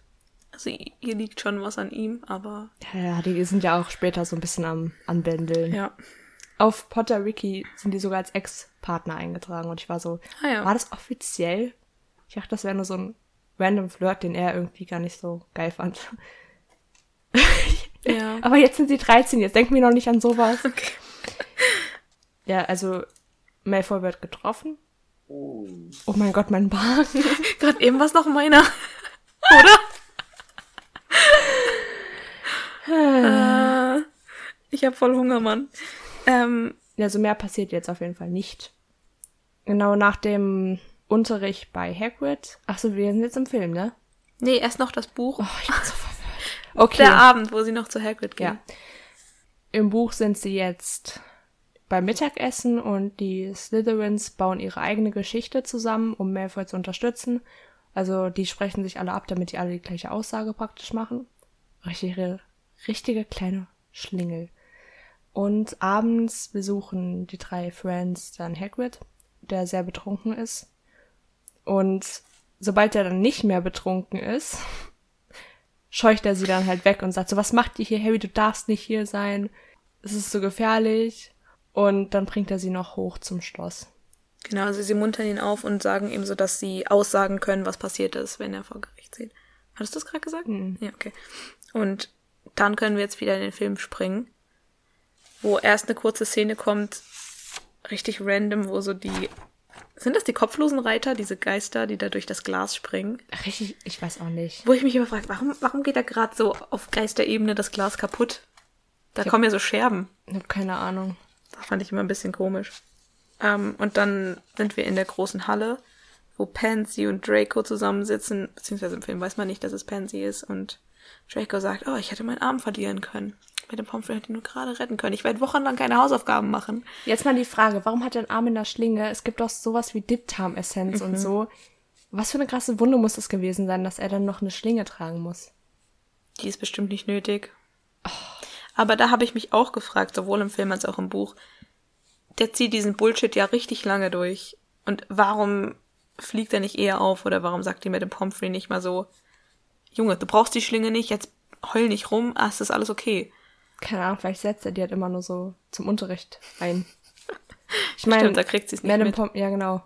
Also hier liegt schon was an ihm, aber Ja, die sind ja auch später so ein bisschen am Anbändeln. ja. Auf Potter Ricky sind die sogar als Ex-Partner eingetragen und ich war so, Ah ja. war das offiziell? Ich dachte, das wäre nur so ein random Flirt, den er irgendwie gar nicht so geil fand. Ja. Aber jetzt sind sie 13, jetzt denken wir noch nicht an sowas. Okay. Ja, also Malfoy wird getroffen. Oh mein Gott, mein Bart. Gerade eben war es noch meiner. Oder? äh, ich habe voll Hunger, Mann. Ähm, Also mehr passiert jetzt auf jeden Fall nicht. Genau nach dem Unterricht bei Hagrid. Ach so, wir sind jetzt im Film, ne? nee, erst noch das Buch. Oh, ich bin so. Okay. Der Abend, wo sie noch zu Hagrid gehen. Ja. Im Buch sind sie jetzt beim Mittagessen und die Slytherins bauen ihre eigene Geschichte zusammen, um Malfoy zu unterstützen. Also die sprechen sich alle ab, damit die alle die gleiche Aussage praktisch machen. Richtige, richtige kleine Schlingel. Und abends besuchen die drei Friends dann Hagrid, der sehr betrunken ist. Und sobald er dann nicht mehr betrunken ist, scheucht er sie dann halt weg und sagt so, was macht ihr hier, Harry, du darfst nicht hier sein, es ist so gefährlich. Und dann bringt er sie noch hoch zum Schloss. Genau, also sie muntern ihn auf und sagen ihm so, dass sie aussagen können, was passiert ist, wenn er vor Gericht sieht. Hattest du das gerade gesagt? Mhm. Ja, okay. Und dann können wir jetzt wieder in den Film springen, wo erst eine kurze Szene kommt, richtig random, wo so die. Sind das die kopflosen Reiter, diese Geister, die da durch das Glas springen? Richtig, ich weiß auch nicht. Wo ich mich immer frage, warum, warum geht da gerade so auf Geisterebene das Glas kaputt? Da kommen ja so Scherben. Ich habe keine Ahnung. Das fand ich immer ein bisschen komisch. Ähm, und dann sind wir in der großen Halle, wo Pansy und Draco zusammensitzen, beziehungsweise im Film weiß man nicht, dass es Pansy ist. Und Draco sagt, oh, ich hätte meinen Arm verlieren können. Mit dem Pomfrey hätte ich nur gerade retten können. Ich werde wochenlang keine Hausaufgaben machen. Jetzt mal die Frage, warum hat er einen Arm in der Schlinge? Es gibt doch sowas wie Diptam-Essenz und so. Was für eine krasse Wunde muss das gewesen sein, dass er dann noch eine Schlinge tragen muss? Die ist bestimmt nicht nötig. Aber da habe ich mich auch gefragt, sowohl im Film als auch im Buch. Der zieht diesen Bullshit ja richtig lange durch. Und warum fliegt er nicht eher auf? Oder warum sagt ihr mit dem Pomfrey nicht mal so, Junge, du brauchst die Schlinge nicht, jetzt heul nicht rum, ah, es ist alles okay. Keine Ahnung, vielleicht setzt er die halt immer nur so zum Unterricht ein. Ich Stimmt, meine, da kriegt sie es nicht Madame mit. Pom ja genau,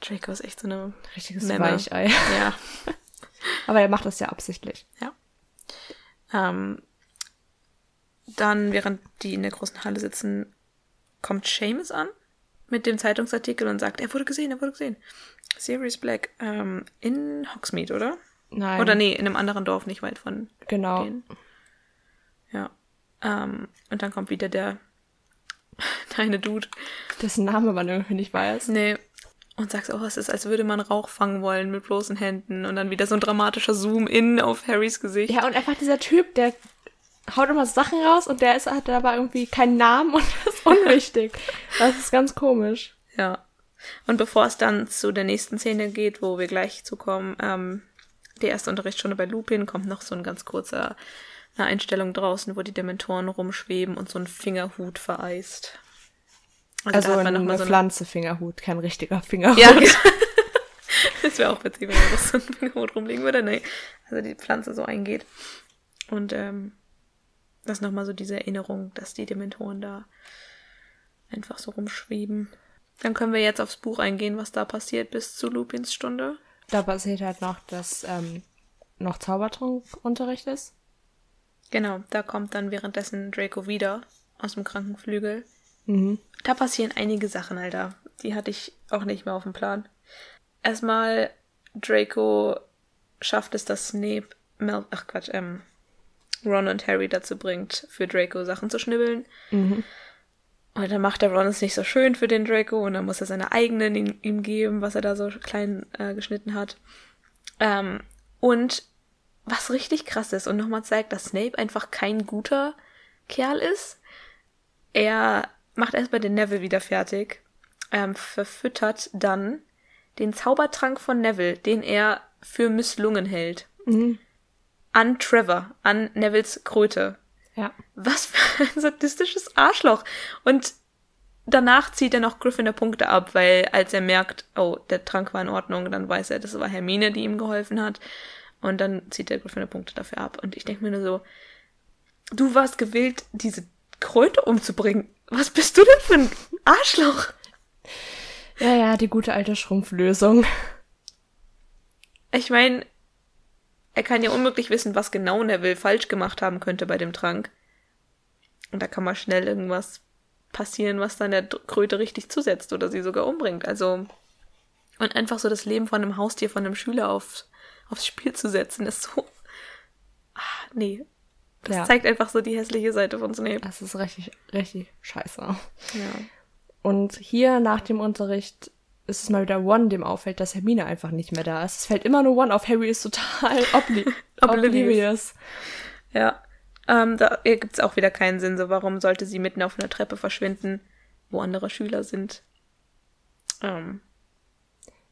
Draco ist echt so eine richtiges Memme. Weichei. Ja, Aber er macht das ja absichtlich. ja. Ähm, dann, während die in der großen Halle sitzen, kommt Seamus an mit dem Zeitungsartikel und sagt, er wurde gesehen, er wurde gesehen. Sirius Black ähm, in Hogsmeade, oder? Nein. Oder nee, in einem anderen Dorf, nicht weit von Genau. denen. Ja. Ähm, und dann kommt wieder der, der eine Dude. Dessen Name man irgendwie nicht weiß. Nee. und sagst, oh, es ist, als würde man Rauch fangen wollen mit bloßen Händen. Und dann wieder so ein dramatischer Zoom-In auf Harrys Gesicht. Ja, und einfach dieser Typ, der haut immer Sachen raus und der ist, hat aber irgendwie keinen Namen und das ist unwichtig. das ist ganz komisch. Ja. Und bevor es dann zu der nächsten Szene geht, wo wir gleich zukommen, ähm, die erste Unterrichtsstunde bei Lupin, kommt noch so ein ganz kurzer eine Einstellung draußen, wo die Dementoren rumschweben und so ein Fingerhut vereist. Also, also eine, eine so Pflanze Fingerhut, kein richtiger Fingerhut. Ja, genau. das wäre auch witzig, wenn man das so ein Fingerhut rumlegen würde. Nee. Also die Pflanze so eingeht. Und ähm, das ist nochmal so diese Erinnerung, dass die Dementoren da einfach so rumschweben. Dann können wir jetzt aufs Buch eingehen, was da passiert bis zu Lupins Stunde. Da passiert halt noch, dass ähm, noch Zaubertrunkunterricht ist. Genau, da kommt dann währenddessen Draco wieder aus dem Krankenflügel. Mhm. Da passieren einige Sachen, Alter. Die hatte ich auch nicht mehr auf dem Plan. Erstmal, Draco schafft es, dass Snape Mel ach Quatsch, ähm, Ron und Harry dazu bringt, für Draco Sachen zu schnibbeln. Mhm. Und dann macht der Ron es nicht so schön für den Draco und dann muss er seine eigenen ihm, ihm geben, was er da so klein äh, geschnitten hat. Ähm, und was richtig krass ist und nochmal zeigt, dass Snape einfach kein guter Kerl ist. Er macht erstmal den Neville wieder fertig, ähm, verfüttert dann den Zaubertrank von Neville, den er für misslungen hält, mhm. an Trevor, an Nevilles Kröte. Ja. Was für ein sadistisches Arschloch. Und danach zieht er noch Gryffindor Punkte ab, weil als er merkt, oh, der Trank war in Ordnung, dann weiß er, das war Hermine, die ihm geholfen hat. Und dann zieht der Gryffindor Punkte dafür ab. Und ich denke mir nur so, du warst gewillt, diese Kröte umzubringen. Was bist du denn für ein Arschloch? Ja, ja, die gute alte Schrumpflösung. Ich meine, er kann ja unmöglich wissen, was genau Neville falsch gemacht haben könnte bei dem Trank. Und da kann mal schnell irgendwas passieren, was dann der Kröte richtig zusetzt oder sie sogar umbringt. Also, und einfach so das Leben von einem Haustier, von einem Schüler auf, aufs Spiel zu setzen, ist so. Ah, nee. Das ja. zeigt einfach so die hässliche Seite von Snape. Das ist richtig, richtig scheiße. Ja. Und hier nach dem Unterricht ist es mal wieder One, dem auffällt, dass Hermine einfach nicht mehr da ist. Es fällt immer nur One auf. Harry ist total obli oblivious. Ja. Ähm, da gibt es auch wieder keinen Sinn. So, warum sollte sie mitten auf einer Treppe verschwinden, wo andere Schüler sind? Ähm,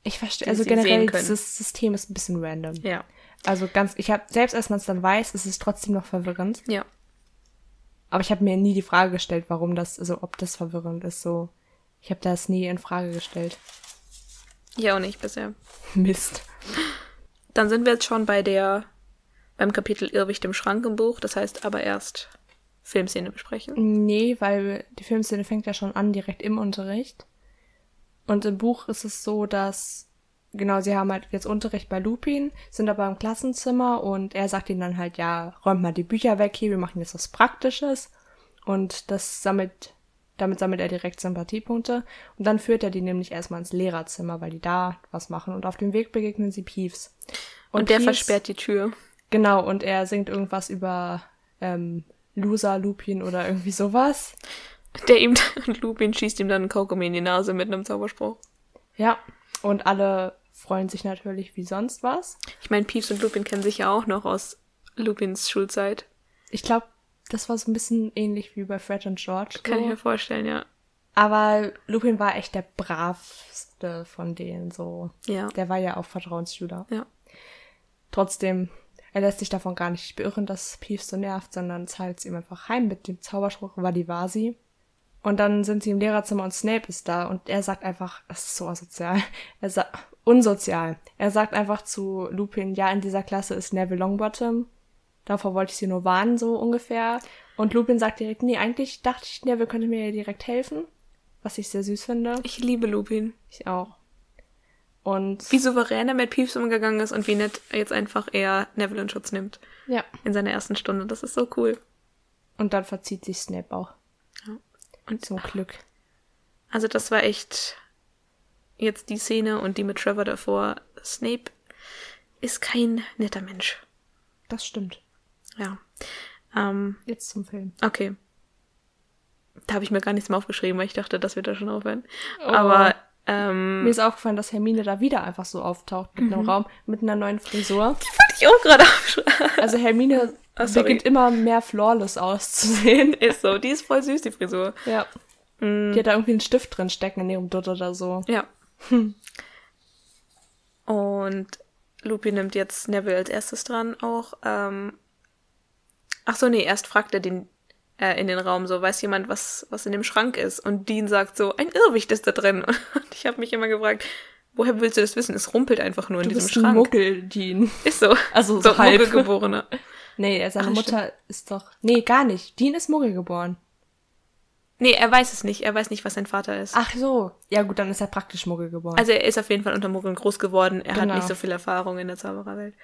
ich verstehe, also generell, dieses System ist ein bisschen random. Ja. Also ganz, ich habe, selbst als man es dann weiß, ist es trotzdem noch verwirrend. Ja. Aber ich habe mir nie die Frage gestellt, warum das, also ob das verwirrend ist. So, ich habe das nie in Frage gestellt. Ja, auch nicht bisher. Mist. Dann sind wir jetzt schon bei der, beim Kapitel Irrwicht im Schrank im Buch. Das heißt aber erst Filmszene besprechen. Nee, weil die Filmszene fängt ja schon an, direkt im Unterricht. Und im Buch ist es so, dass, genau, sie haben halt jetzt Unterricht bei Lupin, sind aber im Klassenzimmer und er sagt ihnen dann halt, ja, räumt mal die Bücher weg hier, wir machen jetzt was Praktisches. Und das sammelt, damit sammelt er direkt Sympathiepunkte. Und dann führt er die nämlich erstmal ins Lehrerzimmer, weil die da was machen. Und auf dem Weg begegnen sie Peeves. Und, und der Peeves, versperrt die Tür. Genau, und er singt irgendwas über ähm, Loser, Lupin oder irgendwie sowas. Der ihm Lupin schießt ihm dann einen Kaugummi in die Nase mit einem Zauberspruch. Ja, und alle freuen sich natürlich wie sonst was. Ich meine, Peeves und Lupin kennen sich ja auch noch aus Lupins Schulzeit. Ich glaube, das war so ein bisschen ähnlich wie bei Fred und George. Kann ich mir vorstellen, ja. Aber Lupin war echt der bravste von denen, so. Ja. Der war ja auch Vertrauensschüler. Ja. Trotzdem, er lässt sich davon gar nicht beirren, dass Peeves so nervt, sondern zahlt es ihm einfach heim mit dem Zauberspruch Vadivasi. Und dann sind sie im Lehrerzimmer und Snape ist da und er sagt einfach, das ist so asozial, er sagt, unsozial. Er sagt einfach zu Lupin, ja, in dieser Klasse ist Neville Longbottom. Davor wollte ich sie nur warnen, so ungefähr. Und Lupin sagt direkt, nee, eigentlich dachte ich, Neville könnte mir direkt helfen. Was ich sehr süß finde. Ich liebe Lupin. Ich auch. Und wie souverän er mit Peeves umgegangen ist und wie nett jetzt einfach er Neville in Schutz nimmt. Ja. In seiner ersten Stunde. Das ist so cool. Und dann verzieht sich Snape auch. Und zum Glück. Also das war echt jetzt die Szene und die mit Trevor davor. Snape ist kein netter Mensch. Das stimmt. Ja. Ähm, jetzt zum Film. Okay. Da habe ich mir gar nichts mehr aufgeschrieben, weil ich dachte, das wird da schon aufhören. Oh. Aber Ähm, Mir ist aufgefallen, dass Hermine da wieder einfach so auftaucht mit Mhm. einem Raum, mit einer neuen Frisur. fand ich auch gerade aufschreiben. Also Hermine sorry. beginnt immer mehr flawless auszusehen. Ist so, die ist voll süß, die Frisur. Ja. Mhm. Die hat da irgendwie einen Stift drin stecken in ihrem Dutt oder so. Ja. Und Lupin nimmt jetzt Neville als erstes dran auch. Ähm, ach so, nee, erst fragt er den äh, in den Raum so, weiß jemand, was, was in dem Schrank ist? Und Dean sagt so, ein Irrwicht ist da drin. Und ich habe mich immer gefragt, woher willst du das wissen? Es rumpelt einfach nur in Du diesem bist ein Schrank. Muggel, Dean. Ist so. Also so so halb. Muggelgeborener. Nee, er- seine Ach, Mutter ist doch... Nee, gar nicht. Dean ist Muggel geboren. Nee, er weiß es nicht. Er weiß nicht, was sein Vater ist. Ach so. Ja gut, dann ist er praktisch Muggel geboren. Also er ist auf jeden Fall unter Muggeln groß geworden. Er hat Genau. nicht so viel Erfahrung in der Zaubererwelt.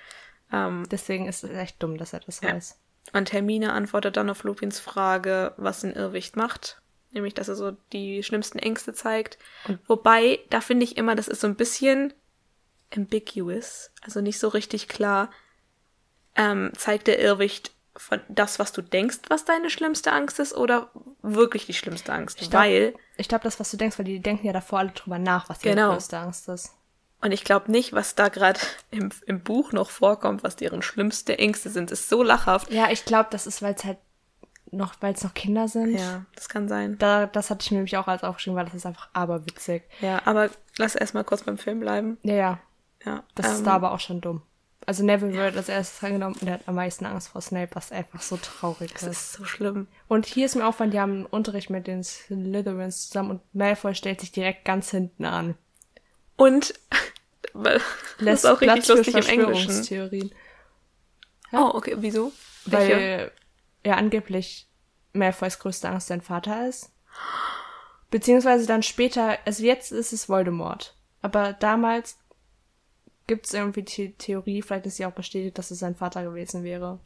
Ähm, Deswegen ist es echt dumm, dass er das Ja. weiß. Und Hermine antwortet dann auf Lupins Frage, was ein Irrwicht macht. Nämlich, dass er so die schlimmsten Ängste zeigt. Wobei, da finde ich immer, das ist so ein bisschen ambiguous, also nicht so richtig klar. Ähm, zeigt der Irrwicht von das, was du denkst, was deine schlimmste Angst ist, oder wirklich die schlimmste Angst? Ich glaub- Weil, Ich glaube, das, was du denkst, weil die denken ja davor alle drüber nach, was ihre Genau. größte Angst ist. Und ich glaube nicht, was da gerade im, im Buch noch vorkommt, was deren schlimmste Ängste sind, ist so lachhaft. Ja, ich glaube, das ist, weil es halt noch, weil es noch Kinder sind. Ja, das kann sein. Da, das hatte ich mir nämlich auch als aufgeschrieben, weil das ist einfach aberwitzig. Ja, aber lass erstmal kurz beim Film bleiben. Ja, ja. Ja, Das ist ähm, da aber auch schon dumm. Also Neville wird als erstes drangenommen und er hat am meisten Angst vor Snape, was einfach so traurig Das ist. ist so schlimm. Und hier ist mir aufgefallen, die haben einen Unterricht mit den Slytherins zusammen und Malfoy stellt sich direkt ganz hinten an. Und das Lässt ist auch richtig Platz für lustig im Englischen. Verschwörungstheorien. Oh, okay, wieso? Welche? Weil ja angeblich Malfoys größte Angst sein Vater ist. Beziehungsweise dann später, also jetzt ist es Voldemort. Aber damals gibt es irgendwie die Theorie, vielleicht ist sie auch bestätigt, dass es sein Vater gewesen wäre.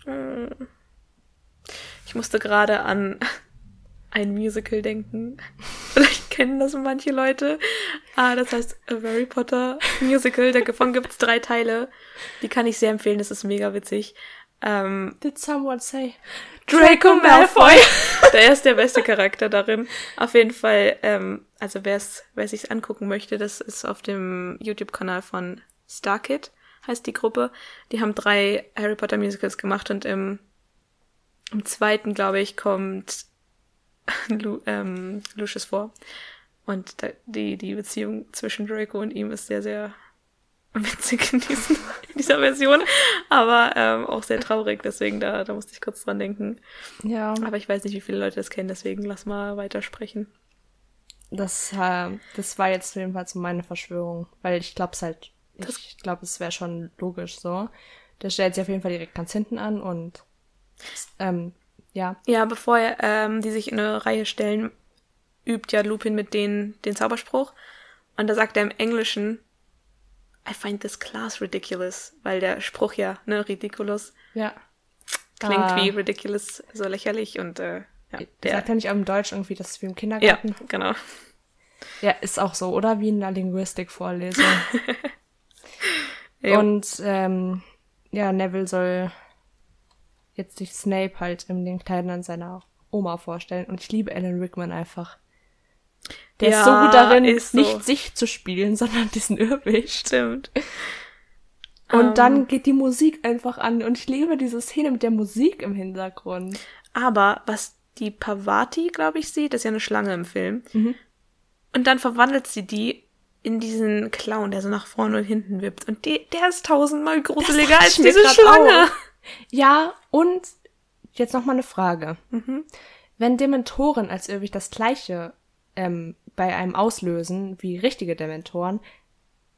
Ich musste gerade an ein Musical denken. Vielleicht kennen das manche Leute. Ah, das heißt A Harry Potter Musical. Davon gibt es drei Teile. Die kann ich sehr empfehlen. Das ist mega witzig. Ähm, Did someone say Draco Malfoy. der ist der beste Charakter darin. Auf jeden Fall, ähm, also wer es, wer sich's angucken möchte, das ist auf dem YouTube-Kanal von Starkid, heißt die Gruppe. Die haben drei Harry Potter Musicals gemacht und im, im zweiten, glaube ich, kommt Lu, ähm, Lucius vor. Und da, die, die Beziehung zwischen Draco und ihm ist sehr, sehr witzig in, diesen, in dieser Version, aber ähm, auch sehr traurig, deswegen da, da musste ich kurz dran denken. Ja, Aber ich weiß nicht, wie viele Leute das kennen, deswegen lass mal weitersprechen. das, äh, das war jetzt jedenfalls so meine Verschwörung. Weil ich glaube es halt, ich glaube, es wäre schon logisch so. Der stellt sich auf jeden Fall direkt ganz hinten an und ähm, ja, Ja, bevor ähm, die sich in eine Reihe stellen, übt ja Lupin mit denen den Zauberspruch. Und da sagt er im Englischen, I find this class ridiculous, weil der Spruch ja, ne, ridiculous, ja. klingt Ah. wie ridiculous, so lächerlich und äh, ja, Der sagt ja nicht auch im Deutsch irgendwie, das ist wie im ja, Kindergarten. genau. Ja, ist auch so, oder? Wie in einer Linguistikvorlesung. Ja. Und ähm, ja, Neville soll jetzt sich Snape halt in den Kleidern seiner Oma vorstellen. Und ich liebe Alan Rickman einfach. Der ist so Ja, gut darin, ist so. nicht sich zu spielen, sondern diesen Irrwicht. Stimmt. Und Ähm. dann geht die Musik einfach an. Und ich liebe diese Szene mit der Musik im Hintergrund. Aber was die Pavati, glaube ich, sieht, ist ja eine Schlange im Film. Mhm. Und dann verwandelt sie die in diesen Clown, der so nach vorne und hinten wippt. Und die, der ist tausendmal gruseliger als diese Schlange. auch. Ja, und jetzt noch mal eine Frage. Mhm. Wenn Dementoren als Irrwicht das gleiche ähm, bei einem auslösen wie richtige Dementoren,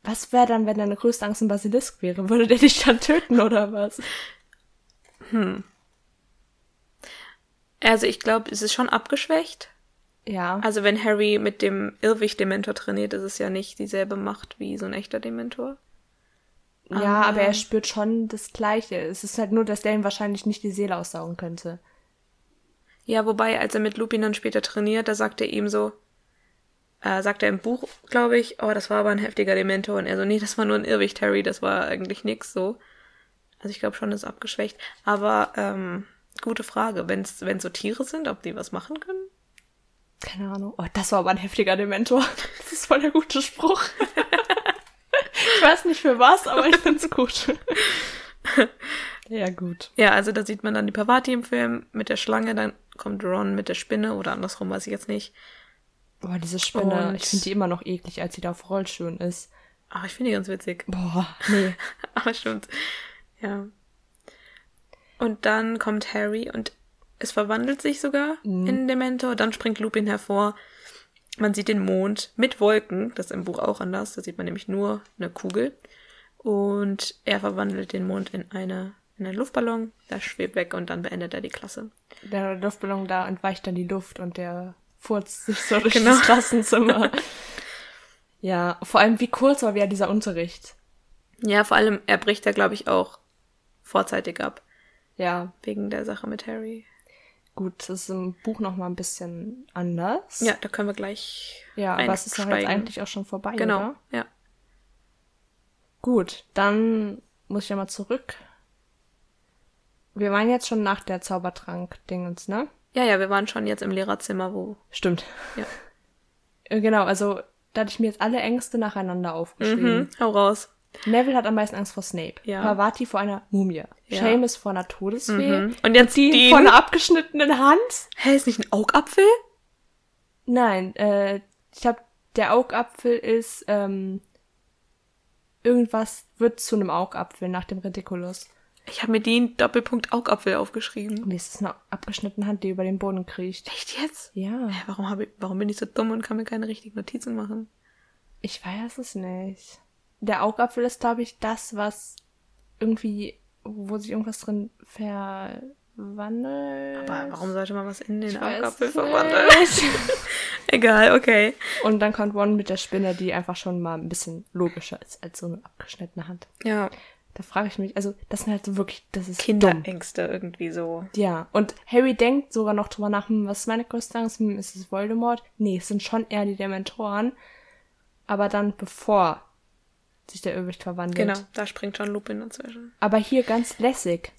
was wäre dann, wenn deine größte Angst ein Basilisk wäre? Würde der dich dann töten oder was? Also ich glaube, es ist schon abgeschwächt. Ja. Also wenn Harry mit dem Irrwicht-Dementor trainiert, ist es ja nicht dieselbe Macht wie so ein echter Dementor. Ja, aber ah. er spürt schon das Gleiche. Es ist halt nur, dass der ihm wahrscheinlich nicht die Seele aussaugen könnte. Ja, wobei, als er mit Lupin dann später trainiert, da sagt er ihm so, äh, sagt er im Buch, glaube ich, oh, das war aber ein heftiger Dementor. Und er so, nee, das war nur ein Irrwicht, Harry, das war eigentlich nix so. Also ich glaube schon, das ist abgeschwächt. Aber, ähm, gute Frage. Wenn es so Tiere sind, ob die was machen können? keine Ahnung. Oh, das war aber ein heftiger Dementor. Das ist voll der gute Spruch. ich weiß nicht für was, aber ich find's gut. ja, gut. Ja, also da sieht man dann die Pavati im Film mit der Schlange, dann kommt Ron mit der Spinne oder andersrum, weiß ich jetzt nicht. Boah, diese Spinne, Und- ich finde die immer noch eklig, als sie da auf Rollschuhen ist. Ach, ich finde die ganz witzig. Boah, nee. Aber stimmt. Ja. Und dann kommt Harry und es verwandelt sich sogar in Dementor. Dann springt Lupin hervor. Man sieht den Mond mit Wolken. Das ist im Buch auch anders. Da sieht man nämlich nur eine Kugel. Und er verwandelt den Mond in eine in einen Luftballon. Der schwebt weg und dann beendet er die Klasse. Der Luftballon da entweicht dann die Luft und der furzt sich so durch Genau. das Klassenzimmer. ja, vor allem wie kurz war wieder dieser Unterricht. Ja, vor allem, er bricht da, glaube ich, auch vorzeitig ab. Ja, Wegen der Sache mit Harry. Gut, das ist im Buch noch mal ein bisschen anders. Ja, da können wir gleich. Ja, aber es ist doch jetzt eigentlich auch schon vorbei, Genau, oder? ja. Gut, dann muss ich ja mal zurück. Wir waren jetzt schon nach der Zaubertrank-Dingens, ne? Ja, ja, wir waren schon jetzt im Lehrerzimmer, wo. Stimmt. Ja. Äh, Genau, also da hatte ich mir jetzt alle Ängste nacheinander aufgeschrieben. Mhm, hau raus. Neville hat am meisten Angst vor Snape. Ja. Pavati vor einer Mumie. Ja. Seamus vor einer Todesfee. Mhm. Und jetzt Dean Dean. vor einer abgeschnittenen Hand. Hä, ist nicht ein Augapfel? Nein, äh, ich glaube, der Augapfel ist, ähm, irgendwas wird zu einem Augapfel nach dem Reticulus. Ich habe mir Dean Doppelpunkt Augapfel aufgeschrieben. Und es ist eine abgeschnittene Hand, die über den Boden kriecht. Echt jetzt? Ja, Hä, warum, hab ich, warum bin ich so dumm und kann mir keine richtigen Notizen machen? ich weiß es nicht. Der Augapfel ist, glaube ich, das, was irgendwie, wo sich irgendwas drin verwandelt. Aber warum sollte man was in den Ich Augapfel verwandeln? Egal, okay. Und dann kommt One mit der Spinne, die einfach schon mal ein bisschen logischer ist als so eine abgeschnittene Hand. Ja, Da frage ich mich, also das sind halt so wirklich, das ist dumm. Kinderängste irgendwie so. Ja, und Harry denkt sogar noch drüber nach, hm, was ist meine größte Angst? Hm, ist es Voldemort? Nee, es sind schon eher die Dementoren. Aber dann bevor sich der Irrwicht verwandelt. Genau, da springt schon Lupin dazwischen. Aber hier ganz lässig.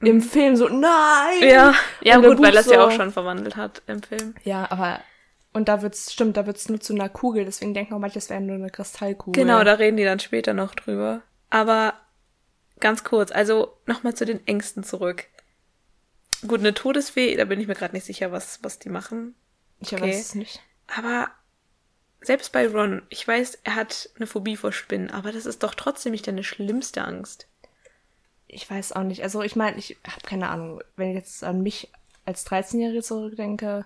Im Film so, nein! Mhm. Ja, ja Und gut, weil er es ja so- auch schon verwandelt hat im Film. Ja, aber, und da wird's, stimmt, da wird's nur zu einer Kugel, deswegen denken auch manche, es wäre nur eine Kristallkugel. Genau, da reden die dann später noch drüber. Aber ganz kurz, also nochmal zu den Ängsten zurück. Gut, eine Todesfee, da bin ich mir gerade nicht sicher, was, was die machen. Ich okay. weiß es nicht. Aber selbst bei Ron, ich weiß, er hat eine Phobie vor Spinnen, aber das ist doch trotzdem nicht deine schlimmste Angst. Ich weiß auch nicht. Also ich meine, ich habe keine Ahnung. Wenn ich jetzt an mich als 13-Jährige zurückdenke,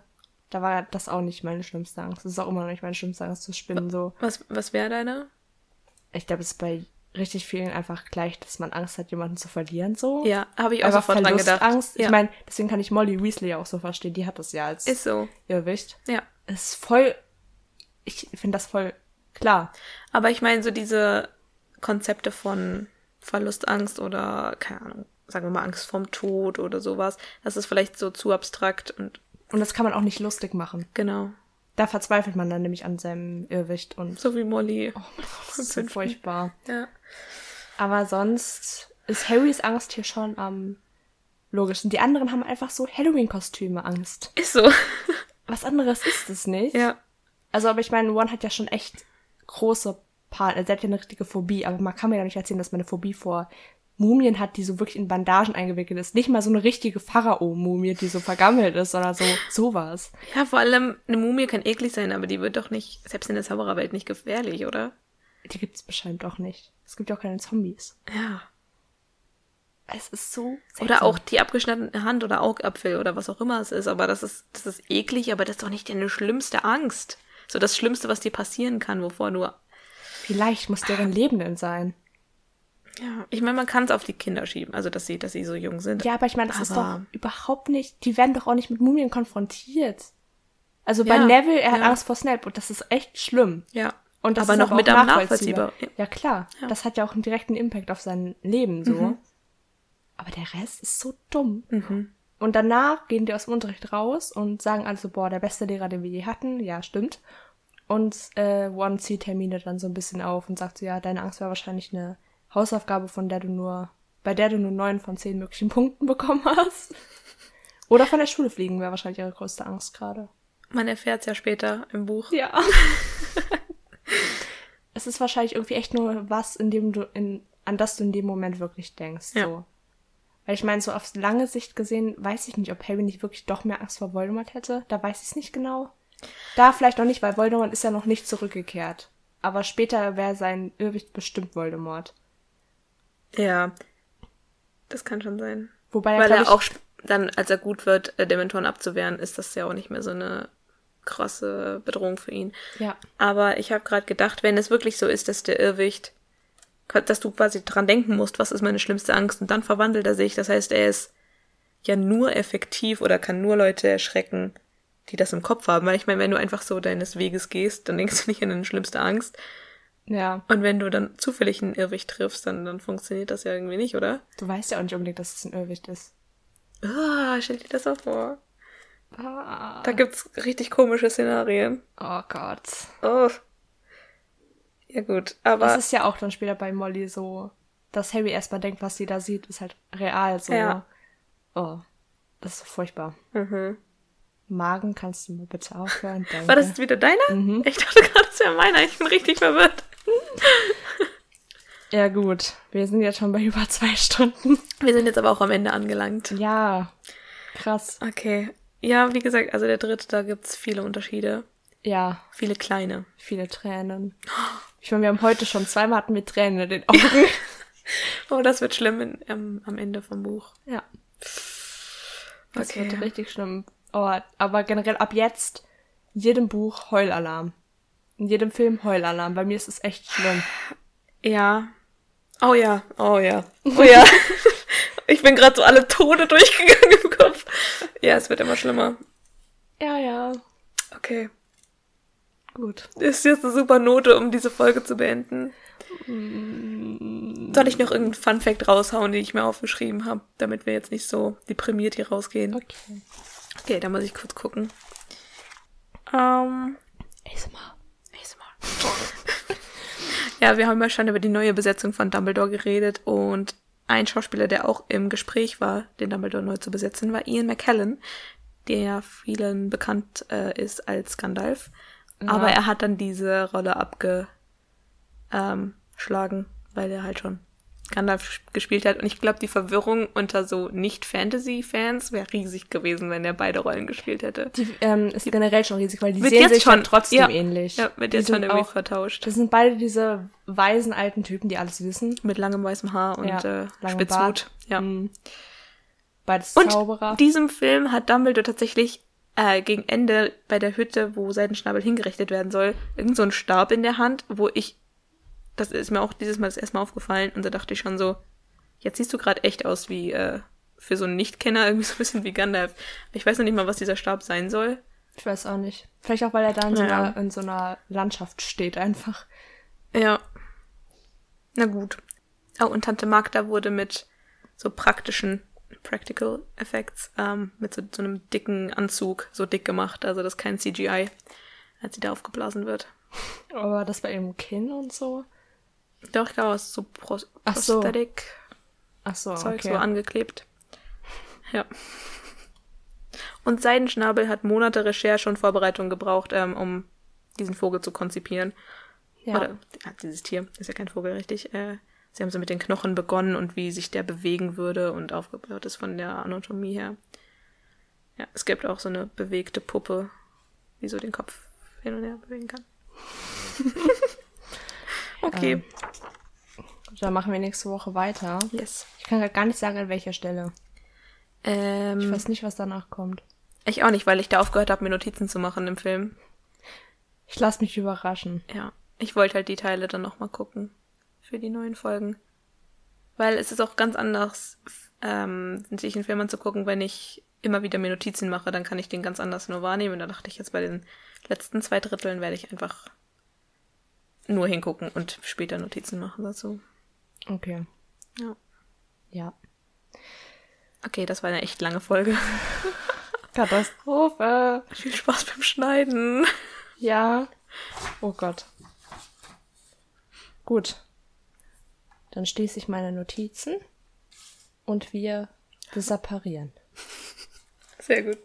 da war das auch nicht meine schlimmste Angst. Das ist auch immer noch nicht meine schlimmste Angst zu spinnen. So, Was, was wäre deine? ich glaube, es ist bei richtig vielen einfach gleich, dass man Angst hat, jemanden zu verlieren. So. Ja, habe ich auch einfach sofort dran gedacht. Verlustangst. Ja, Ich meine, deswegen kann ich Molly Weasley auch so verstehen. Die hat das ja als ist so. Irrwicht. Ja. Es ist voll. Ich finde das voll klar. Aber ich meine, so diese Konzepte von Verlustangst oder, keine Ahnung, sagen wir mal Angst vorm Tod oder sowas, das ist vielleicht so zu abstrakt und Und das kann man auch nicht lustig machen. genau. Da verzweifelt man dann nämlich an seinem Irrwicht und So wie Molly. das ist so furchtbar. Ja. Aber sonst ist Harrys Angst hier schon am logischsten. Die anderen haben einfach so Halloween-Kostüme Angst. Ist so. Was anderes ist es nicht. ja. Also, aber ich meine, One hat ja schon echt große Part, also er hat ja eine richtige Phobie, aber man kann mir ja nicht erzählen, dass man eine Phobie vor Mumien hat, die so wirklich in Bandagen eingewickelt ist. Nicht mal so eine richtige Pharao-Mumie, die so vergammelt ist, sondern so sowas. Ja, vor allem, eine Mumie kann eklig sein, aber die wird doch nicht, selbst in der Zaubererwelt, nicht gefährlich, oder? Die gibt es bestimmt auch nicht. Es gibt ja auch keine Zombies. Ja. Es ist so seltsam. Oder auch die abgeschnittene Hand oder Augapfel oder was auch immer es ist. Aber das ist, das ist eklig, aber das ist doch nicht deine schlimmste Angst. So das Schlimmste, was dir passieren kann, wovor du. Vielleicht muss deren Leben denn sein. Ja, ich meine, man kann es auf die Kinder schieben, also dass sie, dass sie so jung sind. Ja, aber ich meine, das ist doch Aber- überhaupt nicht. Die werden doch auch nicht mit Mumien konfrontiert. Also bei Ja, Neville, er hat ja. Angst vor Snape und das ist echt schlimm. Ja. Und das aber ist noch aber mit am nachvollziehbar. nachvollziehbar. Ja, klar. Ja. Das hat ja auch einen direkten Impact auf sein Leben so. Mhm. Aber der Rest ist so dumm. Mhm. Und danach gehen die aus dem Unterricht raus und sagen also, boah, der beste Lehrer, den wir je hatten. Ja, stimmt. Und äh, One zieht Hermine dann so ein bisschen auf und sagt so, ja, deine Angst war wahrscheinlich eine Hausaufgabe, von der du nur, bei der du nur neun von zehn möglichen Punkten bekommen hast. Oder von der Schule fliegen wäre wahrscheinlich ihre größte Angst gerade. Man erfährt es ja später im Buch. Ja. es ist wahrscheinlich irgendwie echt nur was, in dem du in, an das du in dem Moment wirklich denkst. Ja. So. Weil ich meine, so auf lange Sicht gesehen, weiß ich nicht, ob Harry nicht wirklich doch mehr Angst vor Voldemort hätte. Da weiß ich es nicht genau. Da vielleicht noch nicht, weil Voldemort ist ja noch nicht zurückgekehrt. Aber später wäre sein Irrwicht bestimmt Voldemort. Ja. Das kann schon sein. Wobei Weil glaub er ich, auch dann, als er gut wird, äh, Dementoren abzuwehren, ist das ja auch nicht mehr so eine krasse Bedrohung für ihn. Ja. Aber ich habe gerade gedacht, wenn es wirklich so ist, dass der Irrwicht, dass du quasi dran denken musst, was ist meine schlimmste Angst, und dann verwandelt er sich. Das heißt, er ist ja nur effektiv oder kann nur Leute erschrecken, die das im Kopf haben. Weil ich meine, wenn du einfach so deines Weges gehst, dann denkst du nicht an deine schlimmste Angst. Ja. Und wenn du dann zufällig einen Irrwicht triffst, dann, dann funktioniert das ja irgendwie nicht, oder? Du weißt ja auch nicht unbedingt, dass es ein Irrwicht ist. Ah, stell dir das mal vor. Ah. Da gibt's richtig komische Szenarien. Oh Gott. Oh. Ja gut, aber Das ist ja auch dann später bei Molly so, dass Harry erstmal denkt, was sie da sieht, ist halt real so. Ja. Oh, das ist so furchtbar. mhm. Magen, kannst du mal bitte aufhören? Danke. war das jetzt wieder deiner? Mhm. Ich dachte gerade, das wäre meiner. Ich bin richtig verwirrt. Ja gut, wir sind jetzt schon bei über zwei Stunden. Wir sind jetzt aber auch am Ende angelangt. Ja, krass. Okay. Ja, wie gesagt, also der dritte, da gibt's viele Unterschiede. Ja, Viele kleine. viele Tränen. Ich meine, wir haben heute schon zweimal hatten wir Tränen in den Augen. Oh, das wird schlimm in, am, am Ende vom Buch. ja, das Okay. wird richtig schlimm. Oh, aber generell ab jetzt, in jedem Buch Heulalarm. In jedem Film Heulalarm. Bei mir ist es echt schlimm. Ja. Oh ja, oh ja. Oh ja. ich bin gerade so alle Tode durchgegangen im Kopf. Ja, es wird immer schlimmer. Ja, ja. Okay. Gut. Ist jetzt eine super Note, um diese Folge zu beenden. Soll ich noch irgendeinen Funfact raushauen, den ich mir aufgeschrieben habe, damit wir jetzt nicht so deprimiert hier rausgehen? Okay. Okay, da muss ich kurz gucken. Ähm, ASMR. ASMR. ja, wir haben ja schon über die neue Besetzung von Dumbledore geredet und ein Schauspieler, der auch im Gespräch war, den Dumbledore neu zu besetzen, war Ian McKellen, der vielen bekannt äh, ist als Gandalf. Aber er hat dann diese Rolle abgeschlagen, ähm, weil er halt schon Gandalf gespielt hat. Und ich glaube, die Verwirrung unter so Nicht-Fantasy-Fans wäre riesig gewesen, wenn er beide Rollen gespielt hätte. Die ähm, ist generell schon riesig, weil die sehen sich schon- trotzdem ja. ähnlich. Ja, wird Die jetzt schon irgendwie auch, vertauscht. Das sind beide diese weisen alten Typen, die alles wissen. Mit langem weißem Haar und Ja, äh, Spitzhut. Ja. Mhm. Beides Und Zauberer. diesem Film hat Dumbledore tatsächlich äh, gegen Ende bei der Hütte, wo Seidenschnabel hingerichtet werden soll, irgend so einen Stab in der Hand, wo ich, das ist mir auch dieses Mal das erste Mal aufgefallen und da dachte ich schon so, jetzt siehst du gerade echt aus wie äh, für so einen Nichtkenner irgendwie so ein bisschen wie Gandalf. Ich weiß noch nicht mal, was dieser Stab sein soll. ich weiß auch nicht. Vielleicht auch, weil er da in so, Ja. einer, in so einer Landschaft steht einfach. Ja. Na gut. Oh, und Tante Magda wurde mit so praktischen Practical Effects, ähm, mit so, so einem dicken Anzug so dick gemacht, also das ist kein CGI, als sie da aufgeblasen wird. Aber das bei ihrem Kinn und so. Doch, ich glaube, es ist so Pro Ach so. Prosthetic Ach so, Zeug okay. so angeklebt. Ja. Und Seidenschnabel hat Monate Recherche und Vorbereitung gebraucht, ähm, um diesen Vogel zu konzipieren. ja. Oder dieses Tier, ist ja kein Vogel, richtig. Äh, sie haben so mit den Knochen begonnen und wie sich der bewegen würde und aufgebaut ist von der Anatomie her. Ja, es gibt auch so eine bewegte Puppe, die so den Kopf hin und her bewegen kann. okay. Ähm, Dann machen wir nächste Woche weiter. yes. Ich kann gar nicht sagen, an welcher Stelle. Ähm, Ich weiß nicht, was danach kommt. ich auch nicht, weil ich da aufgehört habe, mir Notizen zu machen im Film. Ich lasse mich überraschen. Ja, ich wollte halt die Teile dann nochmal gucken für die neuen Folgen. Weil es ist auch ganz anders, ähm, sich einen Film anzugucken, wenn ich immer wieder mir Notizen mache, dann kann ich den ganz anders nur wahrnehmen. Da dachte ich jetzt bei den letzten zwei Dritteln werde ich einfach nur hingucken und später Notizen machen dazu. Okay. Ja. Ja. Okay, das war eine echt lange Folge. Katastrophe. Viel Spaß beim Schneiden. Ja. Oh Gott. Gut. Dann schließe ich meine Notizen und wir separieren. Sehr gut.